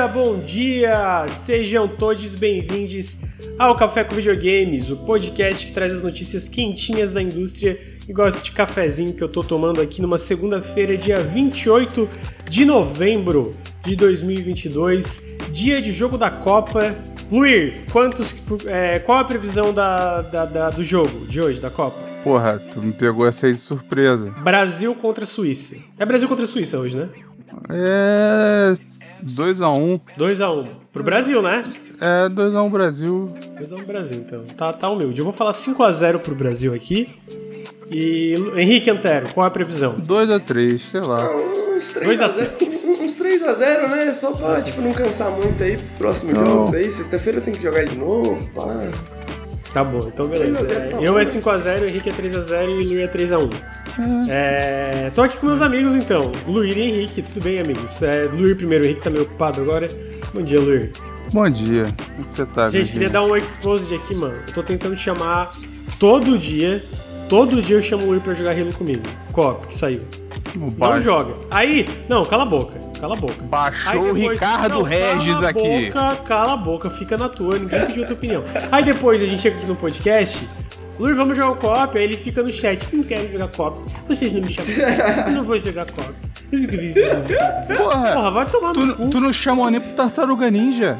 dia, bom dia! Sejam todos bem-vindos ao Café com Videogames, o podcast que traz as notícias quentinhas da indústria e gosta de cafezinho que eu tô tomando aqui numa segunda-feira, dia 28 de novembro de 2022, dia de jogo da Copa. Luir, quantos, é, qual a previsão da, da, da, do jogo de hoje, da Copa? Porra, tu me pegou essa aí de surpresa. Brasil contra Suíça. É Brasil contra Suíça hoje, né? É. 2x1. 2x1. Pro Brasil, né? É, 2x1 Brasil. 2x1 Brasil, então. Tá, tá humilde. Eu vou falar 5x0 pro Brasil aqui. E Henrique Antero, qual é a previsão? 2x3, sei lá. Uns 3x0, uns 3x0, né? Só pra tipo, não cansar muito aí pro próximo Não. jogos aí. Sexta-feira tem que jogar de novo, pá. Tá bom, então beleza. 3 a 0 eu é 5x0, Henrique é 3x0 e Luir é 3x1. É, tô aqui com meus amigos então, Luir e Henrique, tudo bem, amigos? É, Luir primeiro, o Henrique tá meio ocupado agora. Bom dia, Luir. Bom dia. Como é que você tá, Gente, Gordinho? queria dar um exposed aqui, mano. Eu tô tentando chamar todo dia, todo dia eu chamo o Luir pra jogar Halo comigo. Cop, que saiu. Não joga. Aí, não, cala a boca, cala a boca. Baixou Aí o depois- Ricardo Não, Regis cala a aqui. Boca, cala a boca, fica na tua, ninguém pediu a tua opinião. Aí depois a gente chega aqui no podcast, Luiz, vamos jogar o co-op, aí ele fica no chat, não quero jogar co-op, vocês não me chamam, eu não vou jogar co-op. Porra, Porra, vai tomar no tu, cu. tu não chamou nem pro Tartaruga Ninja.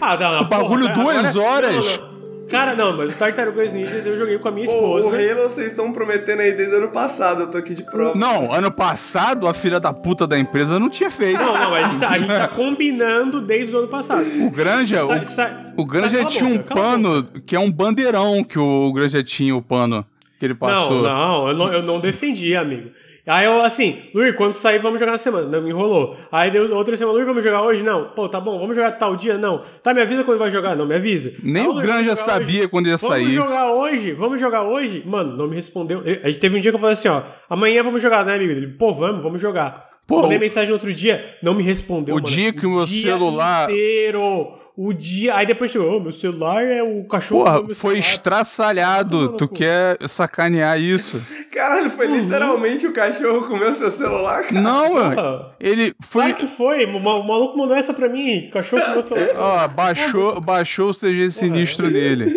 Ah, não, não, o bagulho porra, duas horas. não, não. Cara, não, mas o Tartarugas Ninjas eu joguei com a minha Pô, esposa. o Halo vocês estão prometendo aí desde o ano passado, eu tô aqui de prova. Não, ano passado a filha da puta da empresa não tinha feito. Não, não, a gente, tá, a gente tá combinando desde o ano passado. O Granja, Sai- o, sai- o Granja tinha um boca, a pano que é um bandeirão que o Granja tinha, o pano que ele passou. Não, não, eu não, eu não defendi, amigo. Aí eu, assim, Luir, quando sair, vamos jogar na semana. Não, me enrolou. Aí deu outra semana, Luir, vamos jogar hoje? Não. Pô, tá bom, vamos jogar tal dia? Não. Tá, me avisa quando vai jogar? Não, me avisa. Nem Tá, o Luir, Granja vamos sabia hoje? quando ia Vamos sair. jogar hoje? Vamos jogar hoje? Mano, não me respondeu. Eu- A gente teve um dia que eu falei assim, ó, amanhã vamos jogar, né, amigo? Ele, pô, vamos, vamos jogar. Pô, Mandei o- mensagem no outro dia, não me respondeu, o mano. dia que o meu dia celular- inteiro. O dia... Aí depois chegou, ô, meu celular é o cachorro... do Porra, meu foi estraçalhado. No Tu cu. quer sacanear isso? Caralho, foi Uhum. literalmente o cachorro comeu seu celular, cara. Não, mano. Ele foi. Claro que foi. O ma- o maluco mandou essa pra mim, Henrique. Cachorro com meu celular. Ó, baixou, baixou o CG sinistro dele.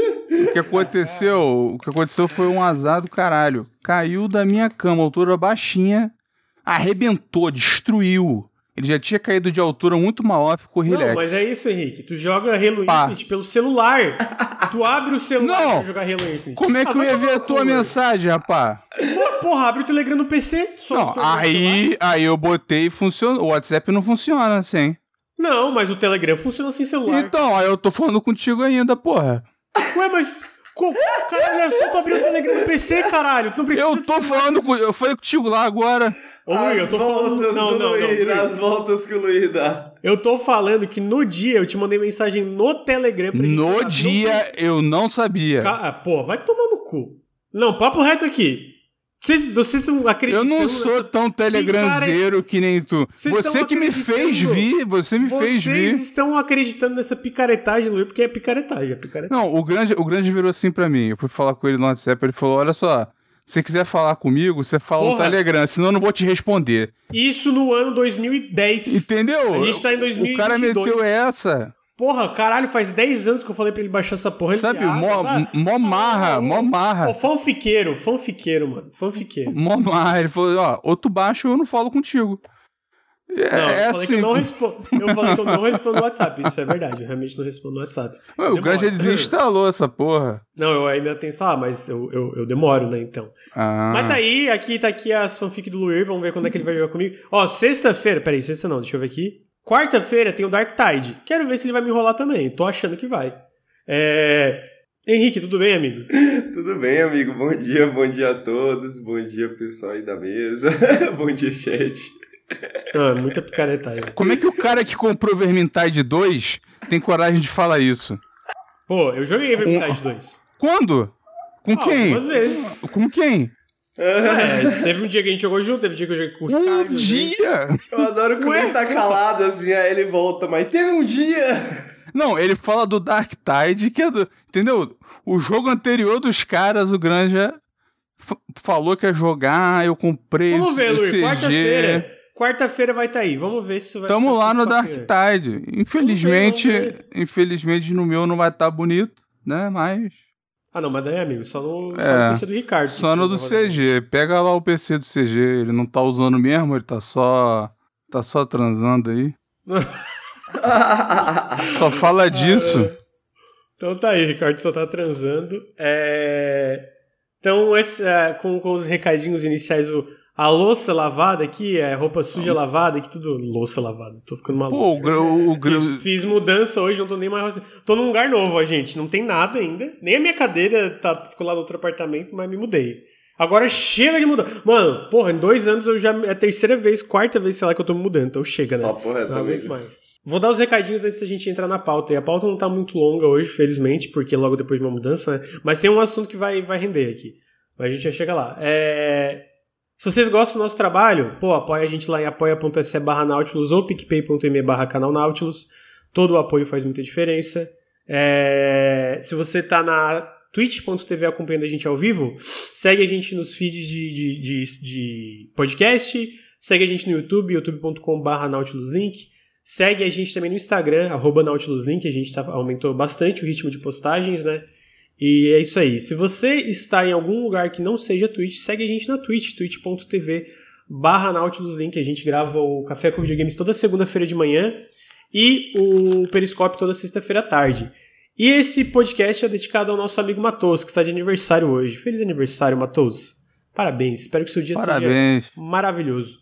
O que aconteceu? O que aconteceu foi um azar do caralho. Caiu da minha cama, altura baixinha, arrebentou, destruiu. Ele já tinha caído de altura muito maior, ficou relax. Não, mas é isso, Henrique. Tu joga Halo Pá. Infinite pelo celular. tu abre o celular Não. pra jogar Halo Infinite. Como é que Ah, eu ia ver a tua mensagem, rapá? Pô, Porra, abre o Telegram no PC. só Não, o aí, aí eu botei e funcionou. O WhatsApp não funciona assim. Não, mas o Telegram funciona sem celular. Então, aí eu tô falando contigo ainda, porra. Ué, mas... Caralho, é só tu abrir o Telegram no PC, caralho. Tu não precisa... Eu tô falando com. Eu falei contigo lá agora. Ô, Luiz, eu As tô falando... voltas Não, do não, não. Luir, Luiz. as voltas que o Luir dá. Eu tô falando que no dia eu te mandei mensagem no Telegram pra gente No. Não dia eu não sabia. Ca- ah, Pô, vai tomar no cu. Não, papo reto aqui. Vocês, vocês estão Eu acreditando... não sou nessa- tão telegramzeiro que nem tu. Vocês Você que me fez vir, você me fez Vocês vir. estão acreditando nessa picaretagem, Luiz, porque é picaretagem, é picaretagem. Não, o grande, o grande virou assim pra mim. Eu fui falar com ele no WhatsApp, ele falou: "Olha só, se quiser falar comigo, você fala no Porra. Telegram, senão eu não vou te responder". Isso no ano 2010. Entendeu? A gente tá em O cara 2022. meteu essa. Porra, caralho, faz 10 anos que eu falei pra ele baixar essa porra. ele Sabe, ah, mó, tá- mó marra, Ah, mó marra. fanfiqueiro, fanfiqueiro, mano. Fanfiqueiro. Mó marra. Ele falou: "Ó, ou tu baixa ou eu não falo contigo". É, Não, é eu falei que assim. eu não respondo. Eu falei que eu não respondo no WhatsApp. Isso é verdade. Eu realmente não respondo no WhatsApp. Ué, o. Granja desinstalou essa porra. Não, eu ainda tenho. Ah, mas eu, eu, eu demoro, né, então. Ah. Mas tá aí, aqui tá aqui as fanfic do Luir, vamos ver quando é que ele vai jogar comigo. Ó, sexta-feira, peraí, sexta não, deixa eu ver aqui. Quarta-feira tem o Dark Tide. Quero ver se ele vai me enrolar também. Tô achando que vai. É. Henrique, tudo bem, amigo? Tudo bem, amigo? Bom dia, bom dia a todos. Bom dia, pessoal aí da mesa. bom dia, chat. Ah, muita picaretagem. Como é que o cara que comprou Vermintide 2 tem coragem de falar isso? Pô, eu joguei Vermintide 2. Quando? Com Ah, quem? Algumas vezes. Com quem? É, teve um dia que a gente jogou junto, teve um dia que eu joguei com o Ricardo. Um né? dia! Eu adoro que? Luir tá calado assim, aí ele volta, mas teve um dia. Não, ele fala do Dark Tide, que é do. Entendeu? O jogo anterior dos caras, o Granja falou que ia jogar, eu comprei Vamos esse ver, Luiz. CG. Quarta-feira. Quarta-feira vai estar tá aí. Vamos ver se isso vai Tamo lá no Dark Tide. Infelizmente, vamos ver, vamos ver. infelizmente no meu não vai estar tá bonito, né? Mas. Ah, não, mas daí, amigo, só no, É, só no PC do Ricardo. Só no do CG. Pega lá o PC do CG. Ele não tá usando mesmo, ele tá só. Tá só transando aí. Só fala disso. Então tá aí, Ricardo só tá transando. É... Então, esse, é, com, com os recadinhos iniciais, o, a louça lavada aqui, é roupa suja lavada aqui, tudo louça lavada. Tô ficando maluco. Pô, o, o, Fiz, fiz mudança hoje, não tô nem mais. Tô num lugar novo, ó, gente. Não tem nada ainda. Nem a minha cadeira tá, ficou lá no outro apartamento, mas me mudei. Agora chega de mudar. Mano, porra, em dois anos eu já. É a terceira vez, quarta vez, sei lá, que eu tô me mudando. Então chega, né? Papo reto, Não aguento amigo. mais. Vou dar os recadinhos antes da gente entrar na pauta. E a pauta não tá muito longa hoje, felizmente, porque logo depois de uma mudança, né? Mas tem um assunto que vai, vai render aqui. Mas a gente já chega lá. É... Se vocês gostam do nosso trabalho, pô, apoia a gente lá em apoia.se barra Nautilus ou picpay.me barra canal Nautilus. Todo o apoio faz muita diferença. É... Se você tá na twitch.tv acompanhando a gente ao vivo, segue a gente nos feeds de, de, de, de podcast, segue a gente no YouTube, youtube.com barra nautiluslink. Segue a gente também no Instagram, arroba nautiluslink, a gente tá, aumentou bastante o ritmo de postagens, né? E é isso aí. Se você está em algum lugar que não seja Twitch, segue a gente na Twitch, twitch.tv barra nautiluslink. A gente grava o Café com Videogames toda segunda-feira de manhã e o Periscope toda sexta-feira à tarde. E esse podcast é dedicado ao nosso amigo Matos, que está de aniversário hoje. Feliz aniversário, Matos. Parabéns, espero que seu dia seja Parabéns. maravilhoso.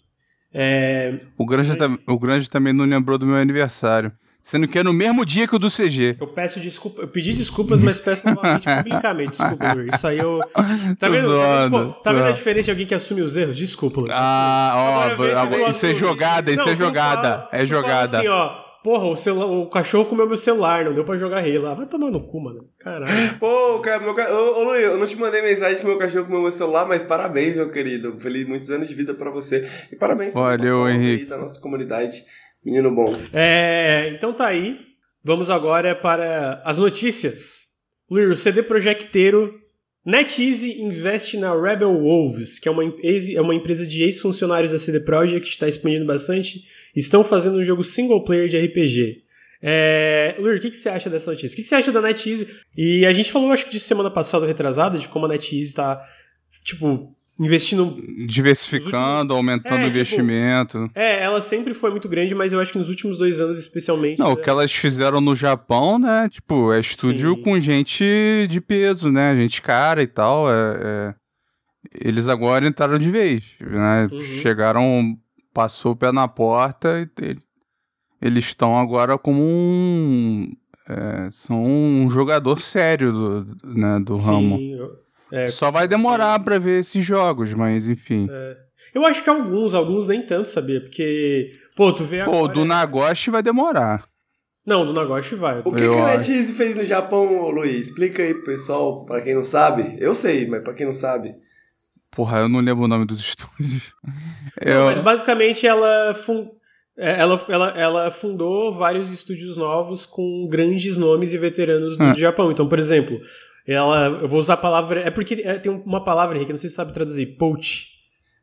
É, O Granja, tam- o Granja também não lembrou do meu aniversário. Sendo que é no mesmo dia que o do CG. Eu peço desculpa, eu pedi desculpas, mas peço novamente publicamente. Desculpa, Luiz. Isso aí eu. Tá vendo? Tá vendo, zoando, pô, tá vendo a diferença de alguém que assume os erros? Desculpa, Luiz. Ah, ó, Agora isso é jogada, isso Não, é jogada. fala- é jogada. assim, ó. Porra, o, celular, o cachorro comeu meu celular, não deu pra jogar rei lá. Vai tomar no cu, mano. Caralho. Pô, cara, meu ca... ô, ô Luiz, eu não te mandei mensagem que meu cachorro comeu meu celular, mas parabéns, meu querido. Feliz muitos anos de vida pra você. E parabéns pelo Valeu, papel aí Henrique. da nossa comunidade. Menino bom. É, então tá aí. Vamos agora para as notícias. Luiz, o CD Projecteiro. NetEase investe na Rebel Wolves, que é uma, é uma empresa de ex-funcionários da CD Projekt, está expandindo bastante. Estão fazendo um jogo single player de RPG. É, Lur, o que, que você acha dessa notícia? O que, que você acha da NetEase? E a gente falou, acho que de semana passada, retrasada, de como a NetEase está, tipo, investindo Diversificando, aumentando É, o tipo, investimento. É, ela sempre foi muito grande, mas eu acho que nos últimos dois anos, especialmente. Não, o né, que elas fizeram no Japão, né? Tipo, é estúdio Sim. com gente de peso, né? Gente cara e tal. É, é- Eles agora entraram de vez, né? Uhum. Chegaram, passou o pé na porta e eles estão agora como um. é, são um jogador sério do, né, do ramo. Sim, eu- é, Só vai demorar pra ver esses jogos, mas enfim. eu acho que alguns, alguns nem tanto, sabia? Porque, pô, tu vê Pô, agora... do Nagoshi vai demorar. Não, do Nagoshi vai. O que, Eu que a acho. NetEase fez no Japão, Luiz? Explica aí pro pessoal, pra quem não sabe. Eu sei, mas pra quem não sabe. Porra, eu não lembro o nome dos estúdios. Não, Eu- mas basicamente ela, fun... é, ela, ela, ela fundou vários estúdios novos com grandes nomes e veteranos do Ah. Japão. Então, por exemplo, ela... Eu vou usar a palavra... É porque é, tem uma palavra, Henrique, não sei se você sabe traduzir. Poach.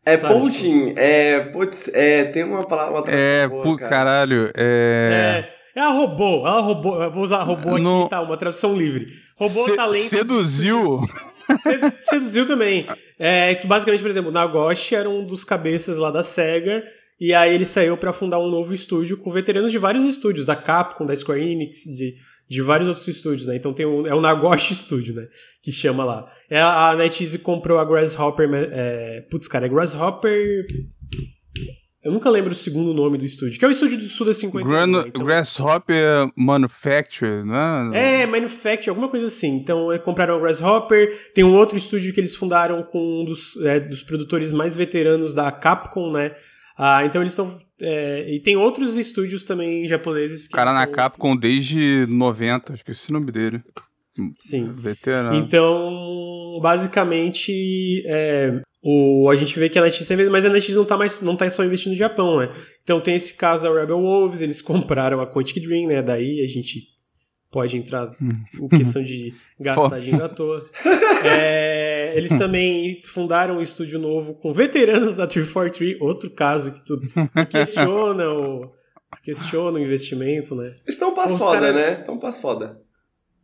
É Sabe, poaching, é. Putz, é. Tem uma palavra. uma É, boa, pu- cara. caralho, é. É, é a robô. Ela roubou. Eu vou usar robô aqui, No- tá? Uma tradução livre. Robô Se- talento. seduziu. Se- Seduziu também. É, que basicamente, por exemplo, o Nagoshi era um dos cabeças lá da SEGA. E aí ele saiu pra fundar um novo estúdio com veteranos de vários estúdios, da Capcom, da Square Enix, de, de vários outros estúdios, né? Então tem um, é o Nagoshi Studio, né? Que chama lá. É, a NetEase comprou a Grasshopper. É, putz, cara, é Grasshopper. Eu nunca lembro o segundo nome do estúdio, que é o estúdio do Suda 50. Gran- né? Então- Grasshopper Manufacture, né? É, Manufacture, alguma coisa assim. Então, é, compraram o Grasshopper. Tem um outro estúdio que eles fundaram com um dos, é, dos produtores mais veteranos da Capcom, né? Ah, então eles estão. É, e tem outros estúdios também japoneses que. O cara na Capcom desde 90, esqueci o nome dele. Sim. Veterano. Então, basicamente, é, o, a gente vê que a NetEase tem mas a NetEase não tá, mais, não tá só investindo no Japão, né? Então tem esse caso da Rebel Wolves, eles compraram a Quantic Dream, né? Daí a gente pode entrar em questão de gastar dinheiro à toa. É, eles também fundaram um estúdio novo com veteranos da 343, outro caso que tu questiona o, questiona o investimento, né? Estão pass foda, cara... né? Estão pass foda.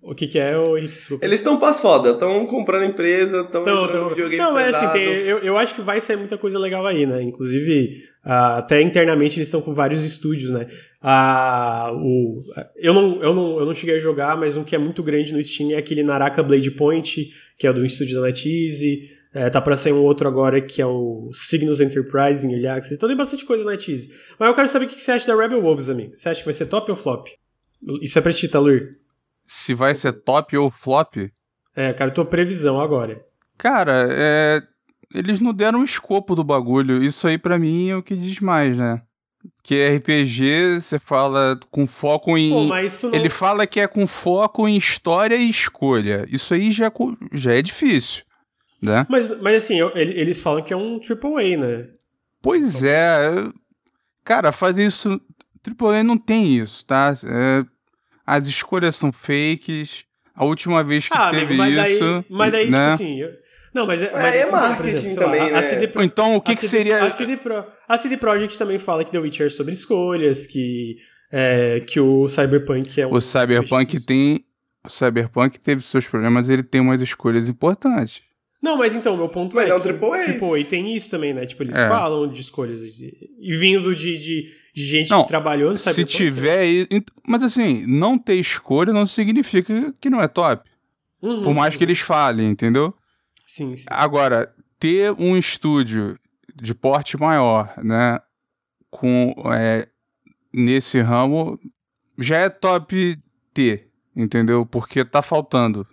O que, que é, o Henrique? Desculpa. Eles estão pass foda, estão comprando empresa, estão comprando videogame Não, mas assim, tem, eu, eu acho que vai sair muita coisa legal aí, né? Inclusive, uh, até internamente eles estão com vários estúdios, né? Uh, o, eu, não, eu, não, eu não cheguei a jogar, mas um que é muito grande no Steam é aquele Naraka Blade Point, que é do estúdio da NetEase. É, tá pra sair um outro agora que é o Signals Enterprise em Early Access. Então tem bastante coisa na NetEase. Mas eu quero saber o que você acha da Rebel Wolves, amigo. Você acha que vai ser top ou flop? Isso é pra ti, Talur se vai ser top ou flop. É, cara, tua previsão agora. Cara, é, eles não deram o escopo do bagulho. Isso aí para mim é o que diz mais, né? Que RPG, você fala com foco em. Pô, não... Ele fala que é com foco em história e escolha. Isso aí já, já é difícil, né? Mas, mas assim, eles falam que é um AAA, né? Pois então... é. Cara, fazer isso. AAA não tem isso, tá? É, as escolhas são fakes. A última vez que ah, teve amigo, mas isso. Daí, mas daí, tipo né? tipo assim. Eu... Não, mas, é, mas é, é marketing exemplo, também, lá, né? CD, então, o que, que seria... A CD, Pro, a CD Projekt também fala que The Witcher é sobre escolhas, que, é, que o Cyberpunk é um... O Cyberpunk tem... O Cyberpunk teve seus problemas, ele tem umas escolhas importantes. Não, mas então, meu ponto mas é, é um que, AAA. Tipo, e tem isso também, né? Tipo, eles é. falam de escolhas. E vindo de, de de gente não, que trabalhou no Se tiver. Mas assim, não ter escolha não significa que não é top. Uhum, Por mais uhum. que eles falem, entendeu? Sim, sim. Agora, ter um estúdio de porte maior, né? Com. É, nesse ramo já é top ter, entendeu? Porque tá faltando.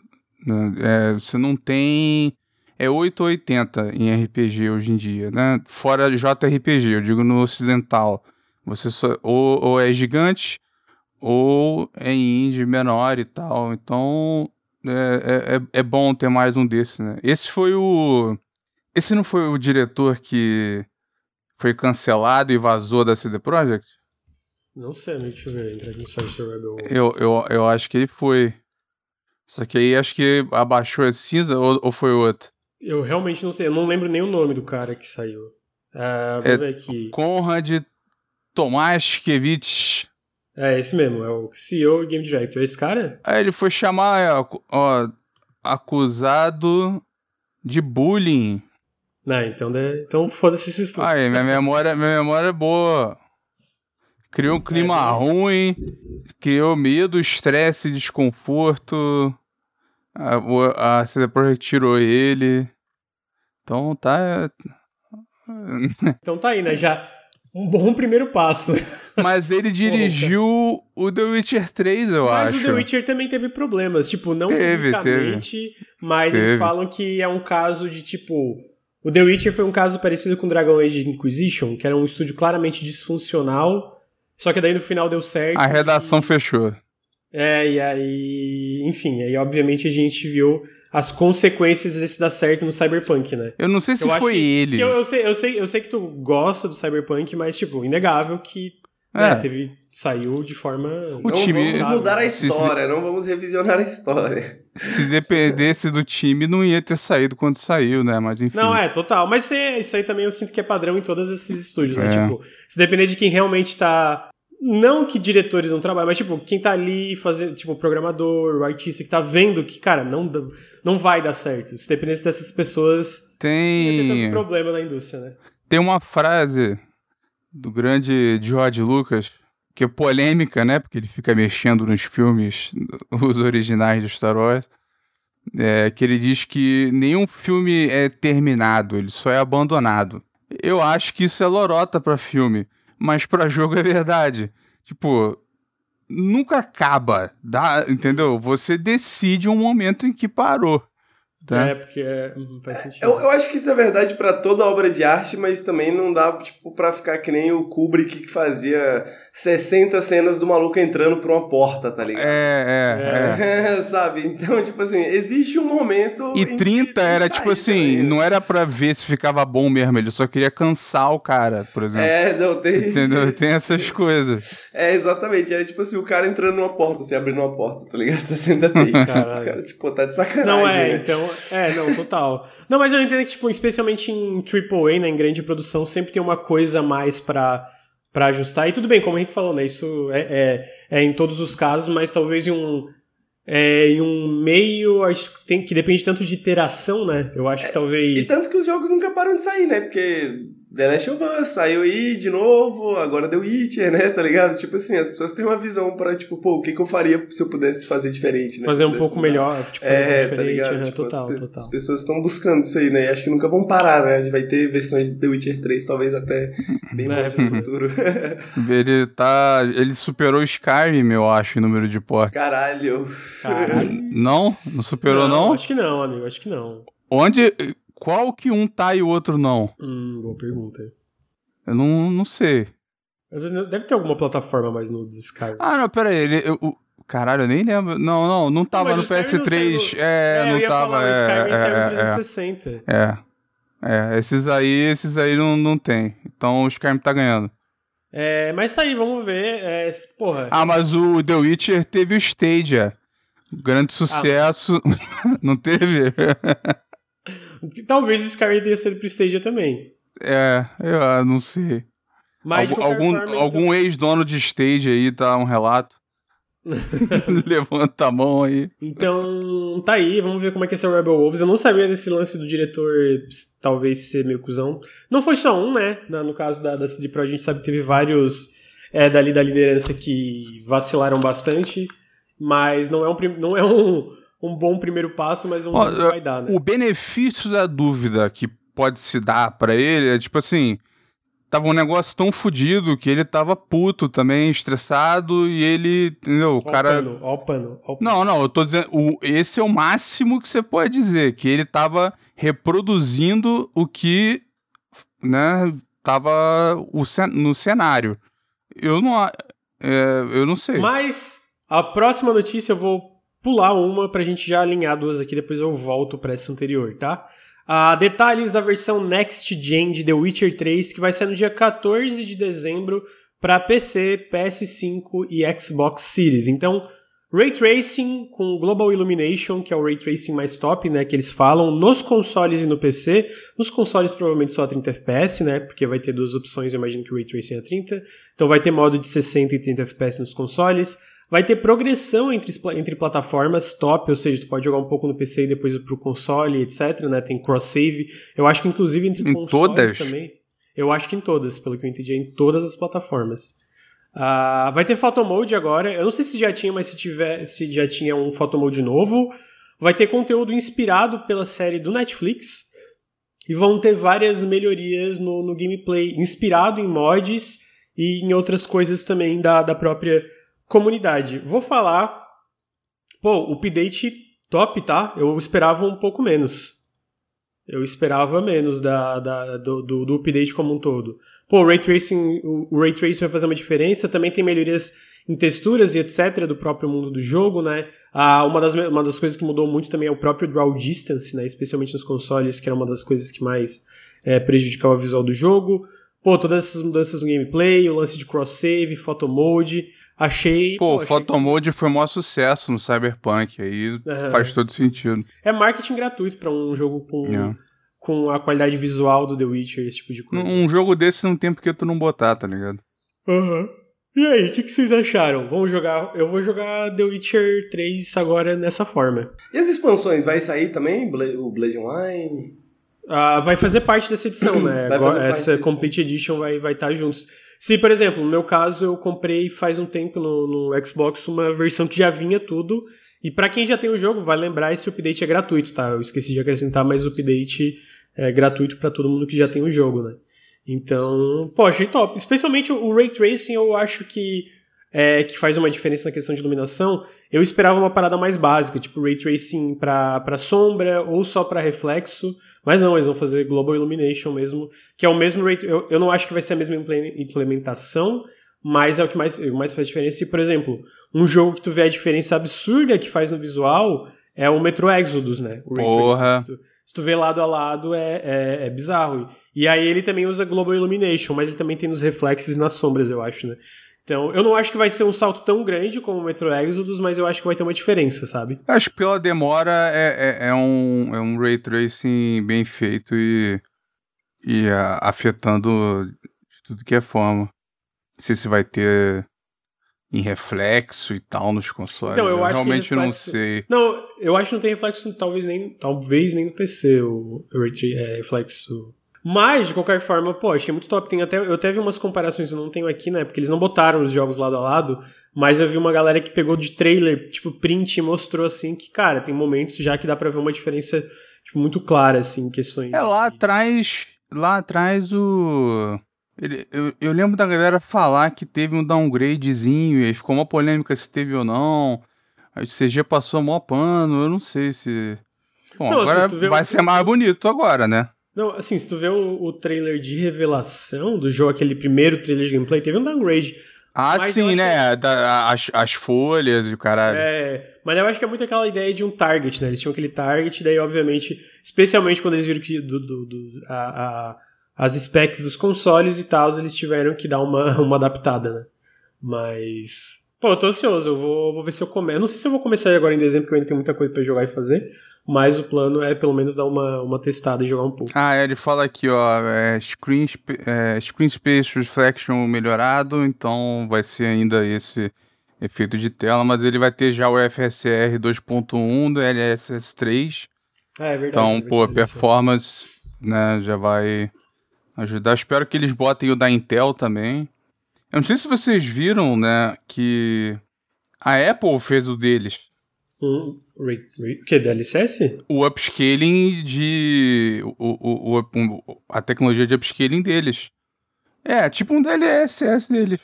Né? É, você não tem. É 880 em RPG hoje em dia, né? Fora JRPG, eu digo no ocidental. Você só, ou, ou é gigante, ou é indie menor e tal. Então é, é, é, é bom ter mais um desse, né? Esse foi o. Esse não foi o diretor que foi cancelado e vazou da CD Projekt? Não sei, deixa eu ver. Entra aqui no site Rebel eu, eu, eu acho que ele foi. Só que aí acho que abaixou a cinza ou, ou foi outro? Eu realmente não sei. Eu não lembro nem o nome do cara que saiu. Uh, é, ver aqui. Conrad Tomaszkiewicz. É, esse mesmo, é o CEO e Game Director. Esse cara? Aí ele foi chamar, é, ó, acusado de bullying. Não, então, né, então foda-se esse estudo. Aí, minha memória, minha memória é boa. Criou um clima é, ruim, criou medo, estresse, desconforto. A, a CD Projekt tirou ele. Então tá. então tá aí, né? Já, um bom primeiro passo. Mas ele dirigiu o The Witcher 3, eu mas acho. Mas o The Witcher também teve problemas. Tipo, não teve, teve. mas teve. eles falam que é um caso de, tipo... O The Witcher foi um caso parecido com Dragon Age Inquisition, que era um estúdio claramente disfuncional, só que daí no final deu certo. A redação e... fechou. É, e aí... Enfim, aí obviamente a gente viu as consequências desse dar certo no Cyberpunk, né? Eu não sei se eu foi que, ele. Que eu, eu, sei, eu, sei, eu sei que tu gosta do Cyberpunk, mas, tipo, inegável que né, é. né, teve, saiu de forma. O não time. vamos mudar a história, se, não vamos revisionar a história. Se dependesse do time, não ia ter saído quando saiu, né? Mas enfim. Não, é, total. Mas isso aí também eu sinto que é padrão em todos esses estúdios, né? É. Tipo, se depender de quem realmente tá não que diretores não trabalham, mas tipo, quem tá ali fazendo, tipo, o programador, o artista que tá vendo que, cara, não, não vai dar certo. Se dependesse dessas pessoas, tem tanto problema na indústria, né? Tem uma frase do grande George Lucas que é polêmica, né? Porque ele fica mexendo nos filmes, os originais do Star Wars. É, que ele diz que nenhum filme é terminado, ele só é abandonado. Eu acho que isso é lorota para filme mas para jogo é verdade. Tipo, nunca acaba, dá, entendeu? Você decide um momento em que parou. Tá? É, porque é, hum, faz sentido. Eu, eu acho que isso é verdade pra toda obra de arte, mas também não dá, tipo, pra ficar que nem o Kubrick que fazia 60 cenas do maluco entrando por uma porta, tá ligado? É, é, é. Sabe? Então, tipo assim, existe um momento. E em que 30 tem era tipo sair assim, também. não era pra ver se ficava bom mesmo, ele só queria cansar o cara, por exemplo. É, não, tem. Entendeu? Tem essas coisas. É, exatamente. Era tipo assim, o cara entrando numa porta, assim, abrindo uma porta, tá ligado? 60 takes. O cara, tipo, tá de sacanagem. Não, é, né? então. É, não, total. Não, mas eu entendo que, tipo, especialmente em AAA, né, em grande produção, sempre tem uma coisa a mais pra, pra ajustar. E tudo bem, como o Henrique falou, né? Isso é, é, é em todos os casos, mas talvez em um. é, em um meio tem, que depende tanto de iteração, né? Eu acho que talvez. E tanto que os jogos nunca param de sair, né? Porque The Last of Us saiu aí de novo, agora The Witcher, né? Tá ligado? Tipo assim, as pessoas têm uma visão pra, tipo, pô, o que, que eu faria se eu pudesse fazer diferente, né? fazer um pouco mudar. melhor, tipo, fazer um É, tá ligado? Tipo, total, as, total. as pessoas estão buscando isso aí, né? E acho que nunca vão parar, né? A gente vai ter versões de The Witcher 3, talvez até bem É. longe no futuro. Ele tá. Ele superou o Skyrim, eu acho, em número de porta. Caralho. Caralho. Não? Não superou, não? Acho que não, amigo, acho que não. Onde. Qual que um tá e o outro não? Hum, boa pergunta. Eu não, não sei. Deve ter alguma plataforma mais no Skyrim. Ah, não, pera aí. Ele, eu- o- caralho, eu nem lembro. Não, não, não tava mas no o Skyrim não PS3. saiu- É, eu não ia tava. falar, o Skyrim é, saiu no é, é, 360. é, é, esses aí, esses aí não, não tem. Então o Skyrim tá ganhando. É, mas tá aí, vamos ver. É, porra, Ah, mas o The Witcher teve o Stadia. Grande sucesso. não teve? talvez o Skyrim tenha sido pro Stadia também. É, eu ah, não sei. Mas de algum algum, então- ex-dono de Stadia aí tá um relato. Levanta a mão aí. Então, tá aí, vamos ver como é que é esse Rebel Wolves. Eu não sabia desse lance do diretor talvez ser meio cuzão. Não foi só um, né? No caso da, da CD Pro, a gente sabe que teve vários é, dali da liderança que vacilaram bastante, mas não é um, não é um, um bom primeiro passo, mas não, Ó, não vai dar, né? O benefício da dúvida que pode se dar pra ele é tipo assim. Tava um negócio tão fodido que ele tava puto também, estressado, e ele, entendeu? O cara. pano, ó o pano. Ó o pano. Não, não, eu tô dizendo. O, esse é o máximo que você pode dizer, que ele tava reproduzindo o que, né, tava o, no cenário. Eu não. é, eu não sei. Mas a próxima notícia eu vou pular uma pra gente já alinhar duas aqui, depois eu volto pra essa anterior, tá? Ah, detalhes da versão Next Gen de The Witcher 3, que vai ser no dia 14 de dezembro para PC, PS5 e Xbox Series. Então, Ray Tracing com Global Illumination, que é o Ray Tracing mais top, né, que eles falam, nos consoles e no PC. Nos consoles provavelmente só a 30 FPS, né, porque vai ter duas opções, eu imagino que o Ray Tracing é 30. Então vai ter modo de 60 e 30 FPS nos consoles. Vai ter progressão entre, entre plataformas top, ou seja, tu pode jogar um pouco no PC e depois ir pro console, etc, né, tem cross-save. Eu acho que inclusive entre Em consoles todas? também. Eu acho que em todas, pelo que eu entendi, é em todas as plataformas. Ah, vai ter Photo Mode agora. Eu não sei se já tinha, mas se tiver, se já tinha um Photo Mode novo. Vai ter conteúdo inspirado pela série do Netflix. E vão ter várias melhorias no, no gameplay, inspirado em mods e em outras coisas também da, da própria comunidade. Vou falar. Pô, update top, tá? Eu esperava um pouco menos. Eu esperava menos da, da- do, do, do update como um todo. Pô, o Ray Tracing, o, o Ray Tracing vai fazer uma diferença. Também tem melhorias em texturas e etc. do próprio mundo do jogo, né? Ah, uma, das, uma das coisas que mudou muito também é o próprio Draw Distance, né? Especialmente nos consoles, que era uma das coisas que mais é, prejudicava o visual do jogo. Pô, todas essas mudanças no gameplay, o lance de cross-save, photo mode. Achei. Pô, o achei- Photomode foi um maior sucesso no Cyberpunk, aí Aham. faz todo sentido. É marketing gratuito pra um jogo com, É. com a qualidade visual do The Witcher, esse tipo de coisa. Um jogo desse não tem porque tu não botar, tá ligado? Aham. E aí, o que, que vocês acharam? Vamos jogar. Eu vou jogar The Witcher 3 agora nessa forma. E as expansões, vai sair também? Bla- O Blade Online? Ah, vai fazer parte dessa edição, né? Vai Agora, fazer parte essa dessa Complete Edition vai vai estar juntos. Se, por exemplo, no meu caso, eu comprei faz um tempo no, no Xbox uma versão que já vinha tudo. E pra quem já tem o jogo, vai lembrar, esse update é gratuito, tá? Eu esqueci de acrescentar, mas o update é gratuito pra todo mundo que já tem o jogo, né? Então, achei top. Especialmente o Ray Tracing, eu acho que é, que faz uma diferença na questão de iluminação, eu esperava uma parada mais básica, tipo Ray Tracing para sombra ou só para reflexo, mas não, eles vão fazer Global Illumination mesmo, que é o mesmo Ray eu, eu não acho que vai ser a mesma implementação, mas é o que mais, mais faz diferença. E, por exemplo, um jogo que tu vê a diferença absurda que faz no visual é o Metro Exodus, né? O Porra! Se tu, se tu vê lado a lado, é, é, é bizarro. E aí ele também usa Global Illumination, mas ele também tem nos reflexos e nas sombras, eu acho, né? Então, eu não acho que vai ser um salto tão grande como o Metro Exodus, mas eu acho que vai ter uma diferença, sabe? Acho que pela demora é, é, é um, é um ray tracing bem feito e, e a, afetando de tudo que é forma. Não sei se vai ter em reflexo e tal nos consoles. Então, eu, eu realmente reflexo... não sei. Não, eu acho que não tem reflexo, talvez nem, talvez nem no PC o, o é, reflexo mas, de qualquer forma, pô, achei muito top. Tem até, eu até vi umas comparações, eu não tenho aqui, né? Porque eles não botaram os jogos lado a lado. Mas eu vi uma galera que pegou de trailer, tipo, print e mostrou assim que, cara, tem momentos já que dá pra ver uma diferença, tipo, muito clara, assim, em questões. É, lá atrás. Lá atrás o. Ele, eu, eu lembro da galera falar que teve um downgradezinho e ficou uma polêmica se teve ou não. A CG passou mó pano, eu não sei se. Bom, não, agora vai um... ser mais bonito agora, né? Não, assim, se tu vê o, o, trailer de revelação do jogo, aquele primeiro trailer de gameplay, teve um downgrade. Ah, mas sim, né? Que... Da, as, as folhas e o caralho. É, mas eu acho que é muito aquela ideia de um target, né? Eles tinham aquele target, daí, obviamente, especialmente quando eles viram que do, do, do a, a, as specs dos consoles e tal, eles tiveram que dar uma, uma adaptada, né? Mas. Pô, eu tô ansioso, eu vou, vou ver se eu começo. Não sei se eu vou começar agora em dezembro, porque eu ainda tenho muita coisa pra jogar e fazer. Mas o plano é pelo menos dar uma, uma testada e jogar um pouco. Ah, ele fala aqui, ó, é, screen, é, screen Space Reflection melhorado, então vai ser ainda esse efeito de tela, mas ele vai ter já o FSR 2.1 do LSS 3. É, é verdade. Então, é pô, performance, né, já vai ajudar. Espero que eles botem o da Intel também. Eu não sei se vocês viram, né, que a Apple fez o deles. Um, o que? DLSS? O upscaling de. O, o, o, a tecnologia de upscaling deles. É, tipo um DLSS deles.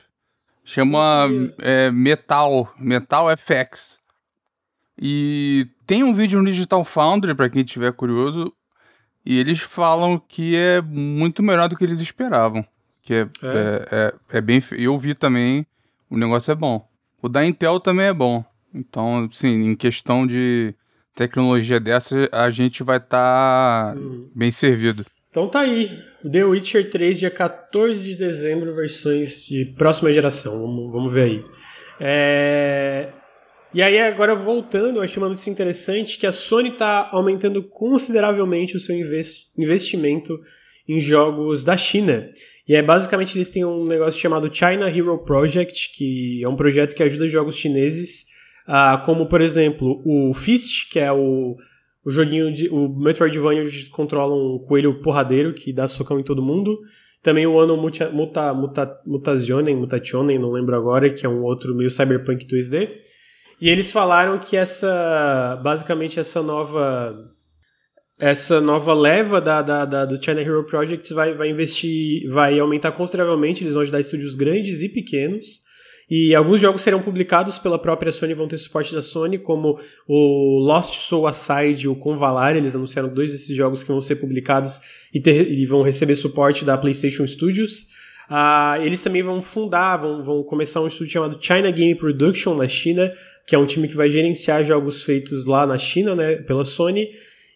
Chama é, Metal. Metal FX. E tem um vídeo no Digital Foundry, para quem tiver curioso. E eles falam que é muito melhor do que eles esperavam. Que é, é. é, é, é bem. Eu vi também. O negócio é bom. O da Intel também é bom. Então, sim, em questão de tecnologia dessa, a gente vai estar tá uhum. bem servido. Então tá aí. The Witcher 3, dia 14 de dezembro, versões de próxima geração. Vamos, vamos ver aí. É... E aí, agora voltando, eu achei uma notícia interessante que a Sony está aumentando consideravelmente o seu investimento em jogos da China. E é basicamente eles têm um negócio chamado China Hero Project, que é um projeto que ajuda jogos chineses ah, como, por exemplo, o Fist, que é o, o joguinho de. o Metroidvania onde controla um coelho porradeiro que dá socão em todo mundo. Também o Ano Muta, Muta, Muta, Mutationen, não lembro agora, que é um outro meio cyberpunk 2D. E eles falaram que essa. basicamente essa nova. Essa nova leva da, da, da, do China Hero Project vai, vai investir, vai aumentar consideravelmente. Eles vão ajudar estúdios grandes e pequenos e alguns jogos serão publicados pela própria Sony, vão ter suporte da Sony, como o Lost Soul Aside o Convalar. Eles anunciaram dois desses jogos que vão ser publicados e, ter, e vão receber suporte da PlayStation Studios. Uh, eles também vão fundar, vão, vão começar um estúdio chamado China Game Production na China, que é um time que vai gerenciar jogos feitos lá na China, né, pela Sony.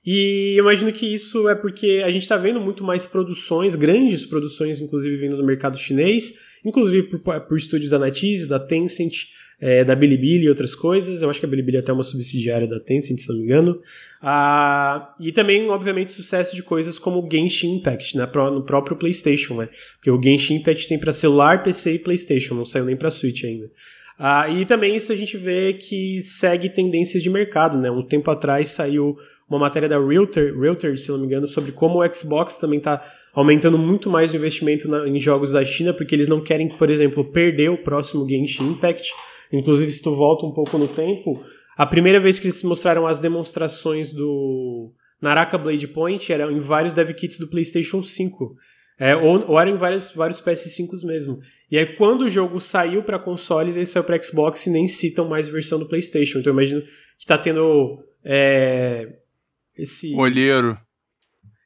E imagino que isso é porque a gente está vendo muito mais produções, grandes produções, inclusive vindo do mercado chinês, inclusive por, por estúdios da NetEase, da Tencent, é, da Bilibili e outras coisas. Eu acho que a Bilibili é até uma subsidiária da Tencent, se não me engano. Ah, e também, obviamente, sucesso de coisas como o Genshin Impact, né, no próprio PlayStation, né? Porque o Genshin Impact tem para celular, PC e PlayStation, não saiu nem para Switch ainda. Ah, e também isso a gente vê que segue tendências de mercado, né? Um tempo atrás saiu uma matéria da Realtor, Realtor, se não me engano, sobre como o Xbox também está aumentando muito mais o investimento na, em jogos da China, porque eles não querem, por exemplo, perder o próximo Genshin Impact. Inclusive, se tu volta um pouco no tempo, a primeira vez que eles mostraram as demonstrações do Naraka Blade Point era em vários dev kits do PlayStation 5. É, ou, ou eram em vários, vários PS5s mesmo. E aí, quando o jogo saiu para consoles, ele saiu para Xbox e nem citam mais versão do PlayStation. Então, eu imagino que tá tendo. É, esse. Olheiro.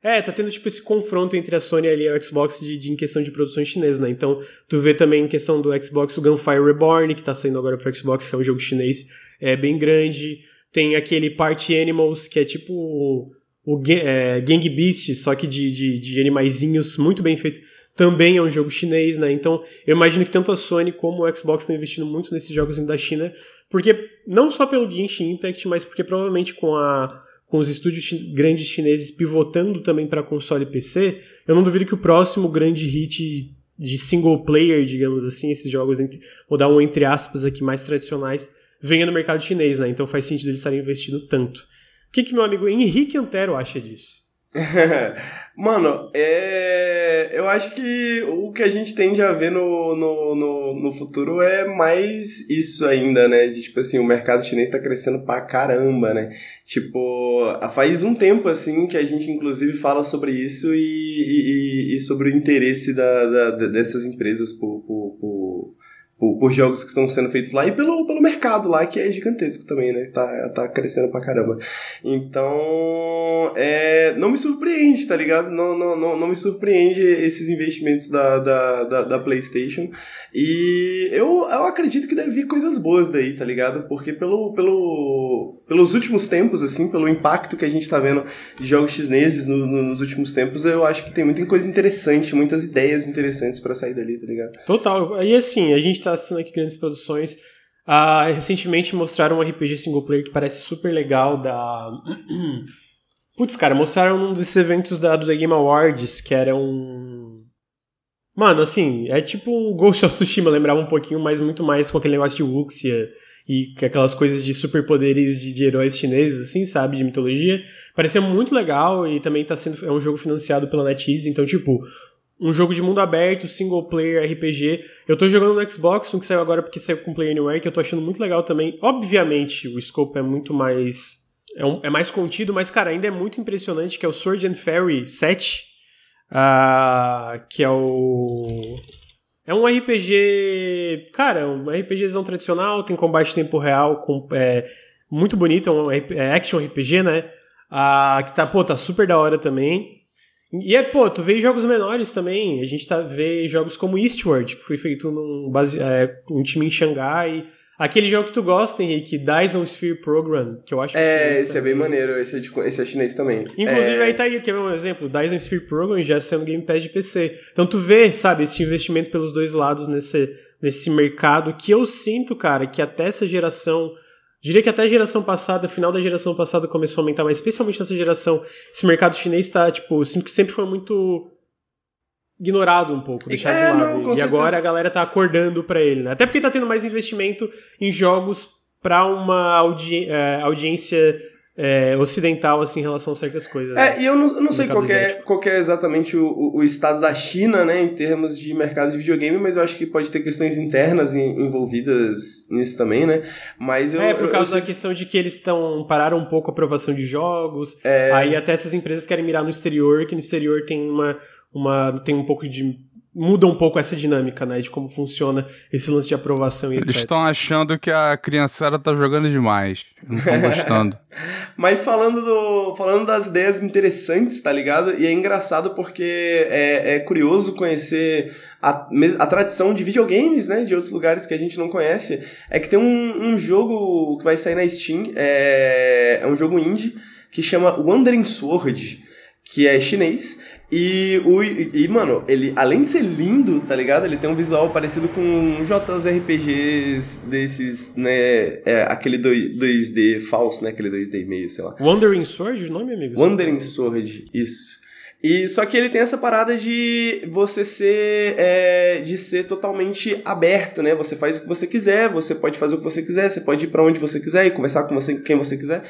É, tá tendo tipo esse confronto entre a Sony e o Xbox de, de, em questão de produções chinesas, né? Então, tu vê também em questão do Xbox o Gunfire Reborn, que tá saindo agora pro Xbox, que é um jogo chinês é bem grande. Tem aquele Party Animals, que é tipo o, o é, Gang Beast, só que de, de, de animaizinhos, muito bem feito. Também é um jogo chinês, né? Então, eu imagino que tanto a Sony como o Xbox estão investindo muito nesses jogos da China, porque não só pelo Genshin Impact, mas porque provavelmente com a com os estúdios grandes chineses pivotando também para console e PC, eu não duvido que o próximo grande hit de single player, digamos assim, esses jogos, entre, vou dar um entre aspas aqui mais tradicionais, venha no mercado chinês, né? Então faz sentido eles estarem investindo tanto. O que, que meu amigo Henrique Antero acha disso? Mano, é... eu acho que o que a gente tende a ver no, no, no, no, futuro é mais isso ainda, né? De, tipo assim, o mercado chinês tá crescendo pra caramba, né? Tipo, faz um tempo, assim, que a gente inclusive fala sobre isso e, e, e sobre o interesse da, da, dessas empresas por, por, por por, por, jogos que estão sendo feitos lá e pelo, pelo mercado lá, que é gigantesco também, né? Tá, tá crescendo pra caramba. Então, é, não me surpreende, tá ligado? Não, não, não, não me surpreende esses investimentos da, da, da, da, PlayStation. E eu, eu acredito que deve vir coisas boas daí, tá ligado? Porque pelo, pelo, pelos últimos tempos, assim, pelo impacto que a gente tá vendo de jogos chineses no, no, nos últimos tempos, eu acho que tem muita coisa interessante, muitas ideias interessantes para sair dali, tá ligado? Total. E assim, a gente tá assistindo aqui grandes produções. Uh, recentemente mostraram um RPG single player que parece super legal da. Putz, cara, mostraram um desses eventos da, do The Game Awards, que era um. Mano, assim, é tipo um Ghost of Tsushima, lembrava um pouquinho, mas muito mais com aquele negócio de Wuxia e aquelas coisas de superpoderes de, de heróis chineses, assim, sabe, de mitologia. Parecia muito legal e também tá sendo. É um jogo financiado pela NetEase, então, tipo, um jogo de mundo aberto, single player, RPG. Eu tô jogando no Xbox, um que saiu agora porque saiu com Play Anywhere, que eu tô achando muito legal também. Obviamente, o scope é muito mais. É, um, é mais contido, mas, cara, ainda é muito impressionante, que é o Sword and Fairy 7. Uh, ah, que é o. É um RPG. Cara, um RPGzão tradicional, tem combate em tempo real, com, é, muito bonito, é um é action RPG, né? Uh, que tá, pô, tá super da hora também. E é, pô, tu vê jogos menores também. A gente tá vê jogos como Eastward, que foi feito num base, é, um time em Xangai. Aquele jogo que tu gosta, Henrique, Dyson Sphere Program, que eu acho que é. esse também. é bem maneiro, esse é, de, esse é chinês também. Inclusive, é... aí tá aí, quer ver um exemplo? Dyson Sphere Program já sendo Game Pass de PC. Então tu vê, sabe, esse investimento pelos dois lados nesse, nesse mercado que eu sinto, cara, que até essa geração Diria que até a geração passada, final da geração passada começou a aumentar, mas especialmente nessa geração, esse mercado chinês está, tipo, sempre foi muito ignorado um pouco, deixado é, de lado. Não, e agora a galera tá acordando para ele, né? Até porque tá tendo mais investimento em jogos para uma audi é, audiência é, ocidental assim, em relação a certas coisas. É, né? e eu não, eu não sei qual é, qual é exatamente o, o, estado da China, né, em termos de mercado de videogame, mas eu acho que pode ter questões internas envolvidas nisso também, né? Mas eu, é, por causa eu, eu da questão de que eles estão pararam um pouco a aprovação de jogos, é... aí até essas empresas querem mirar no exterior, que no exterior tem uma, uma tem um pouco de muda um pouco essa dinâmica, né? De como funciona esse lance de aprovação e Eles estão achando que a criançada tá jogando demais. Não estão gostando. Mas falando, do, falando das ideias interessantes, tá ligado? E é engraçado porque é, é curioso conhecer a, a tradição de videogames, né? De outros lugares que a gente não conhece. É que tem um, um jogo que vai sair na Steam, é, é um jogo indie, que chama Wandering Sword que é chinês, e, o, e, mano, ele, além de ser lindo, tá ligado? Ele tem um visual parecido com JRPGs desses, né? É, aquele 2, d falso, né? Aquele 2D meio, sei lá. Wandering Sword, o nome, amigo? Wandering Sword, isso. E só que ele tem essa parada de você ser é, de ser totalmente aberto, né? Você faz o que você quiser, você pode fazer o que você quiser, você pode ir para onde você quiser e conversar com você, quem você quiser.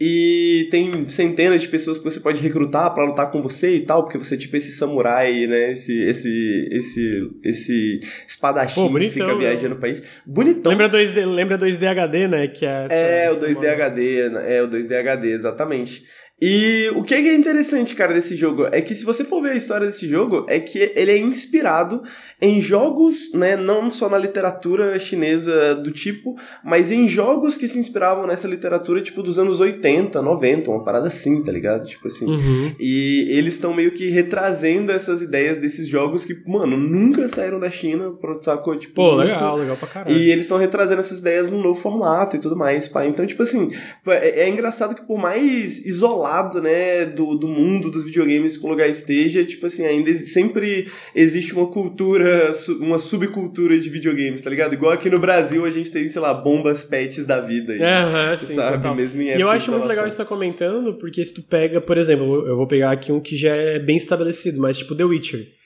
E tem centenas de pessoas que você pode recrutar para lutar com você e tal, porque você é tipo esse samurai, né? Esse esse esse esse espadachim Pô, que fica né? viajando no país. Bonitão. Lembra 2D, lembra 2D HD, né? Que é, é o 2D HD, é o 2D HD, exatamente. E o que é interessante, cara, desse jogo é que se você for ver a história desse jogo, é que ele é inspirado em jogos, né, não só na literatura chinesa do tipo, mas em jogos que se inspiravam nessa literatura, tipo, dos anos 80, 90, uma parada assim, tá ligado? Tipo assim. Uhum. E eles estão meio que retrazendo essas ideias desses jogos que, mano, nunca saíram da China, sacou? Tipo, Pô, nunca... legal, legal pra caralho. E eles estão retrazendo essas ideias num novo formato e tudo mais, pá. Então, tipo assim, é, é engraçado que por mais isolado lado, né, do, do mundo dos videogames que o lugar esteja, tipo assim, ainda sempre existe uma cultura, uma subcultura de videogames, tá ligado? Igual aqui no Brasil a gente tem, sei lá, bombas pets da vida. Aí, sim, sabe? Total. Mesmo em E eu acho muito legal isso que tá comentando, porque se tu pega, por exemplo, eu vou pegar aqui um que já é bem estabelecido, mas tipo The Witcher.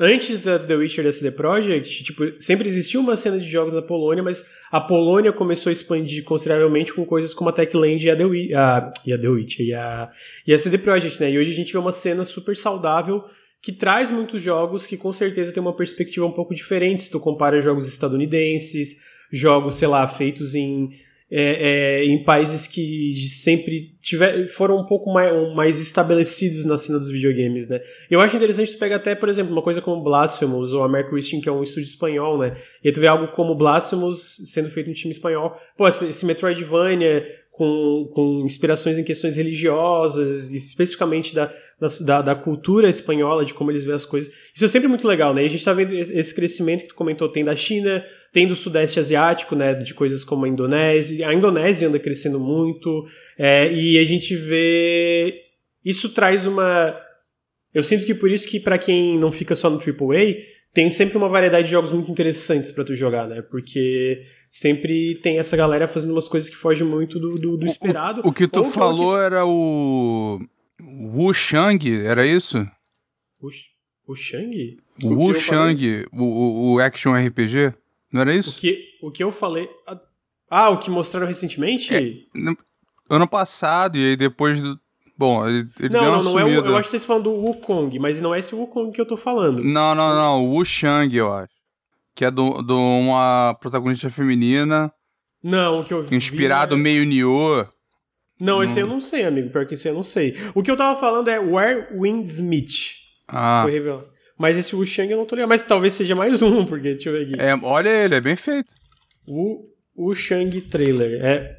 Antes da, The Witcher da CD Projekt, tipo, sempre existiu uma cena de jogos na Polônia, mas a Polônia começou a expandir consideravelmente com coisas como a Techland e a The, a, e a The Witcher e a, e a CD Projekt, né? E hoje a gente vê uma cena super saudável que traz muitos jogos que com certeza tem uma perspectiva um pouco diferente se tu compara jogos estadunidenses, jogos, sei lá, feitos em é, é, em países que sempre tiver, foram um pouco mais, mais, estabelecidos na cena dos videogames, né? Eu acho interessante tu pegar até, por exemplo, uma coisa como Blasphemous ou American Christian, que é um estúdio espanhol, né? E aí tu vê algo como Blasphemous sendo feito em time espanhol. Pô, esse Metroidvania com, com inspirações em questões religiosas, especificamente da, da, da, cultura espanhola, de como eles veem as coisas. Isso é sempre muito legal, né? E a gente tá vendo esse crescimento que tu comentou, tem da China, tem do Sudeste Asiático, né? De coisas como a Indonésia. A Indonésia anda crescendo muito, é, e a gente vê. Isso traz uma. Eu sinto que por isso que, para quem não fica só no AAA, tem sempre uma variedade de jogos muito interessantes para tu jogar, né? Porque sempre tem essa galera fazendo umas coisas que fogem muito do, do, do esperado. O, o, que tu falou que... era o. Wu Shang, era isso? O, o Shang? O Wu Shang, o, o, o Action RPG? Não era isso? O que, o que eu falei. Ah, o que mostraram recentemente? É, ano passado, e aí depois do. Bom, ele, ele não, deu uma não, não é o, eu acho que vocês falando do Wukong, mas não é esse Wukong que eu tô falando. Não, não, não, o Wu Shang, eu acho que é de uma protagonista feminina. Não, o que eu vi. Inspirado é... meio Nioh. Não, esse eu não sei, amigo. Pior que esse eu não sei. O que eu tava falando é Where Wind Smith. Ah. Foi revelado. Mas esse Wu Shang eu não tô ligado. Mas talvez seja mais um, porque deixa eu ver aqui. É, olha ele, é bem feito. O Wu Shang trailer. É.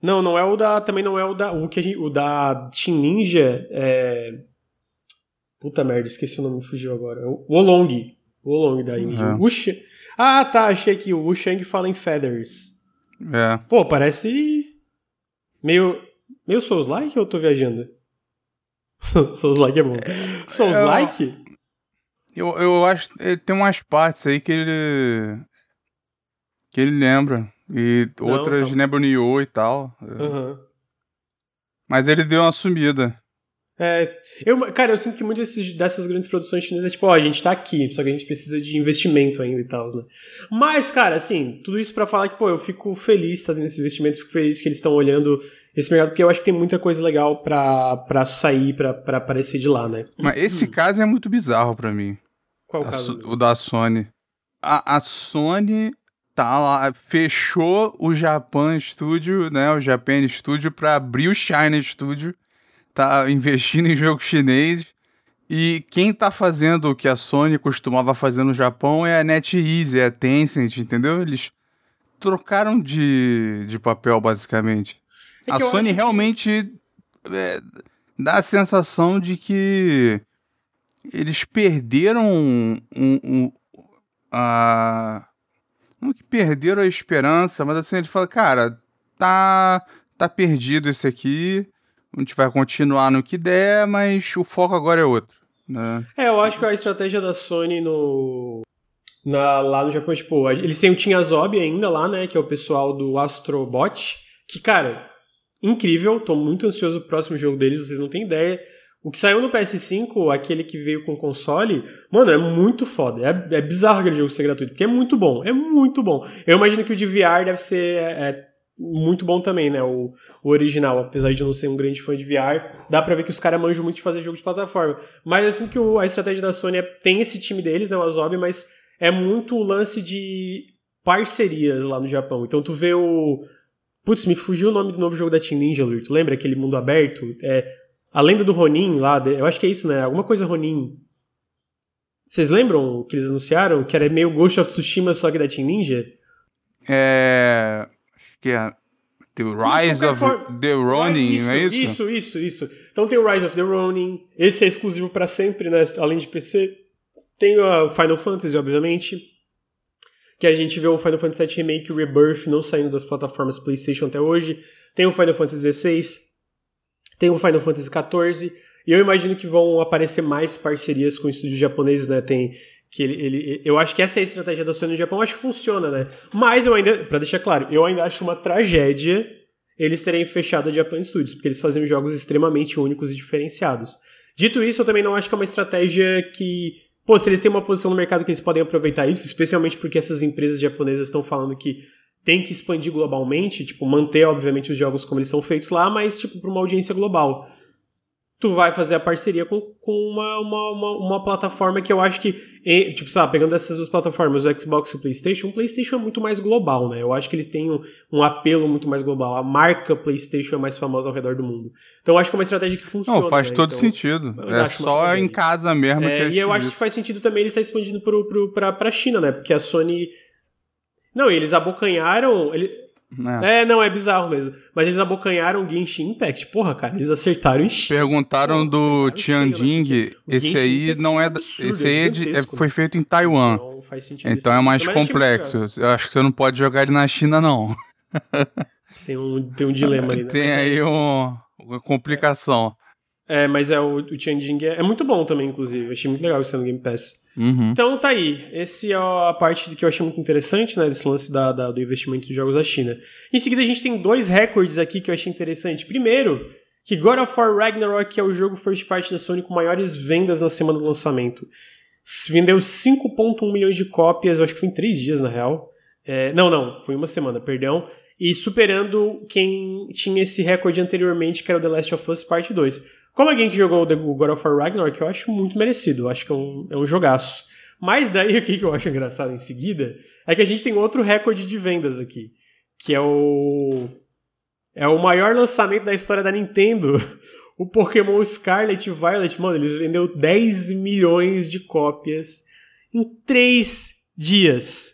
Não, não é o da. Também não é o da. O, que gente, o da Team Ninja é. Puta merda, esqueci o nome, fugiu agora. O Olong. O Long da Indie. Uhum. Ah, tá, achei aqui. O Shang fala em Feathers. É. Pô, parece meio meio Souls-like ou eu tô viajando? Souls-like é bom. Souls-like? Eu, eu acho que tem umas partes aí que ele que ele lembra e Não, outras tá. lembram Nioh e tal. Uhum. Mas ele deu uma sumida. É, eu, cara, eu sinto que muitas dessas grandes produções chinesas é tipo, ó, a gente tá aqui, só que a gente precisa de investimento ainda e tal, né? Mas, cara, assim, tudo isso para falar que, pô, eu fico feliz tá tendo esse investimento, fico feliz que eles estão olhando esse mercado, porque eu acho que tem muita coisa legal pra, pra sair, pra, pra aparecer de lá, né? Mas esse hum. caso é muito bizarro para mim. Qual o caso? O da Sony. A, a Sony tá lá, fechou o Japan Studio, né, o Japan Studio pra abrir o China Studio tá investindo em jogo chinês. E quem tá fazendo o que a Sony costumava fazer no Japão é a NetEase, é a Tencent, entendeu? Eles trocaram de, de papel, basicamente. É a Sony realmente é, dá a sensação de que eles perderam um, um, um, a. Não que perderam a esperança, mas assim, ele fala, cara, tá, tá perdido esse aqui a gente vai continuar no que der, mas o foco agora é outro. Né? É, eu acho que a estratégia da Sony no. Na, lá no Japão, tipo, eles têm o Team Azob ainda lá, né? Que é o pessoal do Astrobot. Que, cara, incrível. Tô muito ansioso pro próximo jogo deles, vocês não têm ideia. O que saiu no PS5, aquele que veio com console, mano, é muito foda. É, é bizarro aquele jogo ser gratuito, porque é muito bom. É muito bom. Eu imagino que o de VR deve ser é, é muito bom também, né? O, o, original, apesar de eu não ser um grande fã de VR, dá pra ver que os caras manjam muito de fazer jogo de plataforma. Mas eu sinto que o, a estratégia da Sony é, tem esse time deles, né? O Azob, mas é muito o lance de parcerias lá no Japão. Então tu vê o. Putz, me fugiu o nome do novo jogo da Team Ninja, Luir. Tu lembra aquele mundo aberto? É, a lenda do Ronin lá, eu acho que é isso, né? Alguma coisa Ronin. Vocês lembram que eles anunciaram? Que era meio Ghost of Tsushima, só que da Team Ninja? É. Que é. The Rise of forma... the Ronin, isso, não é isso? Isso, isso, isso. Então tem o Rise of the Ronin. Esse é exclusivo para sempre, né? Além de PC. Tem o Final Fantasy, obviamente. Que a gente vê o Final Fantasy VII Remake Rebirth não saindo das plataformas PlayStation até hoje. Tem o Final Fantasy XVI. Tem o Final Fantasy XIV. E eu imagino que vão aparecer mais parcerias com estúdios japoneses, né? Tem que ele, ele, eu acho que essa é a estratégia da Sony no Japão, acho que funciona, né? Mas eu ainda, para deixar claro, eu ainda acho uma tragédia eles terem fechado a Japan Studios, porque eles faziam jogos extremamente únicos e diferenciados. Dito isso, eu também não acho que é uma estratégia que, pô, se eles têm uma posição no mercado que eles podem aproveitar isso, especialmente porque essas empresas japonesas estão falando que tem que expandir globalmente, tipo, manter obviamente os jogos como eles são feitos lá, mas tipo para uma audiência global tu vai fazer a parceria com, com uma, uma, uma, uma, plataforma que eu acho que, tipo, sabe, pegando essas duas plataformas, o Xbox e o PlayStation, o PlayStation é muito mais global, né? Eu acho que eles têm um, um apelo muito mais global. A marca PlayStation é mais famosa ao redor do mundo. Então eu acho que é uma estratégia que funciona. Não, faz né? todo então, sentido. É só em casa mesmo é, que é E eu acho que faz sentido também ele estar expandindo pro, pro, pra, pra China, né? Porque a Sony. Não, eles abocanharam. Ele é. é. não, é bizarro mesmo. Mas eles abocanharam Genshin Impact. Porra, cara, eles acertaram em Perguntaram do Tianjing. Esse aí não é. Absurdo, esse aí é de, é, foi feito em Taiwan. Então, faz sentido então é mais complexo. Eu acho que você não pode jogar ele na China, não. Tem um, tem um dilema aí, né? Tem aí um, uma complicação. É, mas é o, o Tianjing é, é, muito bom também, inclusive. achei muito legal isso no Game Pass. Uhum. Então tá aí. Essa é a parte que eu achei muito interessante, né? Desse lance da, da, do investimento de jogos da China. Em seguida, a gente tem dois recordes aqui que eu achei interessante. Primeiro, que God of War Ragnarok é o jogo first party da Sony com maiores vendas na semana do lançamento. Vendeu 5.1 milhões de cópias, eu acho que foi em três dias, na real. É, não, não, foi uma semana, perdão. E superando quem tinha esse recorde anteriormente, que era o The Last of Us Part 2. Como alguém que jogou o God of War Ragnarok, eu acho muito merecido. Eu acho que é um, é um jogaço. Mas daí o que eu acho engraçado em seguida é que a gente tem outro recorde de vendas aqui. Que é o. É o maior lançamento da história da Nintendo. O Pokémon Scarlet e Violet, mano, ele vendeu 10 milhões de cópias em 3 dias.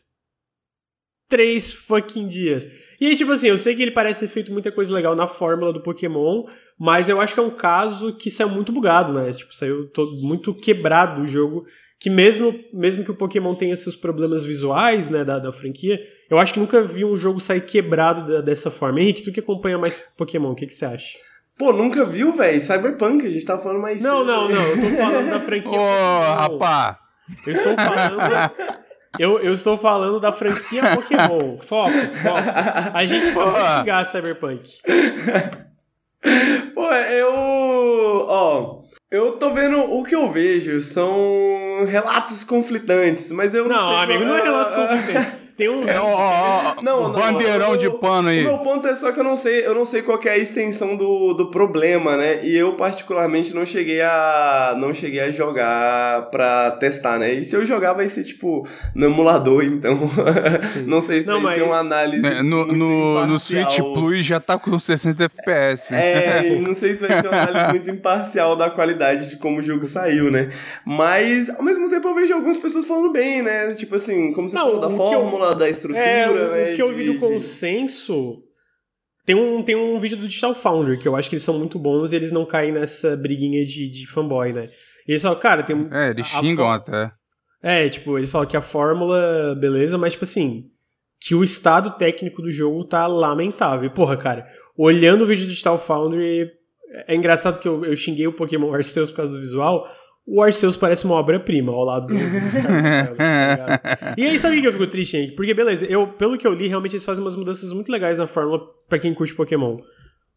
3 fucking dias. E aí, tipo assim, eu sei que ele parece ter feito muita coisa legal na fórmula do Pokémon, mas eu acho que é um caso que saiu muito bugado, né? Tipo, saiu todo, muito quebrado o jogo. Que mesmo, mesmo que o Pokémon tenha seus problemas visuais, né, da, da franquia, eu acho que nunca vi um jogo sair quebrado da, dessa forma. Henrique, tu que acompanha mais Pokémon, o que, que você acha? Pô, nunca viu, velho? Cyberpunk, a gente tava falando mais Não, não, não, eu tô falando da franquia. Ô, oh, rapá! Eu estou falando. Eu, eu estou falando da franquia Pokémon. Foco, foco. A gente vai xingar Cyberpunk. Pô, eu. Ó. Eu tô vendo o que eu vejo são relatos conflitantes, mas eu não, não sei. Não, amigo, não é relatos conflitantes. Tem um. É, ó, ó, não, não, bandeirão de pano aí. O meu ponto é só que eu não sei, eu não sei qual é a extensão do, do problema, né? E eu, particularmente, não cheguei a. não cheguei a jogar pra testar, né? E se eu jogar, vai ser tipo no emulador, então. não sei se não, vai mas... ser uma análise. É, no, no, no Switch Plus já tá com 60 FPS. É, não sei se vai ser uma análise muito imparcial da qualidade de como o jogo saiu, né? Mas, ao mesmo tempo, eu vejo algumas pessoas falando bem, né? Tipo assim, como você não, falou da fórmula da estrutura, é, né? O que eu vi do consenso. Tem um, tem um vídeo do Digital Foundry, que eu acho que eles são muito bons e eles não caem nessa briguinha de, de fanboy, né? E eles falam, cara, tem. É, eles xingam até. É, tipo, eles falam que a fórmula, beleza, mas, tipo assim, que o estado técnico do jogo tá lamentável. Porra, cara, olhando o vídeo do Digital Foundry, é engraçado que eu, eu xinguei o Pokémon Arceus por causa do visual, o Arceus parece uma obra-prima ao lado do, tá E aí, sabe o que eu fico triste, Henrique? Porque, beleza, eu, pelo que eu li, realmente eles fazem umas mudanças muito legais na fórmula para quem curte Pokémon.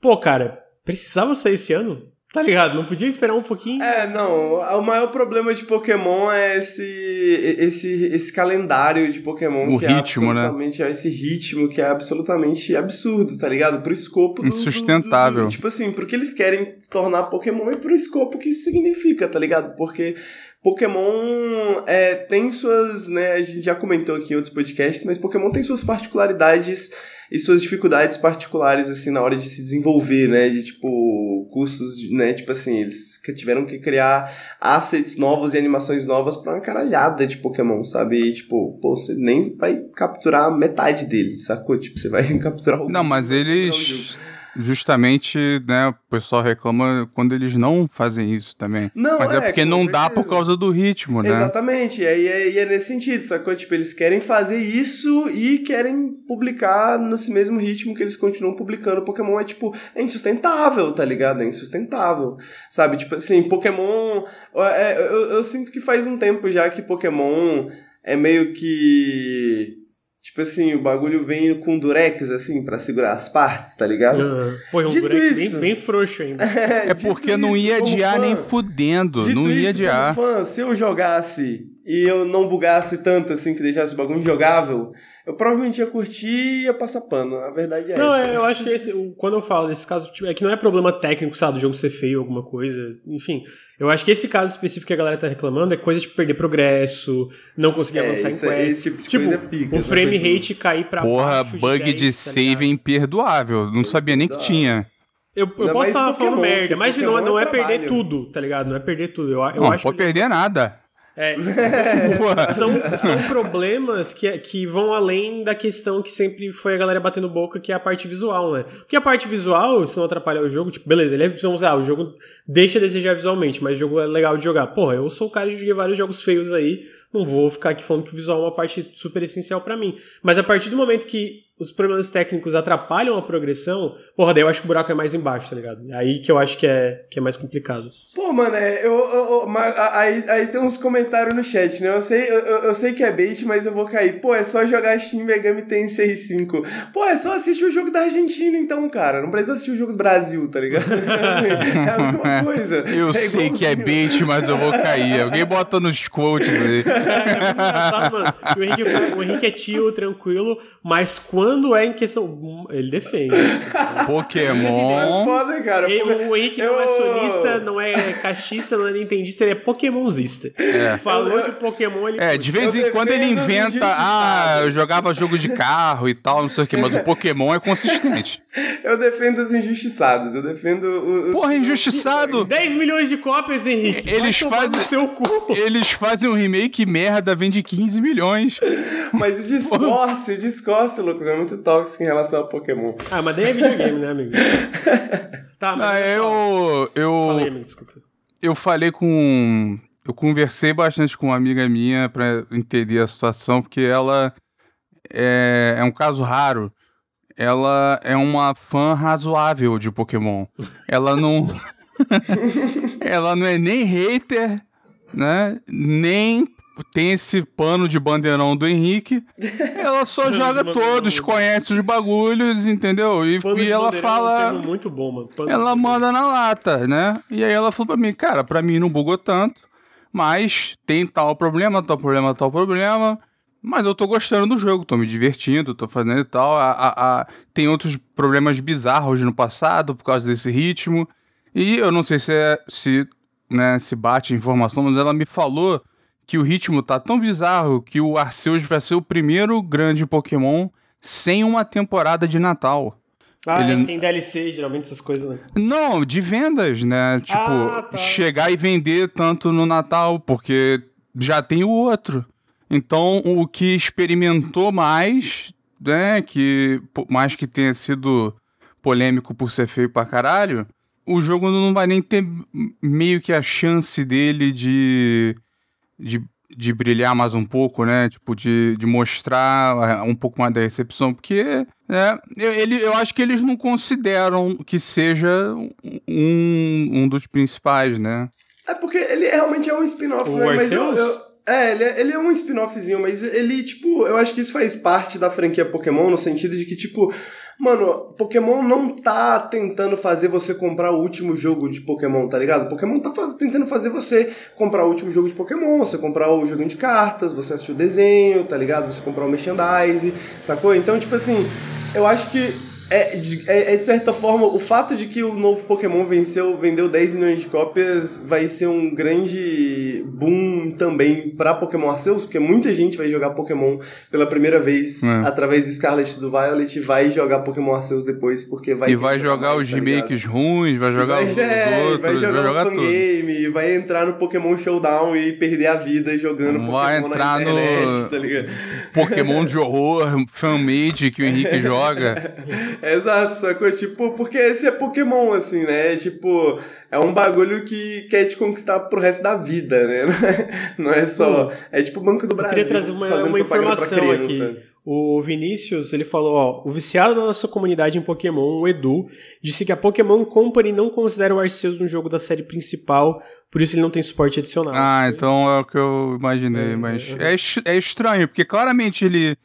Pô, cara, precisava sair esse ano? Tá ligado? Não podia esperar um pouquinho? É, não. O maior problema de Pokémon é esse esse, esse calendário de Pokémon. O que é ritmo, é absolutamente, né? É esse ritmo que é absolutamente absurdo, tá ligado? Pro escopo do... Insustentável. Do, do, tipo assim, porque eles querem tornar Pokémon e pro escopo que isso significa, tá ligado? Porque Pokémon é, tem suas, né, a gente já comentou aqui em outros podcasts, mas Pokémon tem suas particularidades e suas dificuldades particulares, assim, na hora de se desenvolver, né? De, tipo, custos, né? Tipo assim, eles tiveram que criar assets novos e animações novas pra uma caralhada de Pokémon, sabe? E, tipo, pô, você nem vai capturar metade deles, sacou? Tipo, você vai capturar o. Não, mas eles justamente, né, o pessoal reclama quando eles não fazem isso também. Não, Mas é, é, porque não dá certeza. por causa do ritmo, né? Exatamente, e é, é nesse sentido, sacou? Tipo, eles querem fazer isso e querem publicar nesse mesmo ritmo que eles continuam publicando. Pokémon é tipo, é insustentável, tá ligado? É insustentável, sabe? Tipo assim, Pokémon. é, eu, eu sinto que faz um tempo já que Pokémon é meio que. Tipo assim, o bagulho vem com durex, assim, pra segurar as partes, tá ligado? Ah, Pô, é um Dito Durex isso- bem, bem frouxo ainda. É dito porque não ia adiar fã- nem fudendo, Dito não ia isso, adiar. fã, se eu jogasse e eu não bugasse tanto assim, que deixasse o bagulho injogável, eu provavelmente ia curtir e ia passar pano. A verdade é Não, essa. é, eu acho que esse, quando eu falo desse caso, tipo, é que não é problema técnico, sabe, do jogo ser feio, alguma coisa. Enfim, eu acho que esse caso específico que a galera tá reclamando é coisa de perder progresso, não conseguir É, avançar isso em é- quest. esse tipo de tipo, coisa é pica, o frame rate cair pra Porra, baixo bug 10, de tá save é imperdoável. Não sabia nem que tinha. Eu, eu posso estar falando merda, mas não, Pokémon não é é perder tudo, tá ligado? Não é perder tudo. Eu, eu Não, acho pode que perder nada. É, são, são problemas que, que vão além da questão que sempre foi a galera batendo boca, que é a parte visual, né? Porque a parte visual, se não atrapalhar o jogo, tipo, beleza, ele é, vamos ah, o jogo deixa a desejar visualmente, mas o jogo é legal de jogar. Porra, eu sou o cara que joguei vários jogos feios aí, não vou ficar aqui falando que o visual é uma parte super essencial pra mim. Mas a partir do momento que os problemas técnicos atrapalham a progressão, porra, daí eu acho que o buraco é mais embaixo, tá ligado? É aí que eu acho que é, que é mais complicado. Pô, mano, é, eu, eu- eu- aí, aí tem uns comentários no chat, né? Eu sei, eu, eu- sei que é bait, mas eu vou cair. Pô, é só jogar Shin Megami Tensei 5. Pô, é só assistir o jogo da Argentina, então, cara. Não precisa assistir o jogo do Brasil, tá ligado? É a mesma coisa. Eu É sei que é bait, mas eu vou cair. Alguém bota nos quotes aí. É muito engraçado, mano. O Henrique, o Henrique é tio, tranquilo, mas quando é em questão. Ele defende. É Pokémon. foda, cara. Ele- o Henrique não é eu- sonista, não é caixista, não é nintendista, ele é pokémonzista. Falou de Pokémon, ele. É, de vez Eu em quando ele inventa, ah, eu jogava jogo de carro e tal, não sei o que, mas o Pokémon é consistente. Eu defendo os injustiçados. Eu defendo os. Porra, injustiçado! 10 milhões de cópias, Henrique. Eles fazem- seu cu. Eles fazem um remake merda, vende 15 milhões. Mas o discurso, o discurso, Lucas, é muito tóxico em relação a Pokémon. Ah, mas daí é videogame, né, amigo? Tá, mas. Ah, eu, eu, amigo, desculpa. eu falei com. Eu conversei bastante com uma amiga minha pra entender a situação, porque ela é, é um caso raro. Ela é uma fã razoável de Pokémon. Ela não. ela não é nem hater, né? Nem tem esse pano de bandeirão do Henrique. Ela só joga todos, conhece os bagulhos, entendeu? E, Pano e ela bandeirão é um fala. muito bom, mano. Pano Ela manda na lata, né? E aí ela falou pra mim, cara, pra mim não bugou tanto, mas tem tal problema, tal problema, tal problema. Mas eu tô gostando do jogo, tô me divertindo, tô fazendo e tal. A, a- a- tem outros problemas bizarros no passado por causa desse ritmo. E eu não sei se é, se, né, se bate a informação, mas ela me falou que o ritmo tá tão bizarro que o Arceus vai ser o primeiro grande Pokémon sem uma temporada de Natal. Ah, Ele- é, tem DLC, geralmente essas coisas, né? Não, de vendas, né? Tipo, Ah, tá. chegar e vender tanto no Natal, porque já tem o outro. Então, o que experimentou mais, né? Que por mais que tenha sido polêmico por ser feio pra caralho, o jogo não vai nem ter meio que a chance dele de. De de brilhar mais um pouco, né? Tipo, de, de mostrar um pouco mais da recepção, porque né, eu, ele, eu acho que eles não consideram que seja um, um dos principais, né? É porque ele realmente é um spin-off, né? Mas eu, eu- é, ele é, ele é um spin-offzinho, mas ele, tipo, eu acho que isso faz parte da franquia Pokémon, no sentido de que, tipo, mano, Pokémon não tá tentando fazer você comprar o último jogo de Pokémon, tá ligado? Pokémon tá tentando fazer você comprar o último jogo de Pokémon, você comprar o joguinho de cartas, você assistir o desenho, tá ligado? Você comprar o merchandise, sacou? Então, tipo assim, eu acho que É de, é, é, de certa forma, o fato de que o novo Pokémon venceu, vendeu 10 milhões de cópias vai ser um grande boom também pra Pokémon Arceus, porque muita gente vai jogar Pokémon pela primeira vez é. através do Scarlet e do Violet e vai jogar Pokémon Arceus depois, porque vai... E vai jogar mais, os tá remakes ruins, vai jogar vai, os, é, outros, vai jogar, vai jogar os fangame, vai entrar no Pokémon Showdown e perder a vida jogando vai Pokémon entrar na internet, no tá ligado? Pokémon de horror, fanmade que o Henrique joga. Exato, sacou? Tipo, porque esse é Pokémon, assim, né? Tipo, é um bagulho que quer te conquistar pro resto da vida, né? Não é só. É tipo o Banco do Brasil. Eu queria trazer uma, uma informação aqui. O Vinícius, ele falou, ó, o viciado da nossa comunidade em Pokémon, o Edu, disse que a Pokémon Company não considera o Arceus um jogo da série principal, por isso ele não tem suporte adicional. Ah, então é o que eu imaginei, é, mas é, é, é estranho, porque claramente ele,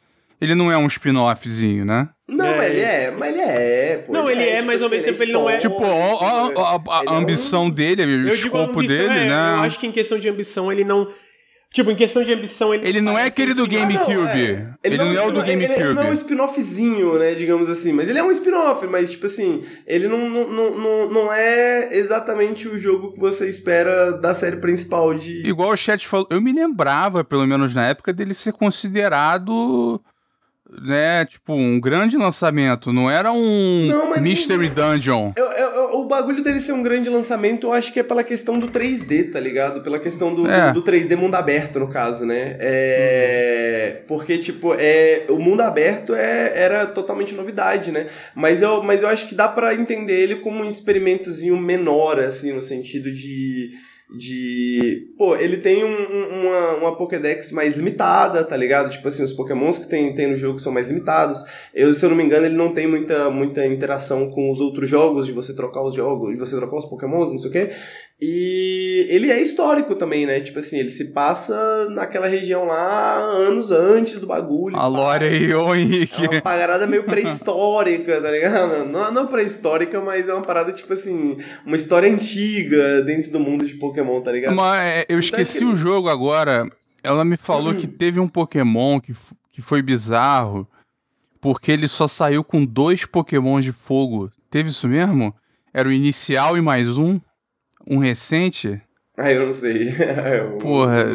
ele não é um spin-offzinho, né? Não, é. ele é, mas ele é. Pô, não, ele, é, é tipo mas ao mesmo assim, tempo ele não é. Tipo, ó, ó, ó a, a, ambição dele, o escopo dele, é, né? Eu acho que em questão de ambição ele não. Tipo, em questão de ambição, ele. Ele não é aquele do GameCube. Ah, é. Ele, ele, não, é o do GameCube. Ele, não é um spin-offzinho, né? Digamos assim. Mas ele é um spin-off, mas, tipo assim, ele não, não, não, não é exatamente o jogo que você espera da série principal de. Igual o chat falou, eu me lembrava, pelo menos na época, dele ser considerado né, tipo, um grande lançamento, não era um não, Mystery Dungeon. Eu, eu, o bagulho dele ser um grande lançamento, eu acho que é pela questão do 3D, tá ligado? Pela questão do, é. do, do 3D mundo aberto, no caso, né? É... Uhum. Porque, tipo, é... o mundo aberto é... era totalmente novidade, né? Mas eu, mas eu acho que dá para entender ele como um experimentozinho menor, assim, no sentido de de. Pô, ele tem um, uma, uma Pokédex mais limitada, tá ligado? Tipo assim, os Pokémons que tem, tem no jogo são mais limitados. Eu, se eu não me engano, ele não tem muita, muita interação com os outros jogos, de você trocar os jogos, de você trocar os Pokémons, não sei o quê. E ele é histórico também, né? Tipo assim, ele se passa naquela região lá anos antes do bagulho. A lore aí, ô Henrique. É uma parada meio pré-histórica, tá ligado? Não, não pré-histórica, mas é uma parada, tipo assim, uma história antiga dentro do mundo de Pokémon, tá ligado? Mas é, eu então, esqueci o jogo agora. Ela me falou que teve um Pokémon que, que foi bizarro, porque ele só saiu com dois Pokémons de fogo. Teve isso mesmo? Era o inicial e mais um? um recente. Ah, eu não sei. eu, Porra,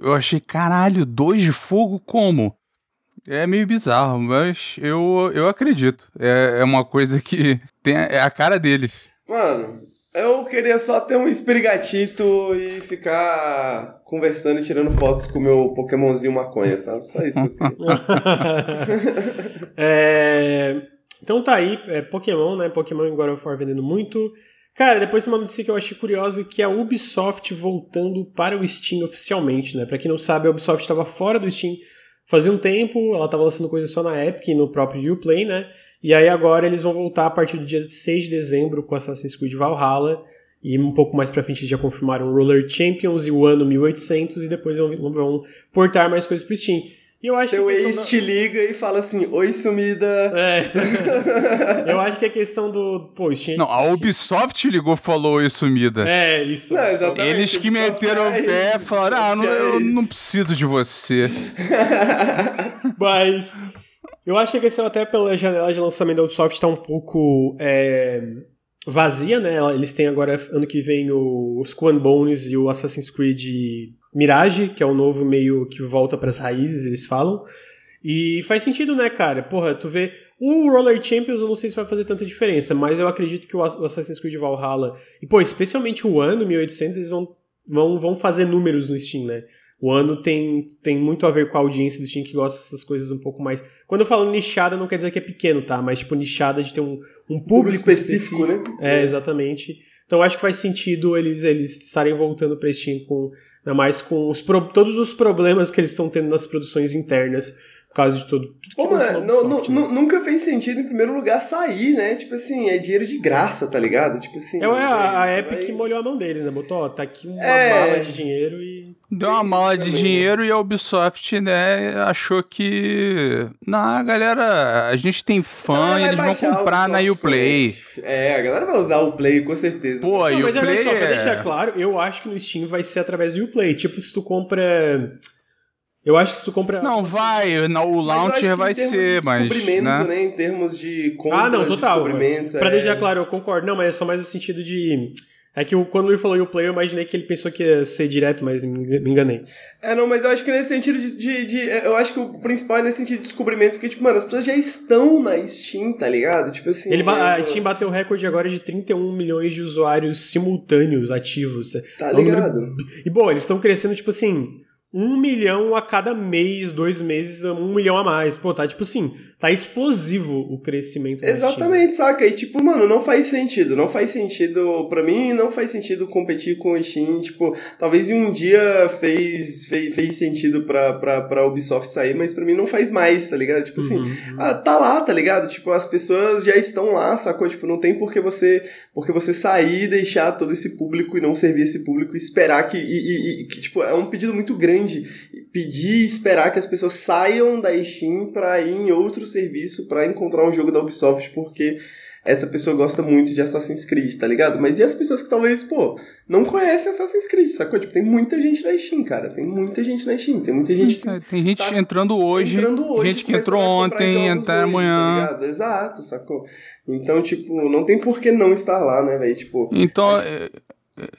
eu achei, caralho, dois de fogo como? É meio bizarro, mas eu, eu acredito. É, é uma coisa que tem, é a cara deles. Mano, eu queria só ter um espirigatito e ficar conversando e tirando fotos com o meu Pokémonzinho maconha, tá? Só isso é... Então tá aí, é Pokémon, né? Pokémon em God of War vendendo muito. Cara, depois uma notícia que eu achei curiosa que é a Ubisoft voltando para o Steam oficialmente, né? Para quem não sabe, a Ubisoft estava fora do Steam fazia um tempo, ela estava lançando coisas só na Epic e no próprio Uplay, né? E aí agora eles vão voltar a partir do dia 6 de dezembro com Assassin's Creed Valhalla e um pouco mais pra frente já confirmaram Roller Champions e o ano 1800 e depois vão, vão portar mais coisas pro Steam. E eu acho Seu ex da... te liga e fala assim, oi sumida. É. eu acho que a questão do. Pô, tinha... Não, a Ubisoft ligou e falou oi sumida. É, isso. Não, exatamente. Eles que meteram o pé e falaram, ah, não, eu não preciso de você. Mas. Eu acho que a questão até pela janela de lançamento da Ubisoft está um pouco é, vazia, né? Eles têm agora, ano que vem, o Skull Bones e o Assassin's Creed Mirage, que é o novo meio que volta para as raízes, eles falam. E faz sentido, né, cara? Porra, tu vê. O Roller Champions eu não sei se vai fazer tanta diferença, mas eu acredito que o Assassin's Creed Valhalla, e pô, especialmente o ano 1800, eles vão, vão, vão fazer números no Steam, né? O ano tem, tem muito a ver com a audiência do Steam que gosta dessas coisas um pouco mais. Quando eu falo nichada, não quer dizer que é pequeno, tá? Mas, tipo, nichada de ter um, um público, público específico, específico, né? É, exatamente. Então acho que faz sentido eles, eles estarem voltando para Steam com Ainda mais com os todos os problemas que eles estão tendo nas produções internas por causa de tudo, tudo que Ô, mano, não, né? nunca fez sentido, em primeiro lugar, sair, né? Tipo assim, é dinheiro de graça, tá ligado? Tipo assim. É, a, a Epic vai... molhou a mão deles, né? Botou, ó, tá aqui uma é... mala de dinheiro e. Deu uma mala de dinheiro e a Ubisoft, né, achou que. Não, galera, a gente tem fã e eles vão comprar na Uplay. É, a galera vai usar o Play com certeza. Pô, a Uplay. Mas olha só, pra é deixar claro, eu acho que no Steam vai ser através do Uplay. Tipo, se tu compra Eu acho que se tu compra. Não, vai, não, o launcher vai ser, mas. Descobrimento, Né? né? Em termos de compra, Ah, não, total. descobrimento. Pra é... deixar claro, eu concordo. Não, mas é só mais no sentido de. É que o- quando o Luiz falou Uplay, eu imaginei que ele pensou que ia ser direto, mas me enganei. É, não, mas eu acho que nesse sentido de, de, de- Eu acho que o principal é nesse sentido de descobrimento, porque, tipo, mano, as pessoas já estão na Steam, tá ligado? Tipo assim. Ele, é, a Steam bateu o recorde agora de 31 milhões de usuários simultâneos ativos. Tá É um número- ligado? E, bom, eles estão crescendo, tipo assim, um milhão a cada mês, dois meses, um milhão a mais. Pô, tá, tipo assim, tá explosivo o crescimento. Exatamente, saca? E tipo, mano, não faz sentido. Não faz sentido, pra mim, não faz sentido competir com o Steam. Tipo, talvez um dia fez, fez, fez sentido pra, pra, pra Ubisoft sair, mas pra mim não faz mais, tá ligado? Tipo assim, Uhum. ah, tá lá, tá ligado? Tipo, as pessoas já estão lá, sacou? Tipo, não tem por que você, por que você sair e deixar todo esse público e não servir esse público e esperar que, e, e- que, tipo, é um pedido muito grande. Pedir e esperar que as pessoas saiam da Steam pra ir em outro serviço pra encontrar um jogo da Ubisoft, porque essa pessoa gosta muito de Assassin's Creed, tá ligado? Mas e as pessoas que talvez, pô, não conhecem Assassin's Creed, sacou? Tipo, tem muita gente na Steam, cara. Tem muita gente na Steam. Tem muita gente que É, Tem gente tá entrando hoje, entrando hoje, gente que entrou ontem, até hoje, amanhã. Tá? Exato, sacou? Então, tipo, não tem por que não estar lá, né, velho? Tipo, Então, é,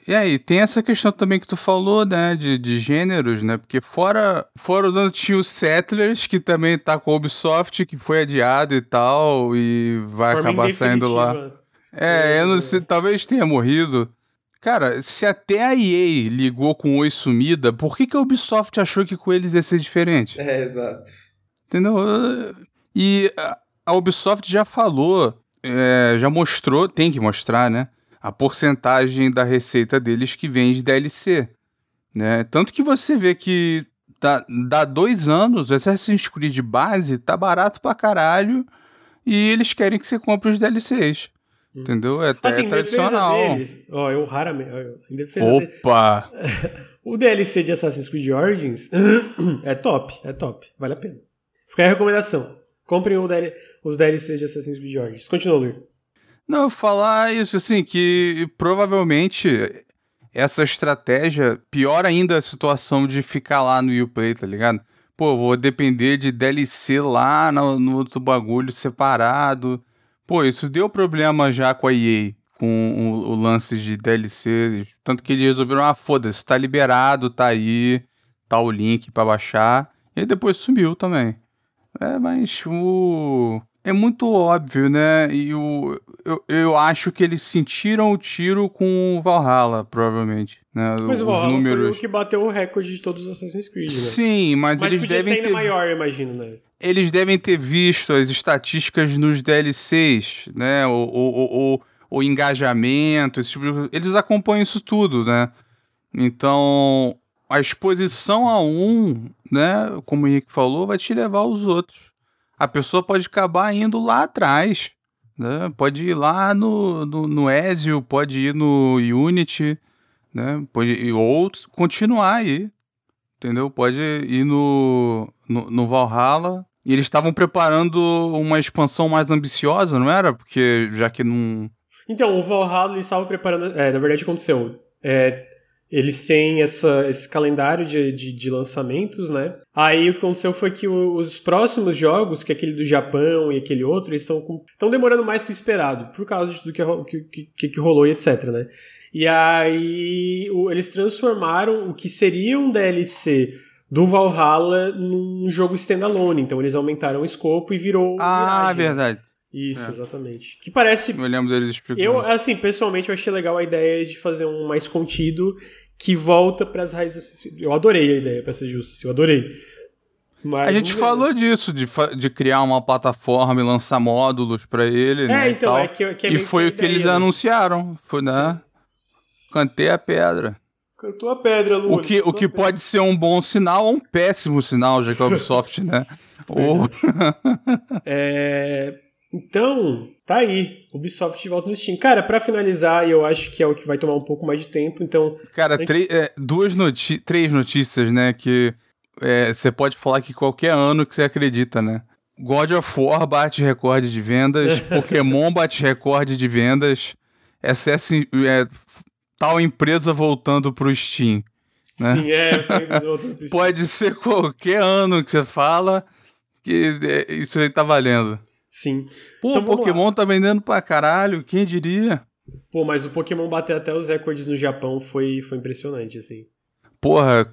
e aí, tem essa questão também que tu falou, né, de, de gêneros, né, porque fora, fora os anos tinha o Settlers, que também tá com a Ubisoft, que foi adiado e tal, e vai Forma acabar saindo lá. indefinitiva. É, eu não sei, talvez tenha morrido. Cara, se até a EA ligou com Oi Sumida, por que, que a Ubisoft achou que com eles ia ser diferente? é, exato. Entendeu? E a- a Ubisoft já falou, é, já mostrou, tem que mostrar, né? A porcentagem da receita deles que vem de DLC. Né? Tanto que você vê que dá, dá dois anos, o Assassin's Creed base tá barato pra caralho e eles querem que você compre os DLCs. Entendeu? É, até Assim, defesa tradicional. deles, ó, eu raramente. ó, defesa deles, Opa! o DLC de Assassin's Creed Origins é top, é top, vale a pena. Fica aí a recomendação. Comprem DL os DLCs de Assassin's Creed Origins. Continua, Luiz. Não, falar isso assim, que provavelmente essa estratégia piora ainda a situação de ficar lá no Uplay, tá ligado? Pô, vou depender de DLC lá no, no outro bagulho separado. Pô, isso deu problema já com a EA, com o, o lance de DLC. Tanto que eles resolveram, ah, foda-se, tá liberado, tá aí, tá o link pra baixar. E depois sumiu também. É, mas o. É muito óbvio, né? E o, eu, eu acho que eles sentiram o tiro com o Valhalla, provavelmente. Né? Mas Os o Valhalla números. foi o que bateu o recorde de todos os Assassin's Creed, né? Sim, mas, Mas eles podia devem ser ainda ter. maior, imagino, né? Eles devem ter visto as estatísticas nos DLCs, né? O, o, o, o, o engajamento, esse tipo de... Eles acompanham isso tudo, né? Então, a exposição a um, né? Como o Henrique falou, vai te levar aos outros. A pessoa pode acabar indo lá atrás, né? Pode ir lá no, no, no Ezio, pode ir no Unity, né? Pode ir, ou continuar aí, entendeu? Pode ir no, no, no Valhalla. E eles estavam preparando uma expansão mais ambiciosa, não era? Porque já que não. Então, o Valhalla eles estavam preparando. É, na verdade aconteceu. É, eles têm essa, esse calendário de, de, de lançamentos, né? Aí o que aconteceu foi que os próximos jogos, que é aquele do Japão e aquele outro, eles estão demorando mais que o esperado, por causa de tudo que, que, que, que rolou e etc, né? E aí o- eles transformaram o que seria um DLC do Valhalla num jogo standalone. Então eles aumentaram o escopo e virou. Ah, Mirage. verdade. Isso, É. exatamente. Que parece Eu lembro deles explicando. eu, assim, pessoalmente, eu achei legal a ideia de fazer um mais contido que volta pras raízes. do Assassin's- Eu adorei a ideia, pra ser justo, assim, eu adorei. Mas A gente vamos ver. falou disso, de, de criar uma plataforma e lançar módulos pra ele, É, né? e então, tal. é que, que é e foi o que eles né? anunciaram. Foi, né? Cantei a pedra. Cantou a pedra, Lu. O que, o que pode ser um bom sinal ou um péssimo sinal, já que a Ubisoft, né? ou... É... Então, tá aí. Ubisoft de volta no Steam. Cara, pra finalizar, eu acho que é o que vai tomar um pouco mais de tempo, então. Cara, Antes- é, duas noti três notícias, né? Que é, você pode falar que qualquer ano que você acredita, né? God of War bate recorde de vendas, Pokémon bate recorde de vendas, Assassin, é, tal empresa voltando pro Steam. Né? Sim, é, voltando pro princípio. Pode ser qualquer ano que você fala que é, isso aí tá valendo. Sim. Pô, Então, Pokémon tá vendendo pra caralho, quem diria? Pô, mas o Pokémon bater até os recordes no Japão foi, foi impressionante, assim. Porra,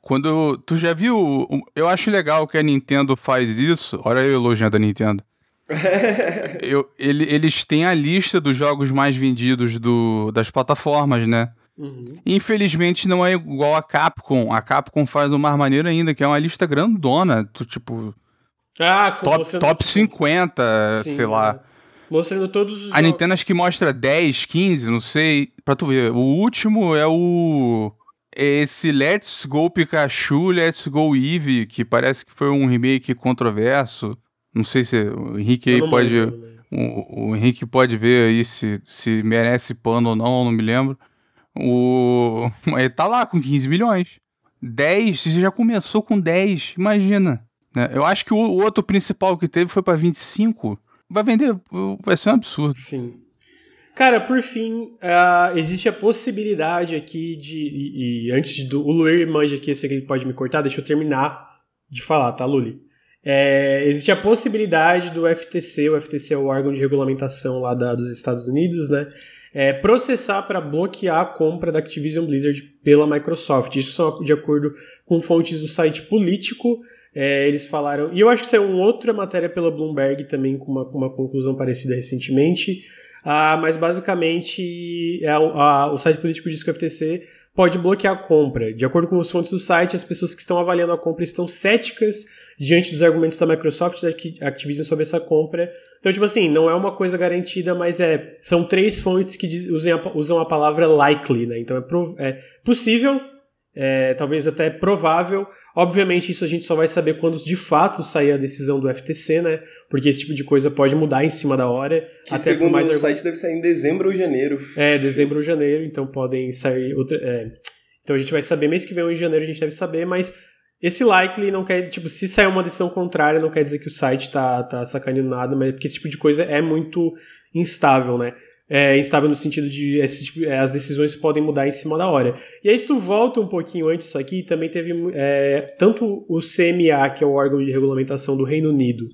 quando. Tu já viu. o- Eu acho legal que a Nintendo faz isso. Olha eu elogiando a Nintendo. Eu, ele- eles têm a lista dos jogos mais vendidos do, das plataformas, né? Uhum. Infelizmente não é igual a Capcom. A Capcom faz uma maneira ainda, que é uma lista grandona. Tu, tipo, Ah, com- top, top tipo, 50, sim, sei lá. é. Mostrando todos os A jogos. Nintendo acho que mostra 10, 15, não sei. Pra tu ver. O último é o. é Esse Let's Go Pikachu, Let's Go Eevee, que parece que foi um remake controverso. Não sei se o Henrique aí pode. né? O, o Henrique pode ver aí se, se merece pano ou não, não me lembro. O. Ele tá lá com 15 milhões. 10, você já começou com 10, imagina. Né? Eu acho que o, o outro principal que teve foi pra 25. Vai vender, vai ser um absurdo. Sim. Cara, por fim, ah, existe a possibilidade aqui de. E, e antes do. O manja aqui, eu sei que ele pode me cortar, deixa eu terminar de falar, tá, Luli? É, existe a possibilidade do FTC, o FTC é o órgão de regulamentação lá da- dos Estados Unidos, né? é, processar para bloquear a compra da Activision Blizzard pela Microsoft. Isso só de acordo com fontes do site político. É, eles falaram. E eu acho que saiu uma outra matéria pela Bloomberg também com uma, com uma conclusão parecida recentemente. Ah, mas basicamente é, o- a- o site político diz que o FTC pode bloquear a compra. De acordo com as fontes do site, as pessoas que estão avaliando a compra estão céticas diante dos argumentos da Microsoft e da Activision sobre essa compra. Então, tipo assim, não é uma coisa garantida, mas é são três fontes que diz- usem a, usam a palavra likely, né? Então é, é possível, é, talvez até provável. Obviamente, isso a gente só vai saber quando de fato sair a decisão do FTC, né? Porque esse tipo de coisa pode mudar em cima da hora. Que até segundo mais o argu- site deve sair em dezembro ou janeiro. é, dezembro ou janeiro, então podem sair outra. é. Então a gente vai saber, mês que vem ou em janeiro a gente deve saber, mas esse likely não quer, tipo, se sair uma decisão contrária, não quer dizer que o site tá, tá sacaneando nada, mas é porque esse tipo de coisa é muito instável, né? É instável no sentido de esse tipo, é, as decisões podem mudar em cima da hora. E aí, se tu volta um pouquinho antes disso aqui, também teve é, tanto o CMA, que é o órgão de regulamentação do Reino Unido,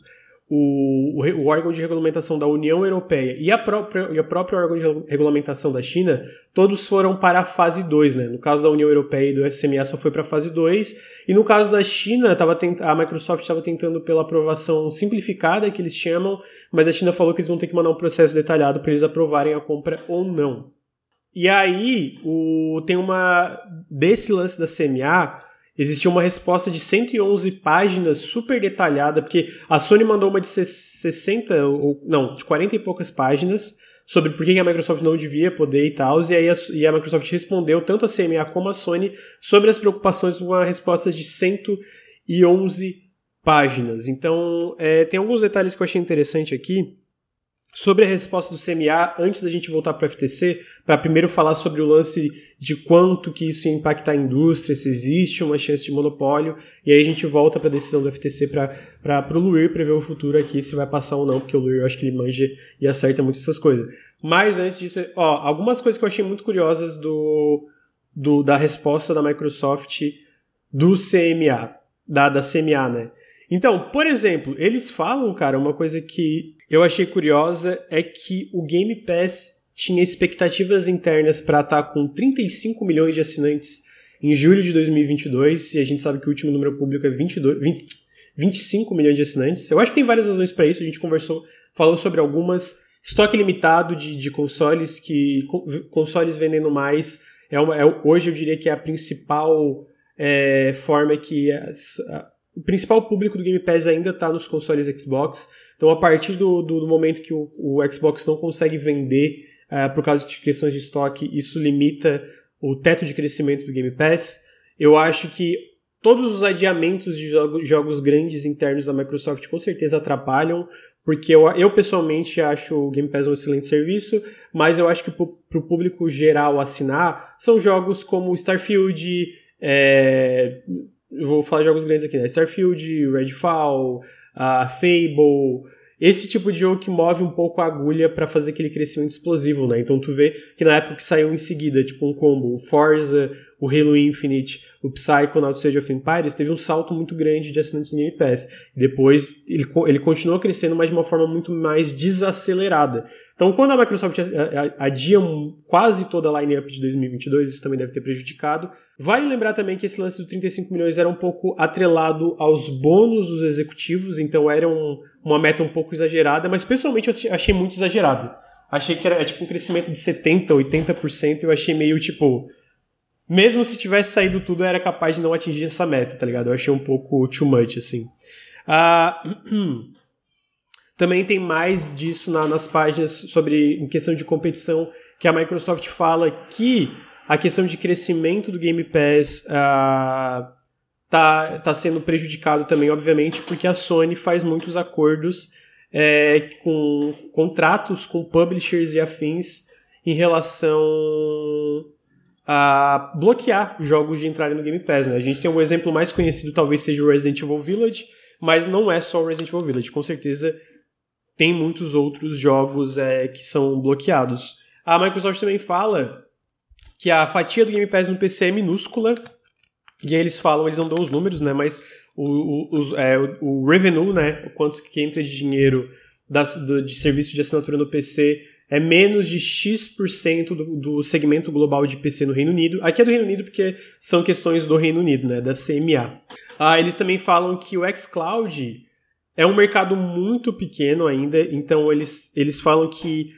o, o, o órgão de regulamentação da União Europeia e a própria, e a própria órgão de regu- regulamentação da China, todos foram para a fase 2, né? No caso da União Europeia e do FCMA só foi para a fase 2, e no caso da China, tava a Microsoft estava tentando pela aprovação simplificada, que eles chamam, mas a China falou que eles vão ter que mandar um processo detalhado para eles aprovarem a compra ou não. E aí, o, tem uma. Desse lance da CMA, existia uma resposta de 111 páginas super detalhada, porque a Sony mandou uma de 60, ou não, de 40 e poucas páginas sobre por que a Microsoft não devia poder e tal, e aí a, e a Microsoft respondeu, tanto a CMA como a Sony, sobre as preocupações com uma resposta de 111 páginas. Então, é, tem alguns detalhes que eu achei interessante aqui. Sobre a resposta do CMA, antes da gente voltar para o FTC, para primeiro falar sobre o lance de quanto que isso ia impactar a indústria, se existe uma chance de monopólio, e aí a gente volta para a decisão do FTC para o Luir prever o futuro aqui, se vai passar ou não, porque o Luir eu acho que ele manja e acerta muito essas coisas. Mas antes disso, ó, algumas coisas que eu achei muito curiosas do, do da resposta da Microsoft do CMA, da, da CMA, né? Então, por exemplo, eles falam, cara, uma coisa que eu achei curiosa é que o Game Pass tinha expectativas internas para estar com 35 milhões de assinantes em julho de 2022, e a gente sabe que o último número público é 22, 20, 25 milhões de assinantes. Eu acho que tem várias razões para isso, a gente conversou, falou sobre algumas. Estoque limitado de, de consoles, que consoles vendendo mais, é, uma, é hoje eu diria que é a principal é, forma que as, a, o principal público do Game Pass ainda está nos consoles Xbox. Então, a partir do, do, do momento que o, o, Xbox não consegue vender uh, por causa de questões de estoque, isso limita o teto de crescimento do Game Pass. Eu acho que todos os adiamentos de jogo, jogos grandes internos da Microsoft com certeza atrapalham, porque eu, eu pessoalmente acho o Game Pass um excelente serviço, mas eu acho que para o público geral assinar, são jogos como Starfield, é, vou falar jogos grandes aqui, né? Starfield, Redfall, uh, Fable, esse tipo de jogo que move um pouco a agulha para fazer aquele crescimento explosivo, né? Então tu vê que na época que saiu em seguida, tipo um combo, Forza, o Halo Infinite, o Psychonauts Age of Empires, teve um salto muito grande de assinantes no Game Pass. Depois ele, ele continuou crescendo, mas de uma forma muito mais desacelerada. Então, quando a Microsoft adia quase toda a line-up de 2022, isso também deve ter prejudicado. Vale lembrar também que esse lance dos 35 milhões era um pouco atrelado aos bônus dos executivos, então era um, uma meta um pouco exagerada, mas pessoalmente eu achei muito exagerado. Achei que era tipo um crescimento de 70%, 80%, eu achei meio tipo. Mesmo se tivesse saído tudo, era capaz de não atingir essa meta, tá ligado? Eu achei um pouco too much, assim. Uh, também tem mais disso na, nas páginas sobre em questão de competição, que a Microsoft fala que a questão de crescimento do Game Pass uh, tá, tá sendo prejudicado também, obviamente, porque a Sony faz muitos acordos é, com contratos com publishers e afins em relação a bloquear jogos de entrarem no Game Pass. Né? A gente tem um exemplo mais conhecido, talvez seja o Resident Evil Village, mas não é só o Resident Evil Village. Com certeza tem muitos outros jogos é, que são bloqueados. A Microsoft também fala que a fatia do Game Pass no PC é minúscula. E aí eles falam, eles não dão os números, né? Mas o, o, é, o revenue, né? O quanto que entra de dinheiro das, do, de serviço de assinatura no PC é menos de X% do, do segmento global de PC no Reino Unido. Aqui é do Reino Unido porque são questões do Reino Unido, né? Da CMA. Ah, eles também falam que o xCloud é um mercado muito pequeno ainda, então eles, eles falam que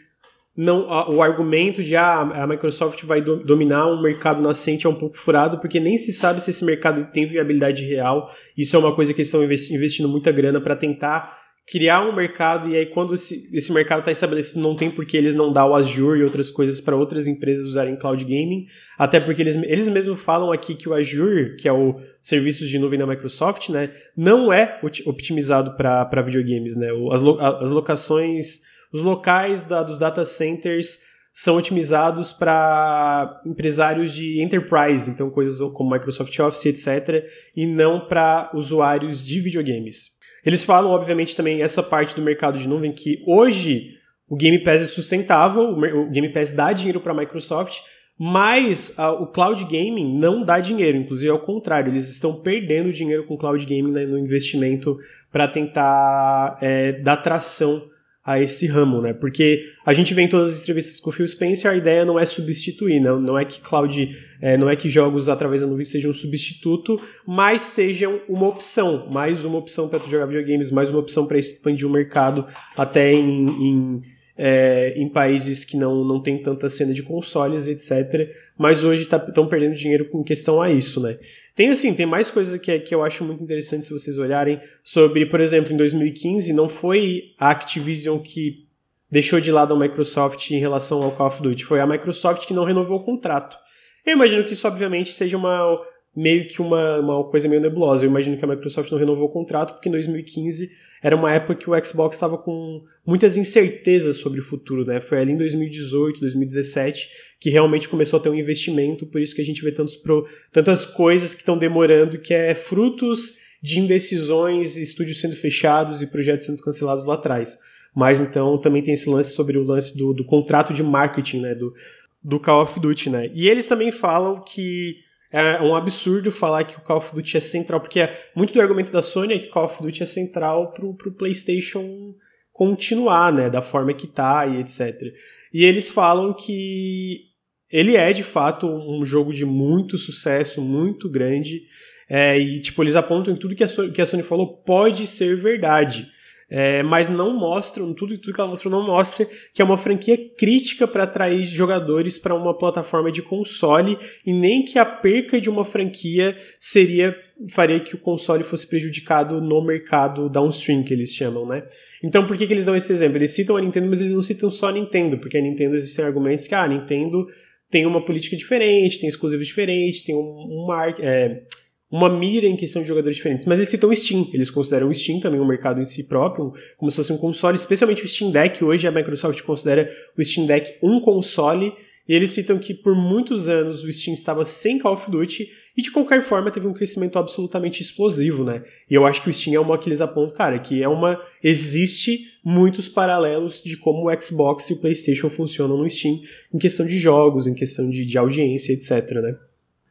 não, o argumento de ah, a Microsoft vai do, dominar um mercado nascente é um pouco furado, porque nem se sabe se esse mercado tem viabilidade real. Isso é uma coisa que eles estão investindo muita grana para tentar criar um mercado, e aí quando esse, esse mercado está estabelecido, não tem por que eles não dar o Azure e outras coisas para outras empresas usarem cloud gaming, até porque eles, eles mesmos falam aqui que o Azure, que é o serviço de nuvem da Microsoft, né, não é otimizado para videogames, né, as, as locações os locais da, dos data centers são otimizados para empresários de enterprise, então coisas como Microsoft Office, etc., e não para usuários de videogames. Eles falam, obviamente, também essa parte do mercado de nuvem que hoje o Game Pass é sustentável, o Game Pass dá dinheiro para a Microsoft, mas uh, o cloud gaming não dá dinheiro, inclusive ao contrário, eles estão perdendo dinheiro com cloud gaming né, no investimento para tentar é, dar tração a esse ramo, né? Porque a gente vê em todas as entrevistas com o Phil Spencer, a ideia não é substituir, não, não é que cloud, é, não é que jogos através da nuvem sejam um substituto, mas sejam uma opção, mais uma opção para jogar videogames, mais uma opção para expandir o mercado até em, em, é, em países que não, não tem tanta cena de consoles, etc. Mas hoje estão tá, perdendo dinheiro com questão a isso, né? Tem assim, tem mais coisas que, que eu acho muito interessante se vocês olharem sobre, por exemplo, em 2015 não foi a Activision que deixou de lado a Microsoft em relação ao Call of Duty, foi a Microsoft que não renovou o contrato. Eu imagino que isso obviamente seja uma meio que uma, uma coisa meio nebulosa. Eu imagino que a Microsoft não renovou o contrato porque em 2015 era uma época que o Xbox estava com muitas incertezas sobre o futuro, né? Foi ali em 2018, 2017 que realmente começou a ter um investimento, por isso que a gente vê tantos pro, tantas coisas que estão demorando, que é frutos de indecisões, estúdios sendo fechados e projetos sendo cancelados lá atrás. Mas então também tem esse lance sobre o lance do, do contrato de marketing, né? Do, do Call of Duty, né? E eles também falam que é um absurdo falar que o Call of Duty é central, porque é, muito do argumento da Sony é que Call of Duty é central pro, pro PlayStation continuar, né, da forma que tá e etc. E eles falam que ele é de fato um jogo de muito sucesso, muito grande, é, e tipo, eles apontam em tudo que a, Sony, que a Sony falou pode ser verdade é, mas não mostram, tudo, tudo que ela mostrou não mostra que é uma franquia crítica para atrair jogadores para uma plataforma de console e nem que a perca de uma franquia seria faria que o console fosse prejudicado no mercado downstream que eles chamam, né? Então por que, que eles dão esse exemplo? Eles citam a Nintendo, mas eles não citam só a Nintendo, porque a Nintendo existem argumentos que ah, a Nintendo tem uma política diferente, tem exclusivos diferentes, tem um, um mar, é, uma mira em questão de jogadores diferentes. Mas eles citam o Steam. Eles consideram o Steam também um mercado em si próprio, como se fosse um console, especialmente o Steam Deck. Hoje a Microsoft considera o Steam Deck um console. E eles citam que por muitos anos o Steam estava sem Call of Duty e de qualquer forma teve um crescimento absolutamente explosivo, né? E eu acho que o Steam é uma que eles apontam, cara, que é uma. Existe muitos paralelos de como o Xbox e o PlayStation funcionam no Steam em questão de jogos, em questão de, de audiência, etc, né?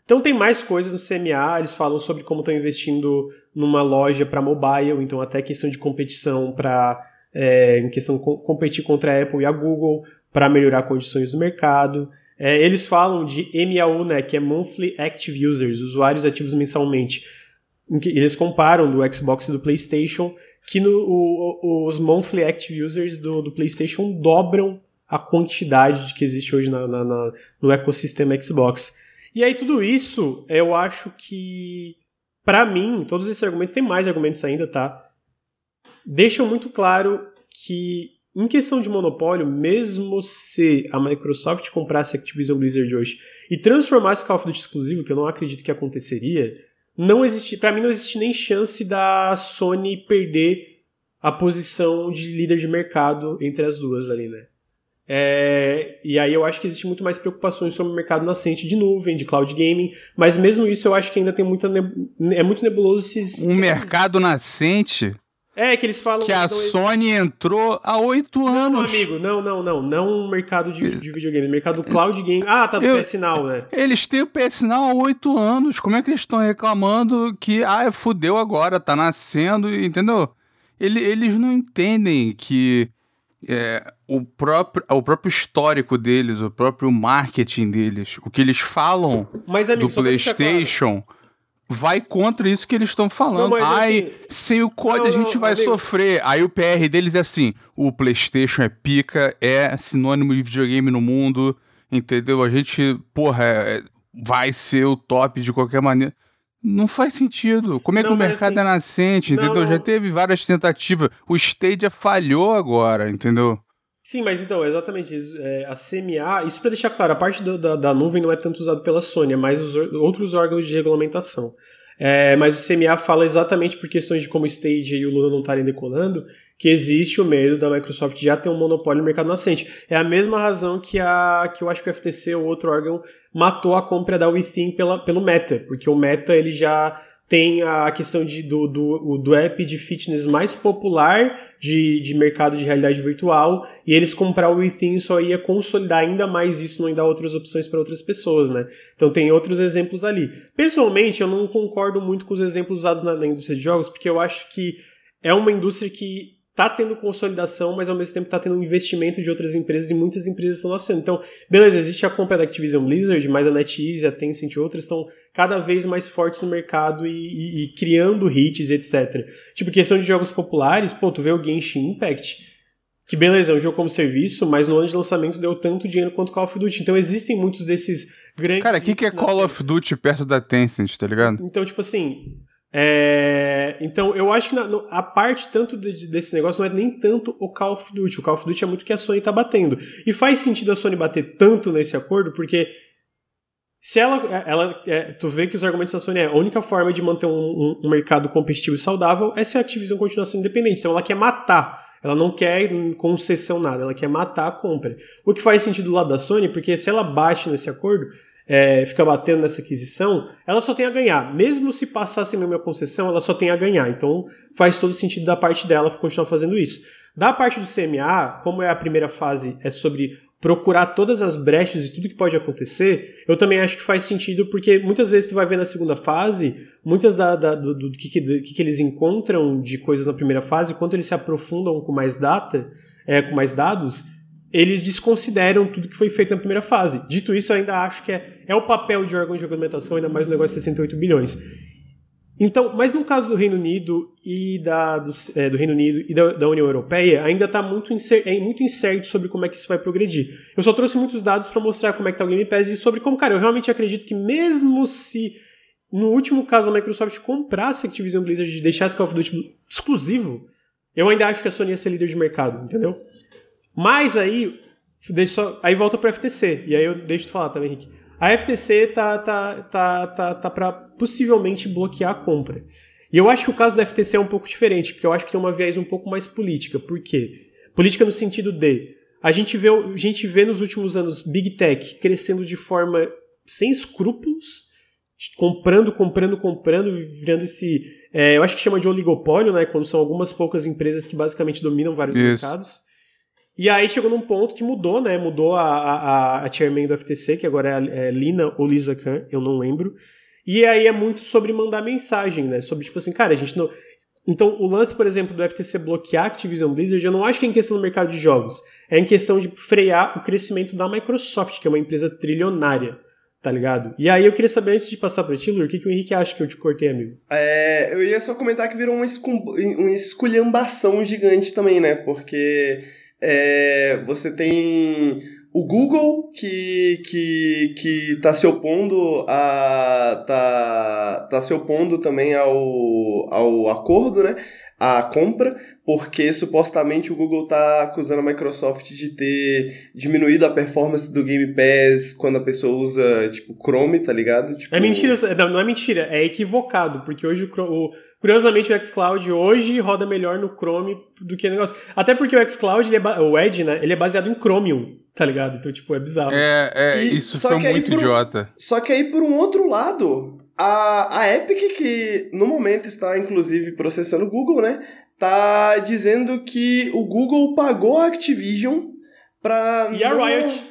Então tem mais coisas no CMA, eles falam sobre como estão investindo numa loja para mobile, então até questão de competição para é, em questão de competir contra a Apple e a Google para melhorar condições do mercado. É, eles falam de MAU, né, que é Monthly Active Users, usuários ativos mensalmente. Eles comparam do Xbox e do PlayStation, que no, o, os Monthly Active Users do, do, PlayStation dobram a quantidade que existe hoje na, na, na, no ecossistema Xbox. E aí tudo isso, eu acho que, para mim, todos esses argumentos, tem mais argumentos ainda, tá? Deixam muito claro que em questão de monopólio, mesmo se a Microsoft comprasse a Activision Blizzard hoje e transformasse Call of Duty exclusivo, que eu não acredito que aconteceria, não existe, para mim não existe nem chance da Sony perder a posição de líder de mercado entre as duas ali, né? É, e aí eu acho que existe muito mais preocupações sobre o mercado nascente de nuvem, de cloud gaming, mas mesmo isso eu acho que ainda tem muita é muito nebuloso se um mercado nascente é, que eles falam. Que a Sony entrou há oito anos. Não, amigo, não, não, não. Não o mercado de, de videogame, mercado cloud game. Ah, tá do Eu, PS Now, né? Eles têm o PS Now há oito anos. Como é que eles estão reclamando que, ah, fudeu agora, tá nascendo, entendeu? Ele, eles não entendem que é, o, próprio, o próprio histórico deles, o próprio marketing deles, o que eles falam Mas, amigo, do PlayStation vai contra isso que eles estão falando. Não, Ai, assim, sem o código não, a gente vai amigo. sofrer. Aí o PR deles é assim: o PlayStation é pica, é sinônimo de videogame no mundo, entendeu? A gente, porra, é, vai ser o top de qualquer maneira. Não faz sentido. Como é não, que o mercado assim, é nascente, entendeu? Já teve várias tentativas. O Stadia falhou agora, entendeu? Sim, mas então, exatamente. É, a CMA, isso para deixar claro, a parte do, da, da, nuvem não é tanto usada pela Sony, é mais os outros órgãos de regulamentação. É, mas o CMA fala exatamente por questões de como o Stage e o Luna não estarem decolando, que existe o medo da Microsoft já ter um monopólio no mercado nascente. É a mesma razão que, a, que eu acho que o FTC, o outro órgão, matou a compra da Within pela, pelo Meta, porque o Meta ele já tem a questão de, do, do, do app de fitness mais popular de, de mercado de realidade virtual, e eles comprar o Within só ia consolidar ainda mais isso, não ia dar outras opções para outras pessoas, né? Então tem outros exemplos ali. Pessoalmente, eu não concordo muito com os exemplos usados na, na indústria de jogos, porque eu acho que é uma indústria que tá tendo consolidação, mas ao mesmo tempo tá tendo investimento de outras empresas e muitas empresas estão nascendo. Então, beleza, existe a compra da Activision Blizzard, mas a NetEase, a Tencent e outras estão cada vez mais fortes no mercado e, e, e, criando hits, etc. Tipo, questão de jogos populares, pô, tu vê o Genshin Impact, que beleza, é um jogo como serviço, mas no ano de lançamento deu tanto dinheiro quanto Call of Duty. Então existem muitos desses grandes... Cara, o que, que é Call of Duty perto da Tencent, tá ligado? Então, tipo assim, é, então, eu acho que na, a parte tanto de, desse negócio não é nem tanto o Call of Duty. O Call of Duty é muito que a Sony tá batendo. E faz sentido a Sony bater tanto nesse acordo, porque se ela. ela é, tu vê que os argumentos da Sony é a única forma de manter um, um, um, mercado competitivo e saudável é se a Activision continuar sendo independente. Então ela quer matar. Ela não quer concessão nada, ela quer matar a compra. O que faz sentido do lado da Sony, porque se ela bate nesse acordo, é, fica batendo nessa aquisição, ela só tem a ganhar. Mesmo se passasse a minha concessão, ela só tem a ganhar. Então faz todo sentido da parte dela continuar fazendo isso. Da parte do CMA, como é a primeira fase, é sobre procurar todas as brechas e tudo que pode acontecer, eu também acho que faz sentido, porque muitas vezes tu vai ver na segunda fase, muitas da, da do, do, que, que, do, que, eles encontram de coisas na primeira fase, quando eles se aprofundam com mais data, é, com mais dados, eles desconsideram tudo que foi feito na primeira fase. Dito isso, eu ainda acho que é, é o papel de órgão de regulamentação, ainda mais no negócio de 68 bilhões. Então, mas no caso do Reino Unido e da, do, é, do Reino Unido e da, da União Europeia, ainda está muito, é, muito incerto sobre como é que isso vai progredir. Eu só trouxe muitos dados para mostrar como é que está o Game Pass e sobre como, cara, eu realmente acredito que mesmo se no último caso a Microsoft comprasse a Activision Blizzard e deixasse Call of Duty exclusivo, eu ainda acho que a Sony ia ser líder de mercado, entendeu? Mas aí, só, aí volta para FTC, e aí eu deixo tu falar também, Henrique. A FTC tá, tá, tá, tá, tá para possivelmente bloquear a compra. E eu acho que o caso da FTC é um pouco diferente, porque eu acho que tem uma viés um pouco mais política. Por quê? Política no sentido de a gente vê, a gente vê nos últimos anos Big Tech crescendo de forma sem escrúpulos, comprando, comprando, comprando, virando esse. É, eu acho que chama de oligopólio, né? Quando são algumas poucas empresas que basicamente dominam vários Isso. mercados. E aí chegou num ponto que mudou, né? Mudou a, a, a chairman do FTC, que agora é, é Lina ou Lisa Khan, eu não lembro. E aí é muito sobre mandar mensagem, né? Sobre, tipo assim, cara, a gente não. Então, o lance, por exemplo, do FTC bloquear a Activision Blizzard, eu não acho que é em questão do mercado de jogos. É em questão de frear o crescimento da Microsoft, que é uma empresa trilionária, tá ligado? E aí eu queria saber, antes de passar pra ti, o que, que o Henrique acha que eu te cortei, amigo? É, eu ia só comentar que virou uma, uma esculhambação gigante também, né? Porque é, você tem o Google que, que, que tá se opondo a. tá, tá se opondo também ao, ao acordo, né? A compra, porque supostamente o Google tá acusando a Microsoft de ter diminuído a performance do Game Pass quando a pessoa usa, tipo, Chrome, tá ligado? Tipo... É mentira, não, é mentira, é equivocado, porque hoje o Curiosamente, o xCloud hoje roda melhor no Chrome do que o negócio. Até porque o xCloud, é o Edge, né? Ele é baseado em Chromium, tá ligado? Então, tipo, é bizarro. É, é e, isso foi muito idiota. só que aí, por um outro lado, a, a Epic, que no momento está, inclusive, processando o Google, né? Tá dizendo que o Google pagou a Activision pra. E a Riot.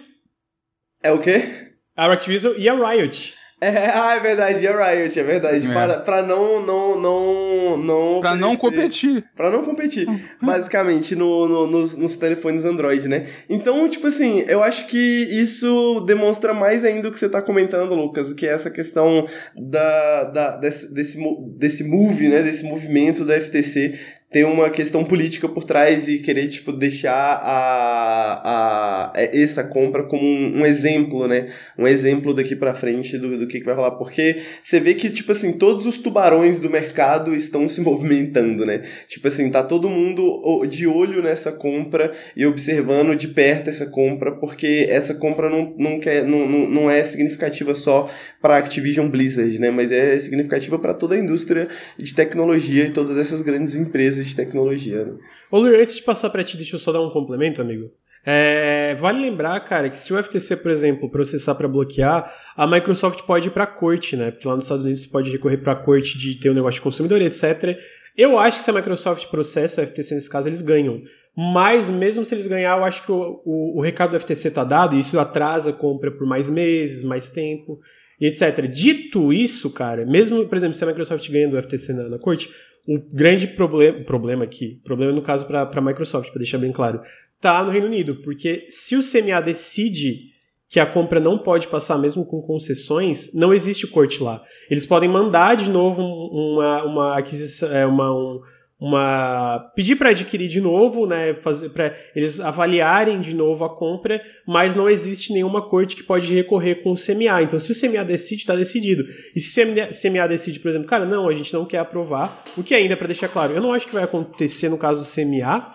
É o quê? A Activision e a Riot. É, ah, é verdade, é Riot, é verdade. É. Para, pra não, não, não, não. Pra não competir. Pra não competir. Basicamente, no, no, nos, nos telefones Android, né? Então, tipo assim, eu acho que isso demonstra mais ainda o que você tá comentando, Lucas, que é essa questão da, da, desse, desse, desse move, né? Desse movimento da FTC tem uma questão política por trás e querer, tipo, deixar a, a, é, essa compra como um, um exemplo, né? Um exemplo daqui para frente do, do que, que vai rolar. Porque você vê que, tipo assim, todos os tubarões do mercado estão se movimentando, né? Tipo assim, tá todo mundo de olho nessa compra e observando de perto essa compra, porque essa compra não, não, quer, não, não, não é significativa só para Activision Blizzard, né? Mas é significativa para toda a indústria de tecnologia e todas essas grandes empresas de tecnologia. Né? Ô, Lur, antes de passar para ti, deixa eu só dar um complemento, amigo. É, vale lembrar, cara, que se o FTC, por exemplo, processar para bloquear, a Microsoft pode ir para corte, né? Porque lá nos Estados Unidos você pode recorrer para corte de ter um negócio de consumidor, etc. Eu acho que se a Microsoft processa a FTC nesse caso, eles ganham. Mas mesmo se eles ganhar, eu acho que o, o, o recado do FTC tá dado, e isso atrasa a compra por mais meses, mais tempo e etc. Dito isso, cara, mesmo, por exemplo, se a Microsoft ganha do FTC na, na corte, o grande problema, problema aqui, problema no caso para a Microsoft, para deixar bem claro, tá no Reino Unido, porque se o CMA decide que a compra não pode passar mesmo com concessões, não existe corte lá. Eles podem mandar de novo uma, uma aquisição, é, uma, um, uma pedir para adquirir de novo, né, fazer para eles avaliarem de novo a compra, mas não existe nenhuma corte que pode recorrer com o CMA. Então, se o CMA decide, está decidido. E se o CMA decide, por exemplo, cara, não, a gente não quer aprovar, o que ainda para deixar claro, eu não acho que vai acontecer no caso do CMA,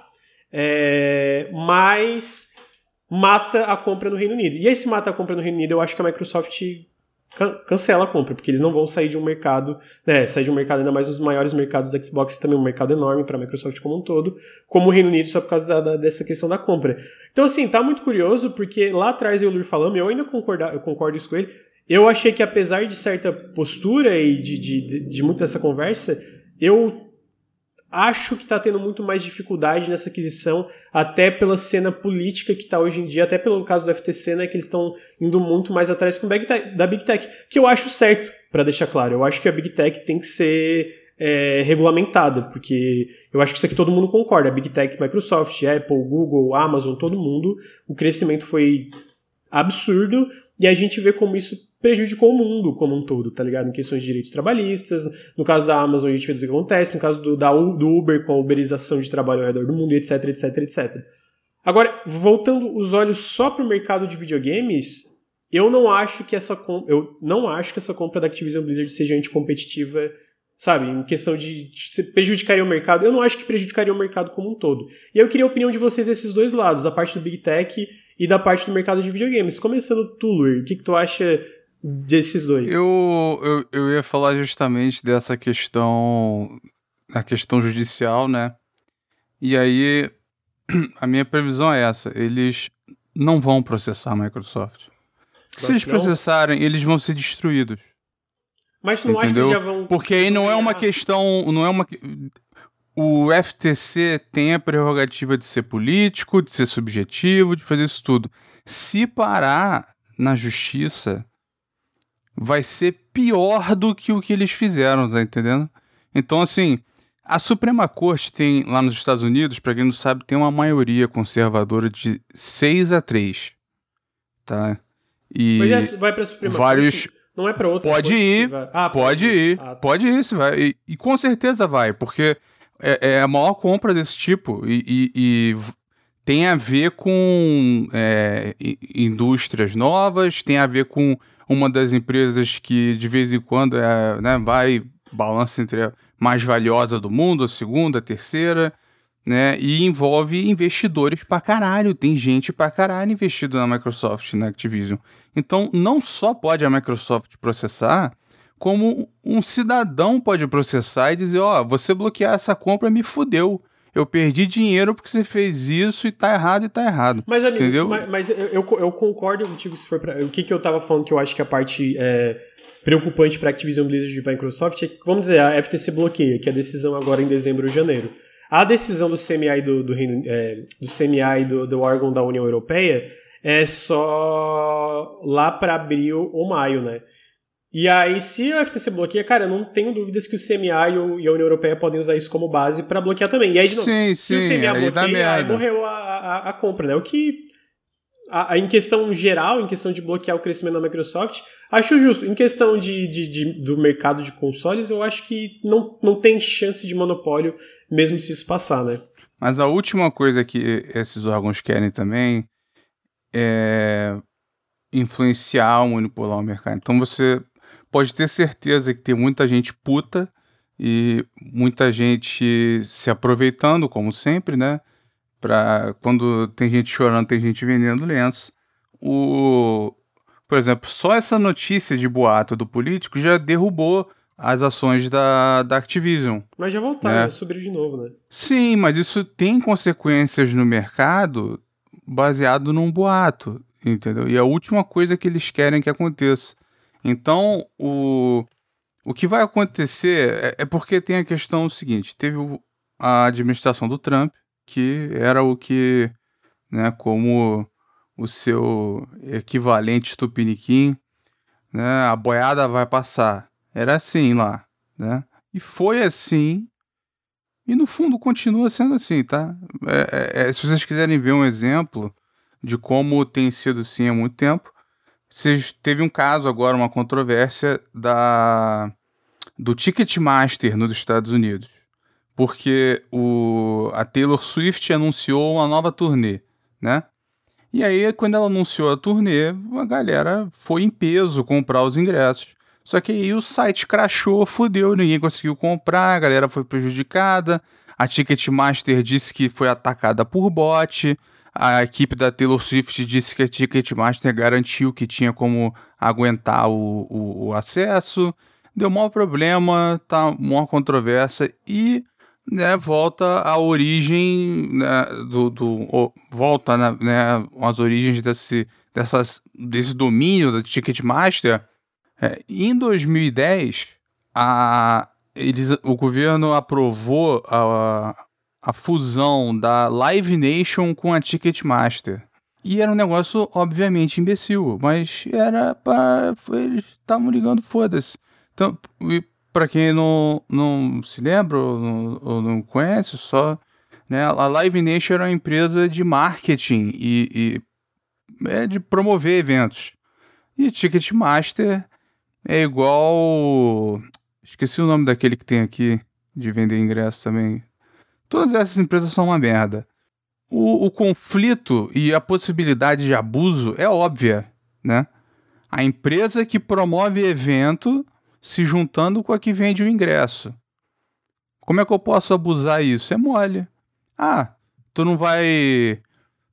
é, mas mata a compra no Reino Unido. E esse mata a compra no Reino Unido, eu acho que a Microsoft cancela a compra, porque eles não vão sair de um mercado, né, sair de um mercado ainda mais nos maiores mercados do Xbox, que também é um mercado enorme para a Microsoft como um todo, como o Reino Unido só por causa da, dessa questão da compra. Então, assim, tá muito curioso, porque lá atrás eu Lur falando, eu ainda concordo, eu concordo isso com ele, eu achei que apesar de certa postura e de, de, de, de muito dessa conversa, eu acho que está tendo muito mais dificuldade nessa aquisição, até pela cena política que está hoje em dia, até pelo caso do FTC, né, que eles estão indo muito mais atrás com da Big Tech, que eu acho certo, para deixar claro. Eu acho que a Big Tech tem que ser é, regulamentada, porque eu acho que isso aqui todo mundo concorda. A Big Tech, Microsoft, Apple, Google, Amazon, todo mundo, o crescimento foi absurdo e a gente vê como isso prejudicou o mundo como um todo, tá ligado? Em questões de direitos trabalhistas, no caso da Amazon a gente vê o que acontece, no caso do, da, do Uber com a uberização de trabalho ao redor do mundo, etc, etc, etc. Agora, voltando os olhos só para o mercado de videogames, eu não acho que essa eu não acho que essa compra da Activision Blizzard seja anticompetitiva, sabe, em questão de, de prejudicaria o mercado. Eu não acho que prejudicaria o mercado como um todo. E eu queria a opinião de vocês desses dois lados, da parte do Big Tech e da parte do mercado de videogames. Começando tu, Luir, o que, que tu acha desses dois? Eu, eu, eu ia falar justamente dessa questão, a questão judicial, né? E aí, a minha previsão é essa: eles não vão processar a Microsoft. Se eles processarem, eles vão ser destruídos. Mas não entendeu? acho que já vão. Porque aí não é uma questão. Não é uma. O FTC tem a prerrogativa de ser político, de ser subjetivo, de fazer isso tudo. Se parar na justiça, vai ser pior do que o que eles fizeram, tá entendendo? Então, assim, a Suprema Corte tem, lá nos Estados Unidos, para quem não sabe, tem uma maioria conservadora de 6 a 3. Tá? E Mas é, vai pra Suprema vários... Corte, não é pra outra Pode ir, Ah, Pode ir, Ah, tá. pode ir, se vai. E, e com certeza vai, porque é, é a maior compra desse tipo e, e- e tem a ver com é, indústrias novas, tem a ver com uma das empresas que de vez em quando é, né, vai balança entre a mais valiosa do mundo, a segunda, a terceira, né? E envolve investidores pra caralho. Tem gente pra caralho investido na Microsoft, na Activision. Então, não só pode a Microsoft processar, como um cidadão pode processar e dizer: Ó, você bloquear essa compra me fudeu. Eu perdi dinheiro porque você fez isso e tá errado e tá errado. Mas, amigo, Entendeu? mas, mas eu, eu, eu concordo contigo se for pra. O que, que eu tava falando que eu acho que a parte é, preocupante pra Activision Blizzard e Microsoft é que, vamos dizer, a FTC bloqueia, que é a decisão agora em dezembro ou janeiro. A decisão do CMI do, do, Reino- é, do CMI do, do órgão da União Europeia é só lá pra abril ou maio, né? E aí, se a FTC bloqueia, cara, eu não tenho dúvidas que o CMI e o- e a União Europeia podem usar isso como base pra bloquear também. E aí, de novo, sim, se o sim, CMA aí bloqueia, aí morreu a, a, a compra, né? O que, a- a- em questão geral, em questão de bloquear o crescimento da Microsoft, acho justo. Em questão de, de- de- do mercado de consoles, eu acho que não, não tem chance de monopólio, mesmo se isso passar, né? Mas a última coisa que esses órgãos querem também é influenciar ou manipular o mercado. Então você pode ter certeza que tem muita gente puta e muita gente se aproveitando, como sempre, né? Pra, quando tem gente chorando, tem gente vendendo lenço. O, por exemplo, só essa notícia de boato do político já derrubou as ações da, da Activision. Mas já voltaram, né? subiram de novo, né? Sim, mas isso tem consequências no mercado baseado num boato, entendeu? E a última coisa que eles querem que aconteça. Então, o, o que vai acontecer é, é porque tem a questão seguinte: teve o- a administração do Trump, que era o que, né, como o seu equivalente tupiniquim, né, a boiada vai passar. Era assim lá, né? E foi assim e no fundo continua sendo assim, tá? É, é, é, se vocês quiserem ver um exemplo de como tem sido assim há muito tempo, teve um caso agora, uma controvérsia da do Ticketmaster nos Estados Unidos, porque o, a Taylor Swift anunciou uma nova turnê, né? E aí, quando ela anunciou a turnê, a galera foi em peso comprar os ingressos. Só que aí o site crashou, fudeu, ninguém conseguiu comprar, a galera foi prejudicada. A Ticketmaster disse que foi atacada por bot. A equipe da Taylor Swift disse que a Ticketmaster garantiu que tinha como aguentar o, o, o acesso. Deu maior problema, tá uma controvérsia e né, volta à origem né, do, do volta né, né, às origens desse, dessas, desse domínio da Ticketmaster. É, em 2010, a, eles, o governo aprovou a, a fusão da Live Nation com a Ticketmaster. E era um negócio, obviamente, imbecil, mas era para. Eles estavam ligando, foda-se. Então, pra quem não, não se lembra ou não, ou não conhece, só. Né, a Live Nation era uma empresa de marketing e, e é de promover eventos. E Ticketmaster é igual. Esqueci o nome daquele que tem aqui de vender ingresso também. Todas essas empresas são uma merda. O, o conflito e a possibilidade de abuso é óbvia, né? A empresa que promove evento se juntando com a que vende o ingresso. Como é que eu posso abusar isso? É mole. Ah, tu não vai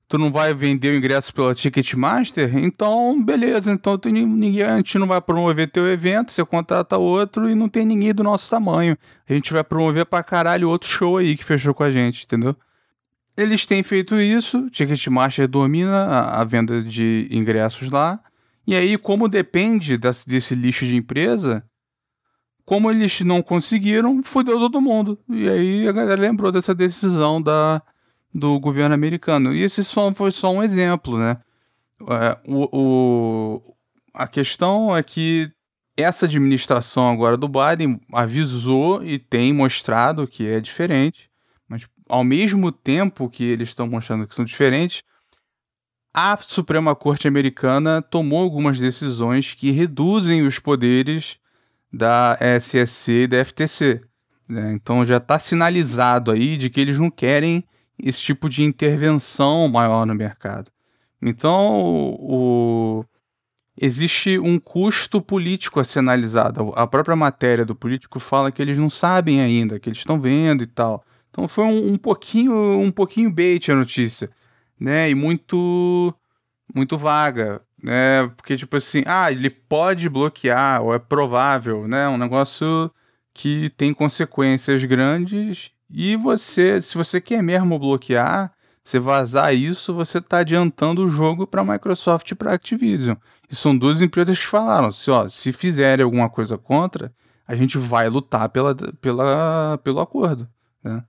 tu não vai vender o ingresso pela Ticketmaster? Então, beleza. Então ni- ninguém, a gente não vai promover teu evento, você contrata outro e não tem ninguém do nosso tamanho. A gente vai promover pra caralho outro show aí que fechou com a gente, entendeu? Eles têm feito isso, Ticketmaster domina a, a venda de ingressos lá. E aí, como depende desse, desse lixo de empresa, como eles não conseguiram, fudeu todo mundo. E aí a galera lembrou dessa decisão da, do governo americano. E esse só foi só um exemplo, né? É, o, o, a questão é que essa administração agora do Biden avisou e tem mostrado que é diferente, mas ao mesmo tempo que eles estão mostrando que são diferentes, a Suprema Corte Americana tomou algumas decisões que reduzem os poderes da SSC e da FTC. Né? Então já está sinalizado aí de que eles não querem esse tipo de intervenção maior no mercado. Então, o, existe um custo político a ser analisado. A própria matéria do político fala que eles não sabem ainda, que eles estão vendo e tal. Então foi um, um pouquinho um pouquinho bait a notícia, né? E muito muito vaga, né? Porque tipo assim, ah, ele pode bloquear ou é provável, né? Um negócio que tem consequências grandes e você, se você quer mesmo bloquear, você vazar isso, você está adiantando o jogo para a Microsoft e para a Activision. E são duas empresas que falaram: se, ó, se fizerem alguma coisa contra, a gente vai lutar pela, pela, pelo acordo. Né?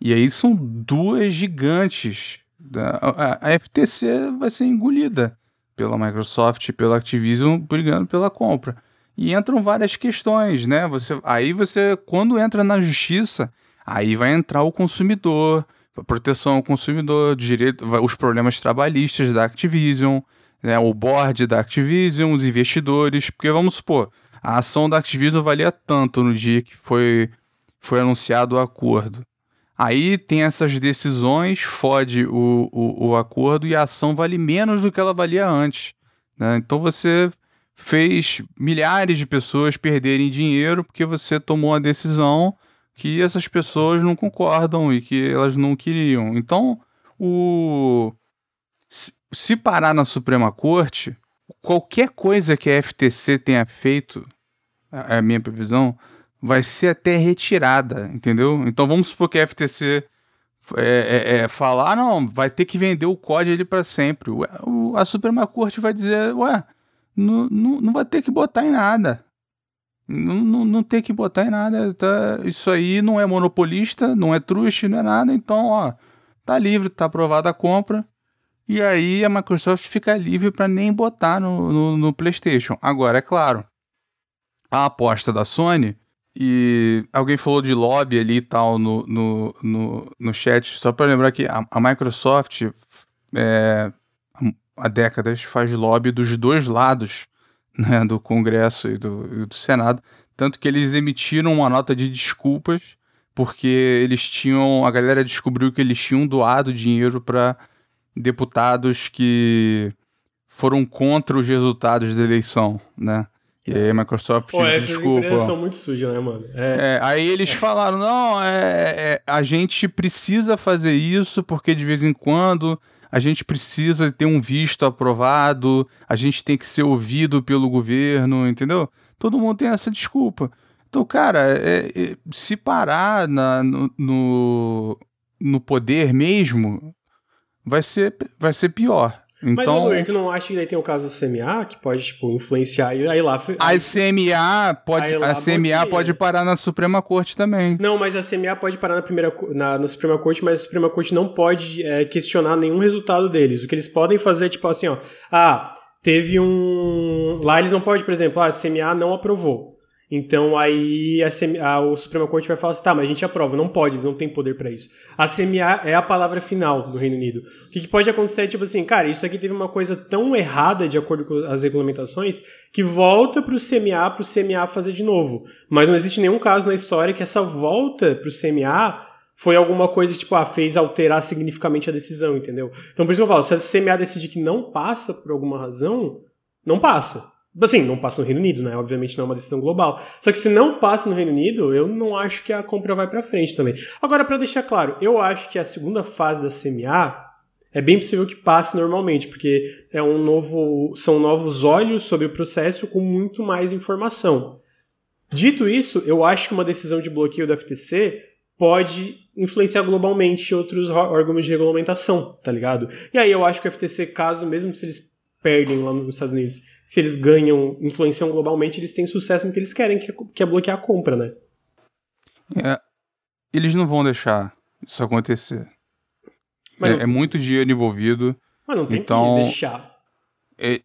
E aí são duas gigantes. Né? A, a, FTC vai ser engolida pela Microsoft e pela Activision brigando pela compra. E entram várias questões, né? Você, aí você, quando entra na justiça, Aí vai entrar o consumidor, a proteção ao consumidor, direito, os problemas trabalhistas da Activision, né, o board da Activision, os investidores, porque vamos supor, a ação da Activision valia tanto no dia que foi, foi anunciado o acordo. Aí tem essas decisões, fode o, o, o acordo e a ação vale menos do que ela valia antes. Né? Então você fez milhares de pessoas perderem dinheiro porque você tomou a decisão que essas pessoas não concordam e que elas não queriam. Então, o se parar na Suprema Corte, qualquer coisa que a FTC tenha feito, é a minha previsão, vai ser até retirada, entendeu? Então vamos supor que a FTC é, é, é, falar, ah, não, vai ter que vender o código para sempre. Ué, o, a Suprema Corte vai dizer, ué, não, não vai ter que botar em nada. Não, não, não tem que botar em nada. Tá? Isso aí não é monopolista, não é truste, não é nada. Então, ó, tá livre, tá aprovada a compra. E aí a Microsoft fica livre para nem botar no, no, no, PlayStation. Agora, é claro, a aposta da Sony. E alguém falou de lobby ali e tal no, no, no, no chat. Só para lembrar que a, a Microsoft é, há décadas faz lobby dos dois lados né, do Congresso e do, e do Senado, tanto que eles emitiram uma nota de desculpas porque eles tinham, a galera descobriu que eles tinham doado dinheiro para deputados que foram contra os resultados da eleição, né? E aí a Microsoft Pô, essas desculpa. são muito sujas, né, mano? É. É, aí eles falaram, não, é, é, a gente precisa fazer isso porque de vez em quando a gente precisa ter um visto aprovado, a gente tem que ser ouvido pelo governo, entendeu? Todo mundo tem essa desculpa. Então, cara, é, é, se parar na, no, no, no, poder mesmo, vai ser, vai ser pior. Então, Mas, tu não acha que daí tem o caso do CMA que pode, tipo, influenciar e aí lá... A CMA pode, a CMA pode parar na Suprema Corte também. Não, mas a CMA pode parar na, primeira, na, na Suprema Corte, mas a Suprema Corte não pode é, questionar nenhum resultado deles. O que eles podem fazer é, tipo assim, ó... Ah, teve um... Lá eles não podem, por exemplo, ah, a CMA não aprovou. Então aí a, a o Suprema Corte vai falar assim, tá, mas a gente aprova, não pode, eles não têm poder para isso. A CMA é a palavra final do Reino Unido. O que, que, pode acontecer é tipo assim, cara, isso aqui teve uma coisa tão errada de acordo com as regulamentações que volta para o CMA para o CMA fazer de novo. Mas não existe nenhum caso na história que essa volta para o CMA foi alguma coisa que, tipo, ah, fez alterar significativamente a decisão, entendeu? Então por isso que eu falo, se a CMA decidir que não passa por alguma razão, não passa. Assim, não passa no Reino Unido, né? Obviamente não é uma decisão global. Só que se não passa no Reino Unido, eu não acho que a compra vai para frente também. Agora, para deixar claro, eu acho que a segunda fase da CMA é bem possível que passe normalmente, porque é um novo, são novos olhos sobre o processo com muito mais informação. Dito isso, eu acho que uma decisão de bloqueio da FTC pode influenciar globalmente outros órgãos de regulamentação, tá ligado? E aí eu acho que o FTC, caso mesmo se eles perdem lá nos Estados Unidos. Se eles ganham, influenciam globalmente, eles têm sucesso no que eles querem, que é, que é bloquear a compra, né? É, eles não vão deixar isso acontecer. É, não... é, muito dinheiro envolvido. Mas não tem então, que deixar. É,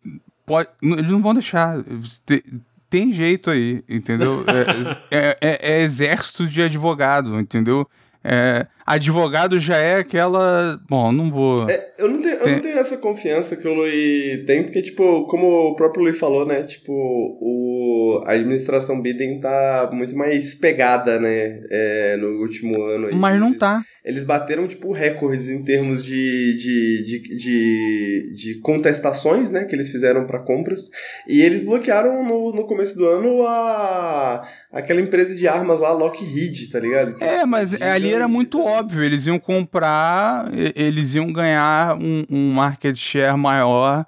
pode, eles não vão deixar. Tem, tem jeito aí, entendeu? É, é, é, é, exército de advogado, entendeu? É, advogado já é aquela. Bom, não vou. É, eu, não tenho, eu não tenho essa confiança que o Lui tem, porque, tipo, como o próprio Lui falou, né? Tipo, o, a administração Biden tá muito mais pegada, né? É, no último ano. Aí. Mas não eles, tá. Eles bateram, tipo, recordes em termos de, de, de, de, de contestações, né? Que eles fizeram para compras. E eles bloquearam no, no começo do ano a aquela empresa de armas lá, Lockheed, tá ligado? é, mas ali era muito óbvio, eles iam comprar, eles iam ganhar um, um market share maior,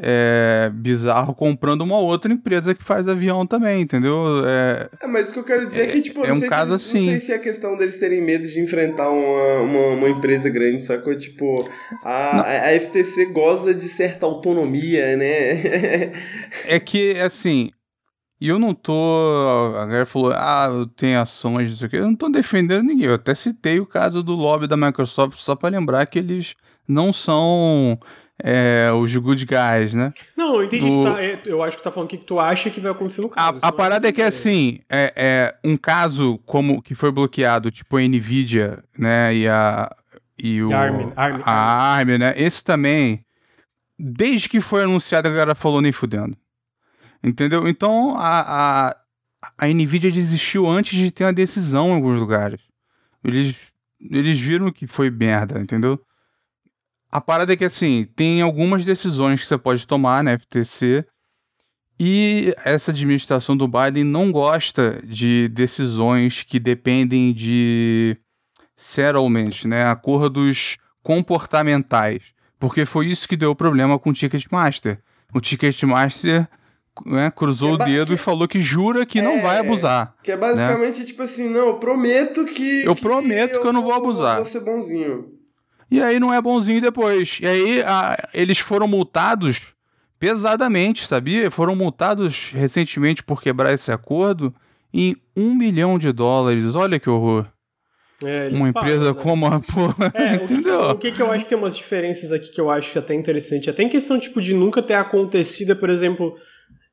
é, bizarro, comprando uma outra empresa que faz avião também, entendeu? É, é mas o que eu quero dizer é, é que, tipo, é um caso assim. não sei se é questão deles terem medo de enfrentar uma, uma, uma empresa grande, sacou? Tipo, a, a, a FTC goza de certa autonomia, né? é que, assim, e eu não tô. A galera falou, ah, eu tenho ações, não sei o quê. Eu não tô defendendo ninguém. Eu até citei o caso do lobby da Microsoft só para lembrar que eles não são é, os good guys, né? Não, eu entendi do... que tá, é, Eu acho que tá falando o que, tu acha que vai acontecer no caso. A, a parada é que, assim, é, é, um caso como que foi bloqueado, tipo a Nvidia, né? E a. E o. Arm, Arm, a Arm, né? Esse também. Desde que foi anunciado, a galera falou nem fudendo. Entendeu? Então a, a, a Nvidia desistiu antes de ter uma decisão em alguns lugares. Eles, eles viram que foi merda, entendeu? A parada é que assim, tem algumas decisões que você pode tomar na FTC e essa administração do Biden não gosta de decisões que dependem de settlement, né, acordos comportamentais, porque foi isso que deu o problema com o Ticketmaster. O Ticketmaster né, cruzou é o dedo que... e falou que jura que é, não vai abusar. Que é basicamente né? tipo assim, não, eu prometo que. Eu que prometo eu que eu não vou, vou abusar. Vou ser bonzinho. E aí não é bonzinho depois. E aí a, eles foram multados pesadamente, sabia? Foram multados recentemente por quebrar esse acordo em um milhão de dólares. Olha que horror. É, uma empresa pagam, né? como a porra. É, entendeu? O que, o que, que eu acho que tem umas diferenças aqui que eu acho até interessante. Até em questão tipo de nunca ter acontecido, por exemplo,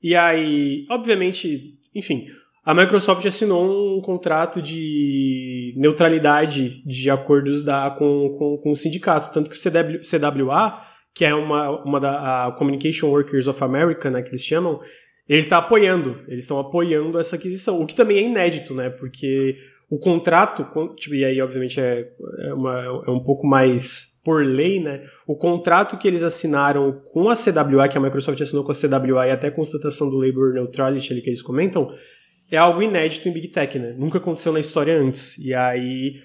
e aí, obviamente, enfim, a Microsoft assinou um contrato de neutralidade de acordos da, com, com, com os sindicatos, tanto que o CW, CWA, que é uma, uma da Communication Workers of America, né, que eles chamam, ele está apoiando, eles estão apoiando essa aquisição, o que também é inédito, né, porque o contrato, tipo, e aí obviamente é, é, uma, é um pouco mais por lei, né, o contrato que eles assinaram com a CWA, que a Microsoft assinou com a CWA e até a constatação do Labor Neutrality ali que eles comentam, é algo inédito em Big Tech, né? Nunca aconteceu na história antes. E aí.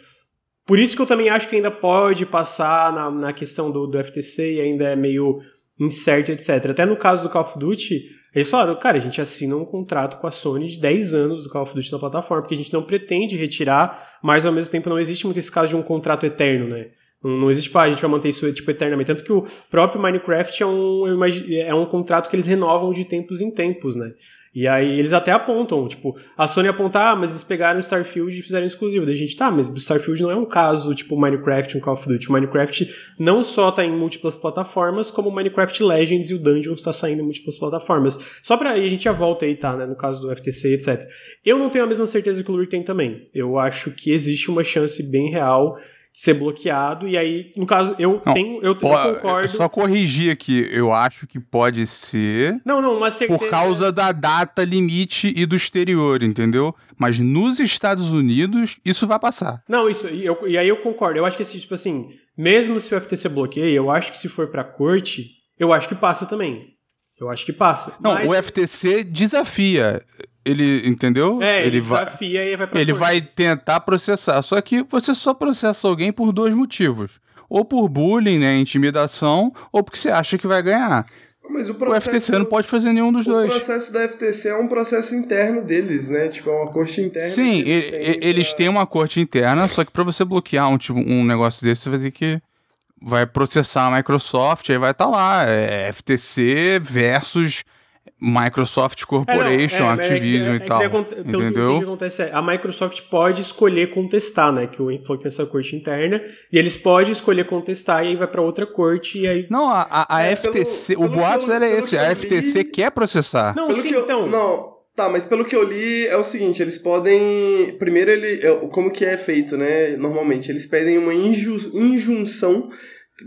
Por isso que eu também acho que ainda pode passar na, na questão do, do FTC e ainda é meio incerto, etc. Até no caso do Call of Duty, eles falaram, cara, a gente assina um contrato com a Sony de 10 anos do Call of Duty na plataforma, porque a gente não pretende retirar, mas ao mesmo tempo não existe muito esse caso de um contrato eterno, né? Não, existe, ah, a gente vai manter isso tipo, eternamente. Tanto que o próprio Minecraft é um, é um contrato que eles renovam de tempos em tempos, né? E aí eles até apontam, tipo, a Sony aponta, ah, mas eles pegaram o Starfield e fizeram exclusivo. Daí a gente, tá, mas o Starfield não é um caso, tipo, Minecraft um Call of Duty. O Minecraft não só tá em múltiplas plataformas, como o Minecraft Legends e o Dungeons está saindo em múltiplas plataformas. Só pra aí a gente já volta aí, tá, né, no caso do FTC, etc. Eu não tenho a mesma certeza que o Luri tem também. Eu acho que existe uma chance bem real ser bloqueado. E aí, no caso, eu não, tenho. Eu, pô, eu concordo. Só corrigir aqui, eu acho que pode ser. Não, não, uma certeza. Por causa da data limite e do exterior, entendeu? Mas nos Estados Unidos, isso vai passar. Não, isso. E, eu, e aí eu concordo. Eu acho que, assim, tipo assim, mesmo se o FTC bloqueia, eu acho que se for pra corte, eu acho que passa também. Eu acho que passa. Não, mas... o FTC desafia ele, entendeu? É, ele, ele desafia vai, e vai pra Ele vai tentar processar. Só que você só processa alguém por dois motivos. Ou por bullying, né, intimidação, ou porque você acha que vai ganhar. Mas o, processo, o FTC não pode fazer nenhum dos o dois. O processo da FTC é um processo interno deles, né? Tipo, é uma corte interna. Sim, eles, têm, eles pra... têm uma corte interna, só que para você bloquear um, tipo, um negócio desse, você vai ter que vai processar a Microsoft, aí vai estar tá lá, é FTC versus Microsoft Corporation, é, não, é, Activision é, e tal. entendeu? o que acontece é, a Microsoft pode escolher contestar, né? Que o foi essa corte interna, e eles podem escolher contestar e aí vai para outra corte e aí. Não, a, a, a FTC, pelo, o pelo boato era esse, a FTC quer processar. Não, pelo sim, eu, então. Não, Tá, mas pelo que eu li é o seguinte, eles podem. Primeiro, ele. Como que é feito, né? Normalmente, eles pedem uma inju... injunção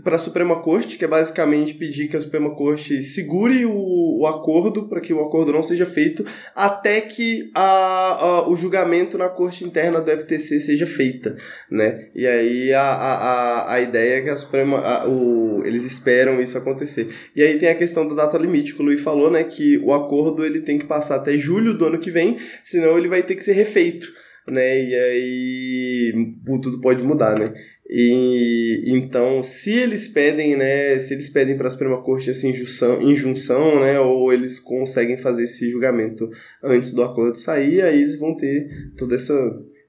para a Suprema Corte, que é basicamente pedir que a Suprema Corte segure o, o acordo para que o acordo não seja feito até que a, a, o julgamento na Corte Interna do FTC seja feita, né? E aí a, a, a ideia é que a Suprema, a, o, eles esperam isso acontecer. E aí tem a questão da data limite, que o Luiz falou, né? Que o acordo ele tem que passar até julho do ano que vem, senão ele vai ter que ser refeito né? E aí tudo pode mudar, né? E então, se eles pedem, né, se eles pedem para a Suprema Corte essa injunção, injunção, né, ou eles conseguem fazer esse julgamento antes do acordo sair, aí eles vão ter toda essa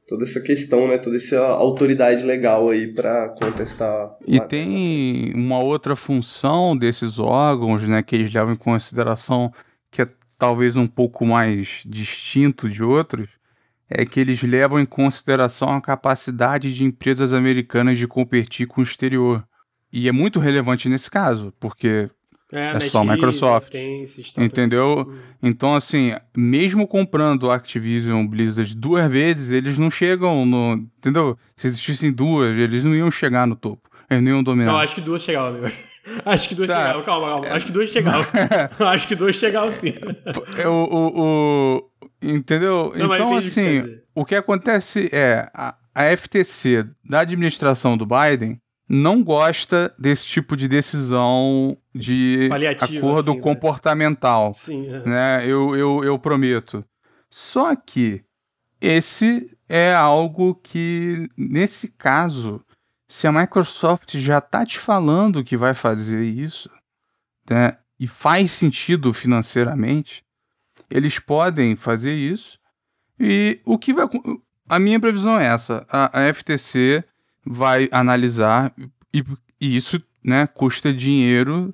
toda essa questão, né, toda essa autoridade legal aí para contestar. E tem uma outra função desses órgãos, né, que eles levam em consideração que é talvez um pouco mais distinto de outros, é que eles levam em consideração a capacidade de empresas americanas de competir com o exterior. E é muito relevante nesse caso, porque é, é só a Microsoft. Tem, entendeu? Então, assim, mesmo comprando Activision Blizzard duas vezes, eles não chegam no. Entendeu? Se existissem duas, eles não iam chegar no topo. Eles não iam dominar. Não, acho que duas chegavam, meu. Acho que duas tá. chegavam, calma, calma. Acho que duas chegavam. acho que duas chegavam sim. o, o, o, Entendeu? Não, então, assim, o que acontece é a, a FTC da administração do Biden não gosta desse tipo de decisão de acordo assim, né? comportamental. Né? Sim, é. né? Eu, eu, eu prometo. Só que esse é algo que, nesse caso, se a Microsoft já está te falando que vai fazer isso, né, e faz sentido financeiramente, eles podem fazer isso. E o que vai. A minha previsão é essa: a, a FTC vai analisar, e, e, isso né, custa dinheiro.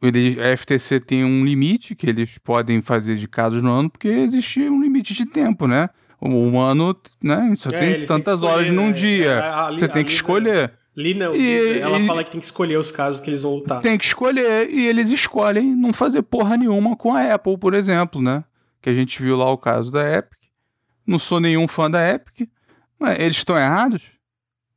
Ele, a FTC tem um limite que eles podem fazer de casos no ano, porque existe um limite de tempo, né? O ano, né? Só é, tem tantas escolher, horas num né? dia. É, a, a, você tem que escolher. Lina, e, ela e, fala que tem que escolher os casos que eles vão lutar. Tem que escolher, e eles escolhem não fazer porra nenhuma com a Apple, por exemplo, né? Que a gente viu lá o caso da Epic. Não sou nenhum fã da Epic, mas eles estão errados?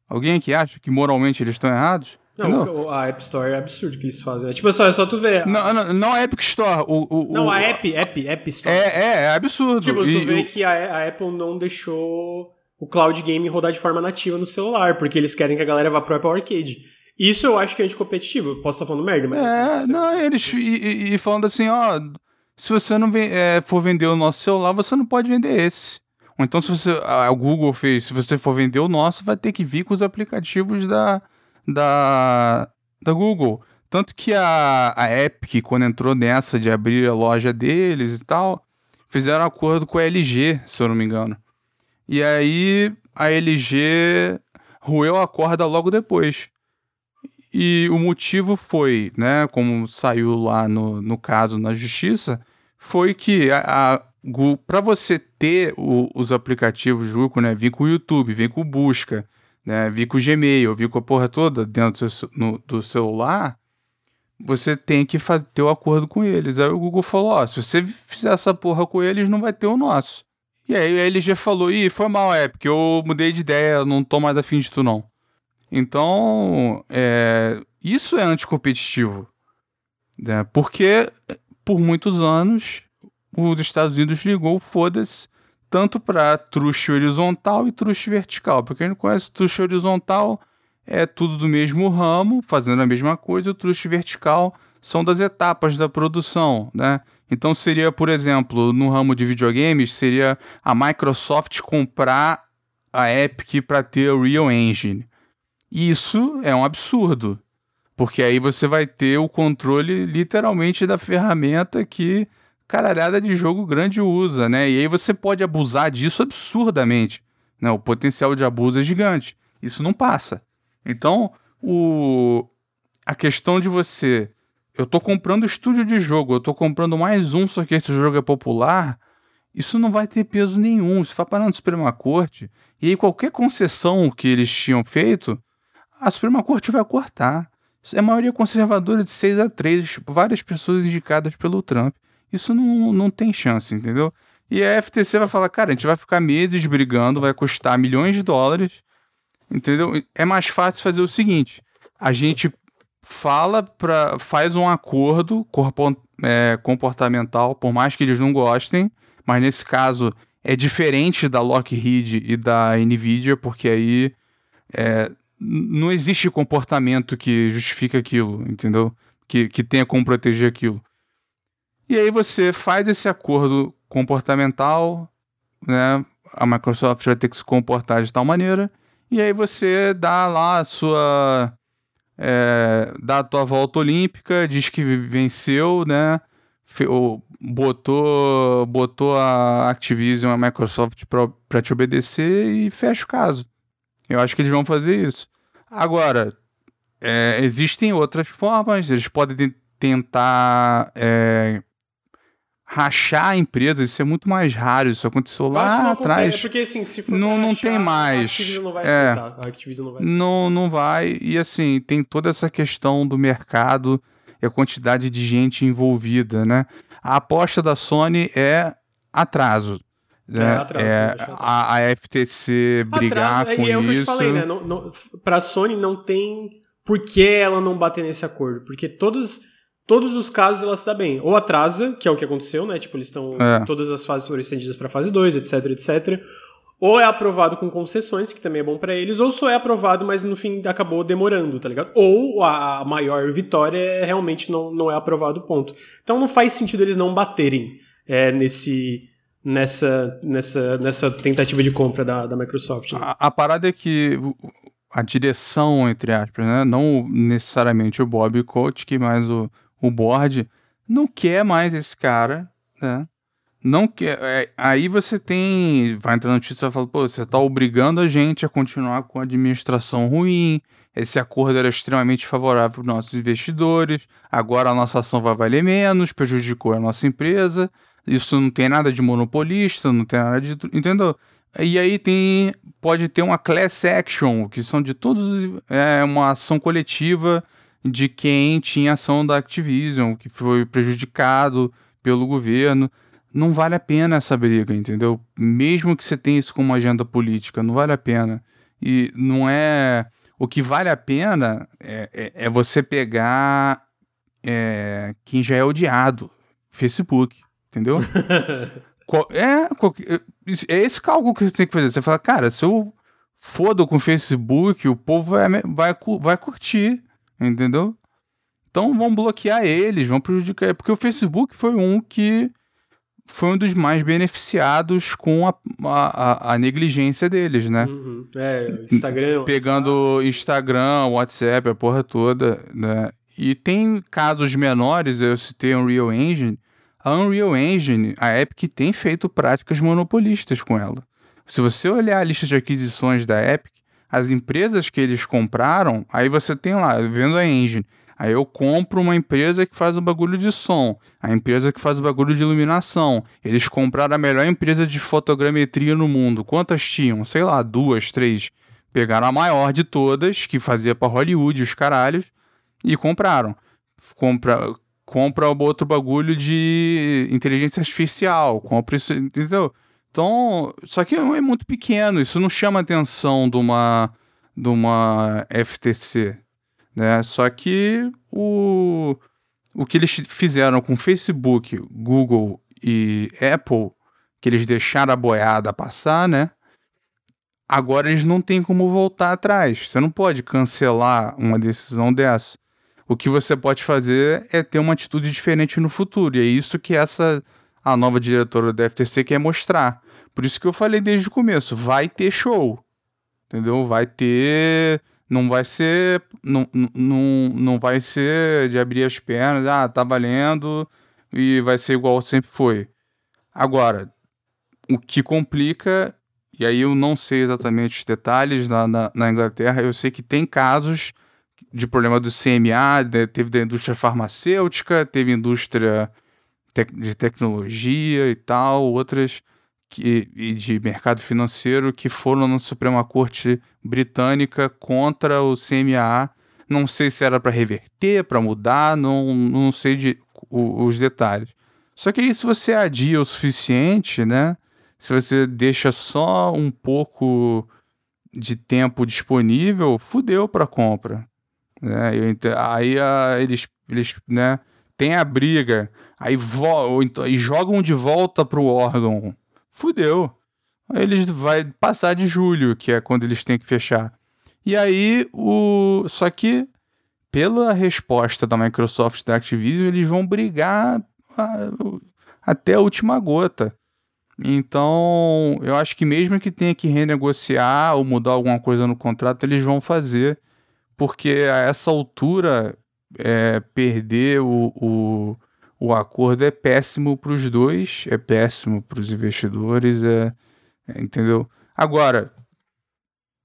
Alguém aqui acha que moralmente eles estão errados? Não, a App Store é absurdo que eles fazem. É tipo só, é só tu ver. Não, não, não a Epic Store. O, o, não, a App, App, App Store. É, é, é absurdo. Tipo, tu e, vê o... que a, a, Apple não deixou o Cloud Game rodar de forma nativa no celular, porque eles querem que a galera vá pro Apple Arcade. Isso eu acho que é anticompetitivo. Posso estar falando merda, mas. É, não, eles. E, e, e falando assim, ó se você não é, for vender o nosso celular, você não pode vender esse. Ou então, se você. A Google fez, se você for vender o nosso, vai ter que vir com os aplicativos da, da, da Google. Tanto que a, a Epic, quando entrou nessa de abrir a loja deles e tal, fizeram um acordo com a LG, se eu não me engano. E aí a LG roeu a corda logo depois. E o motivo foi, né, como saiu lá no, no caso na justiça, foi que a, a para você ter o, os aplicativos Juco, né, vir com o YouTube, vir com o Busca, né, vir com o Gmail, vir com a porra toda dentro do, seu, no, do celular, você tem que fazer, ter o um acordo com eles. Aí o Google falou, ó, se você fizer essa porra com eles, não vai ter o nosso. E aí a LG falou, ih, foi mal, é, porque eu mudei de ideia, não tô mais afim de tu não. Então, é, isso é anticompetitivo. Né? Porque, por muitos anos, os Estados Unidos ligou foda-se tanto para truste horizontal e truste vertical. Para quem não conhece, truste horizontal é tudo do mesmo ramo, fazendo a mesma coisa, o truste vertical são das etapas da produção, né? Então seria, por exemplo, no ramo de videogames, seria a Microsoft comprar a Epic para ter o Real Engine. Isso é um absurdo, porque aí você vai ter o controle literalmente da ferramenta que caralhada de jogo grande usa, né? E aí você pode abusar disso absurdamente, né? O potencial de abuso é gigante. Isso não passa. Então, o a questão de você. Eu tô comprando estúdio de jogo, eu tô comprando mais um, só que esse jogo é popular. Isso não vai ter peso nenhum. Isso vai parar na Suprema Corte. E aí, qualquer concessão que eles tinham feito, a Suprema Corte vai cortar. É maioria conservadora de 6 a 3, várias pessoas indicadas pelo Trump. Isso não, não tem chance, entendeu? E a FTC vai falar, cara, a gente vai ficar meses brigando, vai custar milhões de dólares, entendeu? É mais fácil fazer o seguinte: a gente fala para faz um acordo é, comportamental, por mais que eles não gostem, mas nesse caso é diferente da Lockheed e da Nvidia, porque aí é, não existe comportamento que justifique aquilo, entendeu? Que, que tenha como proteger aquilo. E aí você faz esse acordo comportamental, né? A Microsoft vai ter que se comportar de tal maneira, e aí você dá lá a sua. É, dá a tua volta olímpica, diz que venceu, né? Botou, botou a Activision, a Microsoft para te obedecer e fecha o caso. Eu acho que eles vão fazer isso. Agora, é, existem outras formas, eles podem tentar é, rachar a empresa, isso é muito mais raro, isso aconteceu lá não atrás. É porque assim, se for não, não rachar, tem mais. A Activision não vai é, aceitar. A Activision não vai aceitar. Não, não vai. E assim, tem toda essa questão do mercado e a quantidade de gente envolvida, né? A aposta da Sony é atraso. Né? É, atraso, é a, a, FTC brigar atraso, com é, é isso. É o que eu te falei, né? Não, não, pra Sony não tem por que ela não bater nesse acordo. Porque todos, todos os casos ela se dá bem. Ou atrasa, que é o que aconteceu, né? Tipo, eles estão. É. Todas as fases foram estendidas pra fase 2, etc, etc. Ou é aprovado com concessões, que também é bom para eles, ou só é aprovado, mas no fim acabou demorando, tá ligado? Ou a maior vitória é, realmente não, não é aprovado, ponto. Então não faz sentido eles não baterem é, nesse nessa, nessa, nessa tentativa de compra da, da Microsoft. Né? A, a, parada é que a direção, entre aspas, né? não necessariamente o Bob Kotick, mas o, o board, não quer mais esse cara, né? Não quer. É, aí você tem. Vai entrar na notícia e fala, pô, você tá obrigando a gente a continuar com a administração ruim. Esse acordo era extremamente favorável para os nossos investidores. Agora a nossa ação vai valer menos, prejudicou a nossa empresa. Isso não tem nada de monopolista, não tem nada de. Entendeu? E aí tem. Pode ter uma class action, que são de todos. É uma ação coletiva de quem tinha ação da Activision, que foi prejudicado pelo governo. Não vale a pena essa briga, entendeu? Mesmo que você tenha isso como agenda política, não vale a pena. E não é. O que vale a pena é, é, é você pegar é, quem já é odiado. Facebook entendeu? é, é esse cálculo que você tem que fazer. Você fala, cara, se eu fodo com o Facebook, o povo vai, vai, vai curtir, entendeu? Então vão bloquear eles, vão prejudicar. Porque o Facebook foi um que foi um dos mais beneficiados com a, a, a negligência deles, né? Uhum. É, Instagram. Pegando. Instagram, WhatsApp, a porra toda, né? E tem casos menores, eu citei um Real Engine, a Unreal Engine, a Epic tem feito práticas monopolistas com ela. Se você olhar a lista de aquisições da Epic, as empresas que eles compraram, aí você tem lá, vendo a engine. Aí eu compro uma empresa que faz o bagulho de som, a empresa que faz o bagulho de iluminação. Eles compraram a melhor empresa de fotogrametria no mundo. Quantas tinham? Sei lá, duas, três. Pegaram a maior de todas, que fazia para Hollywood os caralhos, e compraram. Compra, compra outro bagulho de inteligência artificial, compra isso, entendeu? Então, só que é muito pequeno, isso não chama a atenção de uma, de uma FTC, né? Só que o, o que eles fizeram com Facebook, Google e Apple, que eles deixaram a boiada passar, né? Agora eles não têm como voltar atrás. Você não pode cancelar uma decisão dessa. O que você pode fazer é ter uma atitude diferente no futuro. E é isso que essa a nova diretora do FTC quer mostrar. Por isso que eu falei desde o começo, vai ter show. Entendeu? Vai ter não vai ser não, não, não vai ser de abrir as pernas, ah, tá valendo e vai ser igual sempre foi. Agora, o que complica, e aí eu não sei exatamente os detalhes na, na, na Inglaterra, eu sei que tem casos de problema do CMA, né, teve da indústria farmacêutica, teve indústria tec de tecnologia e tal, outras que, e de mercado financeiro que foram na Suprema Corte Britânica contra o CMA. Não sei se era para reverter, para mudar, não, não sei de, o, os detalhes. Só que aí, se você adia o suficiente, né? Se você deixa só um pouco de tempo disponível, fudeu para compra. Né? Aí a, eles, eles né, têm a briga, aí, vo então, jogam de volta pro órgão fudeu. Aí eles vai passar de julho, que é quando eles têm que fechar. E aí o só que pela resposta da Microsoft da Activision, eles vão brigar a... até a última gota. Então, eu acho que mesmo que tenha que renegociar ou mudar alguma coisa no contrato, eles vão fazer, porque a essa altura é, perder o, o, o acordo é péssimo para os dois, é péssimo para os investidores, é, é, entendeu? Agora,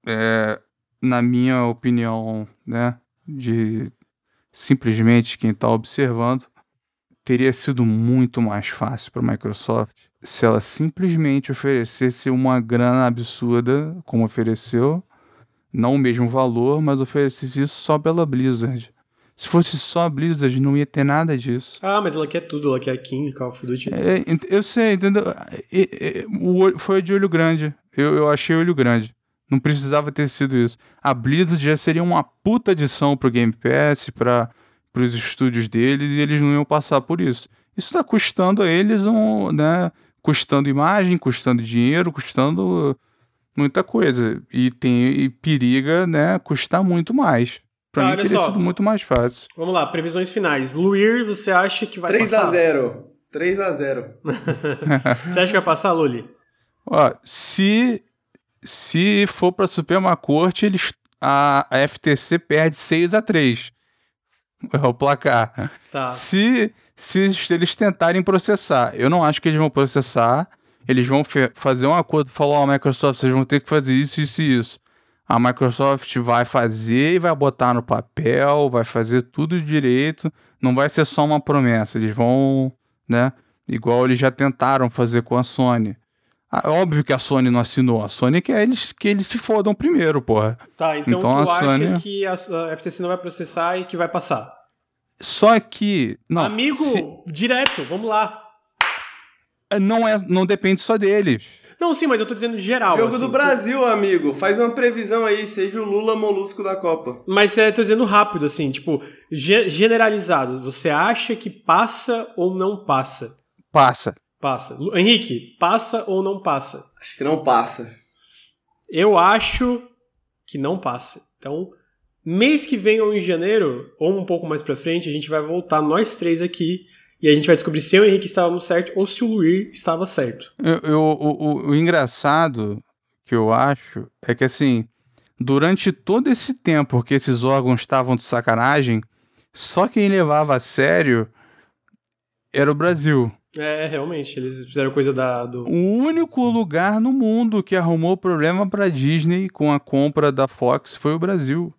é, na minha opinião, né, de simplesmente quem está observando, teria sido muito mais fácil para a Microsoft se ela simplesmente oferecesse uma grana absurda, como ofereceu, não o mesmo valor, mas oferecesse isso só pela Blizzard. Se fosse só a Blizzard, não ia ter nada disso. Ah, mas ela quer tudo, ela quer a King, Call of Duty. É, eu sei, entendeu? foi de olho grande. Eu, eu achei olho grande. Não precisava ter sido isso. A Blizzard já seria uma puta adição pro Game Pass, para os estúdios deles, e eles não iam passar por isso. Isso tá custando a eles um, né? Custando imagem, custando dinheiro, custando muita coisa. E tem e periga, né, custar muito mais. Pra tá, mim teria só. sido muito mais fácil. Vamos lá, previsões finais. Luir, você acha que vai 3 passar? 3x0. 3x0. você acha que vai passar, Luli? Ó, se, se for pra Suprema Corte, eles, a, a FTC perde 6 a 3 É o placar. Tá. Se, se eles tentarem processar, eu não acho que eles vão processar. Eles vão fazer um acordo, falar, ó, oh, Microsoft, vocês vão ter que fazer isso, isso e isso a Microsoft vai fazer e vai botar no papel, vai fazer tudo direito, não vai ser só uma promessa, eles vão, né? Igual eles já tentaram fazer com a Sony. Óbvio que a Sony não assinou, a Sony quer eles, que eles se fodam primeiro, porra. Tá, então, então tu a Sony... que a, a FTC não vai processar e que vai passar? Só que. Não, Amigo, se... direto, vamos lá. Não, é, não depende só deles. Não, sim, mas eu tô dizendo geral. Jogo assim, do Brasil, amigo. Faz uma previsão aí, seja o Lula molusco da Copa. Mas é, tô dizendo rápido, assim, tipo, ge generalizado. Você acha que passa ou não passa? Passa. Passa. Henrique, passa ou não passa? Acho que não passa. Eu acho que não passa. Então, mês que vem ou em janeiro, ou um pouco mais pra frente, a gente vai voltar nós três aqui e a gente vai descobrir se eu e o Henrique estávamos certo ou se o Luir estava certo. Eu, eu, o, o, o engraçado que eu acho é que, assim, durante todo esse tempo que esses órgãos estavam de sacanagem, só quem levava a sério era o Brasil. É, realmente, eles fizeram coisa da. Do... O único lugar no mundo que arrumou problema para Disney com a compra da Fox foi o Brasil.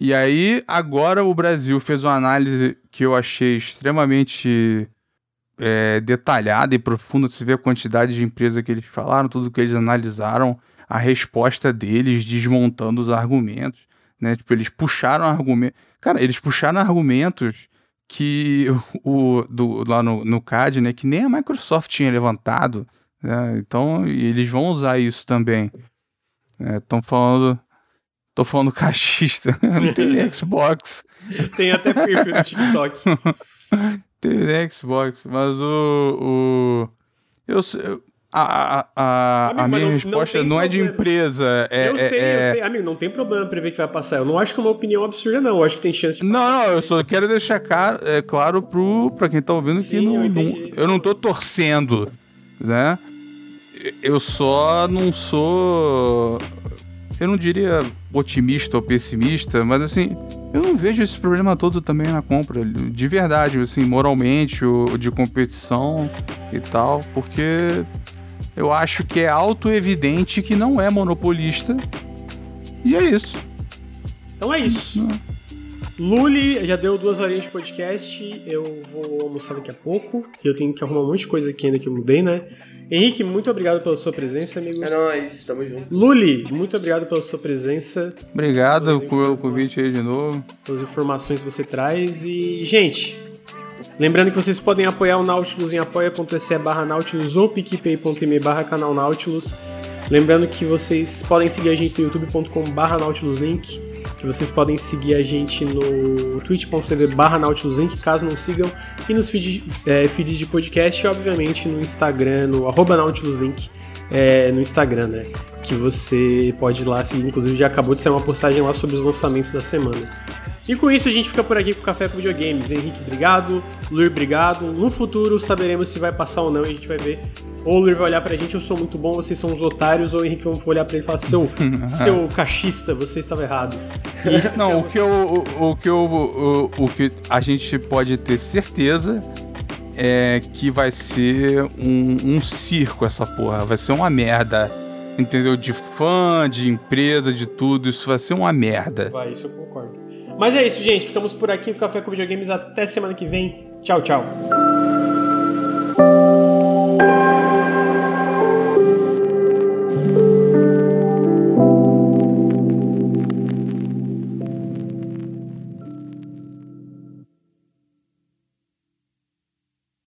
E aí, agora o Brasil fez uma análise que eu achei extremamente é, detalhada e profunda. Você vê a quantidade de empresas que eles falaram, tudo que eles analisaram, a resposta deles, desmontando os argumentos. Né? Tipo, eles puxaram argumentos. Cara, eles puxaram argumentos que o, do, lá no, no CAD, né, que nem a Microsoft tinha levantado. Né? Então, eles vão usar isso também. Estão é, falando Tô falando cachista. Não tem Xbox. tem até perfil no TikTok. tem Xbox, mas o. o eu, a, a, Amigo, a minha não, resposta não, não é de empresa. É, eu é, sei, é... eu sei. Amigo, não tem problema prever que vai passar. Eu não acho que é uma opinião absurda, não. Eu acho que tem chance de. Passar. Não, não, eu só quero deixar claro, é, claro pro, pra quem tá ouvindo Sim, que não, eu, não, eu não tô torcendo, né? Eu só não sou eu não diria otimista ou pessimista, mas assim, eu não vejo esse problema todo também na compra, de verdade, assim, moralmente, ou de competição e tal, porque eu acho que é auto-evidente que não é monopolista. E é isso. Então é isso. Luli já deu duas horinhas de podcast. Eu vou almoçar daqui a pouco. Eu tenho que arrumar um monte de coisa aqui ainda que eu mudei, né? Henrique, muito obrigado pela sua presença, amigo. É nóis, tamo junto. Luli, muito obrigado pela sua presença. Obrigado pelo convite aí de novo. Pelas informações que você traz. E, gente, lembrando que vocês podem apoiar o Nautilus em apoia.se barra Nautilus ou picpay.me barra canal Nautilus. Lembrando que vocês podem seguir a gente no youtube.com barra nautiluslink, que vocês podem seguir a gente no twitch.tv barra nautiluslink, caso não sigam, e nos é, feeds de podcast e obviamente no Instagram, no arroba nautiluslink, é, no Instagram, né? Que você pode ir lá seguir, inclusive já acabou de sair uma postagem lá sobre os lançamentos da semana. E com isso a gente fica por aqui com o Café com Videogames. Henrique, obrigado. Luir, obrigado. No futuro saberemos se vai passar ou não e a gente vai ver. Ou o Luir vai olhar pra gente, eu sou muito bom, vocês são os otários, ou o Henrique vai olhar pra ele e falar, seu, seu cachista, você estava errado. E Não, o que, eu, o, o que eu, o, o que a gente pode ter certeza é que vai ser um, um circo essa porra. Vai ser uma merda. Entendeu? De fã, de empresa, de tudo. Isso vai ser uma merda. Vai, isso eu concordo. Mas é isso, gente. Ficamos por aqui o Café com Videogames. Até semana que vem. Tchau, tchau.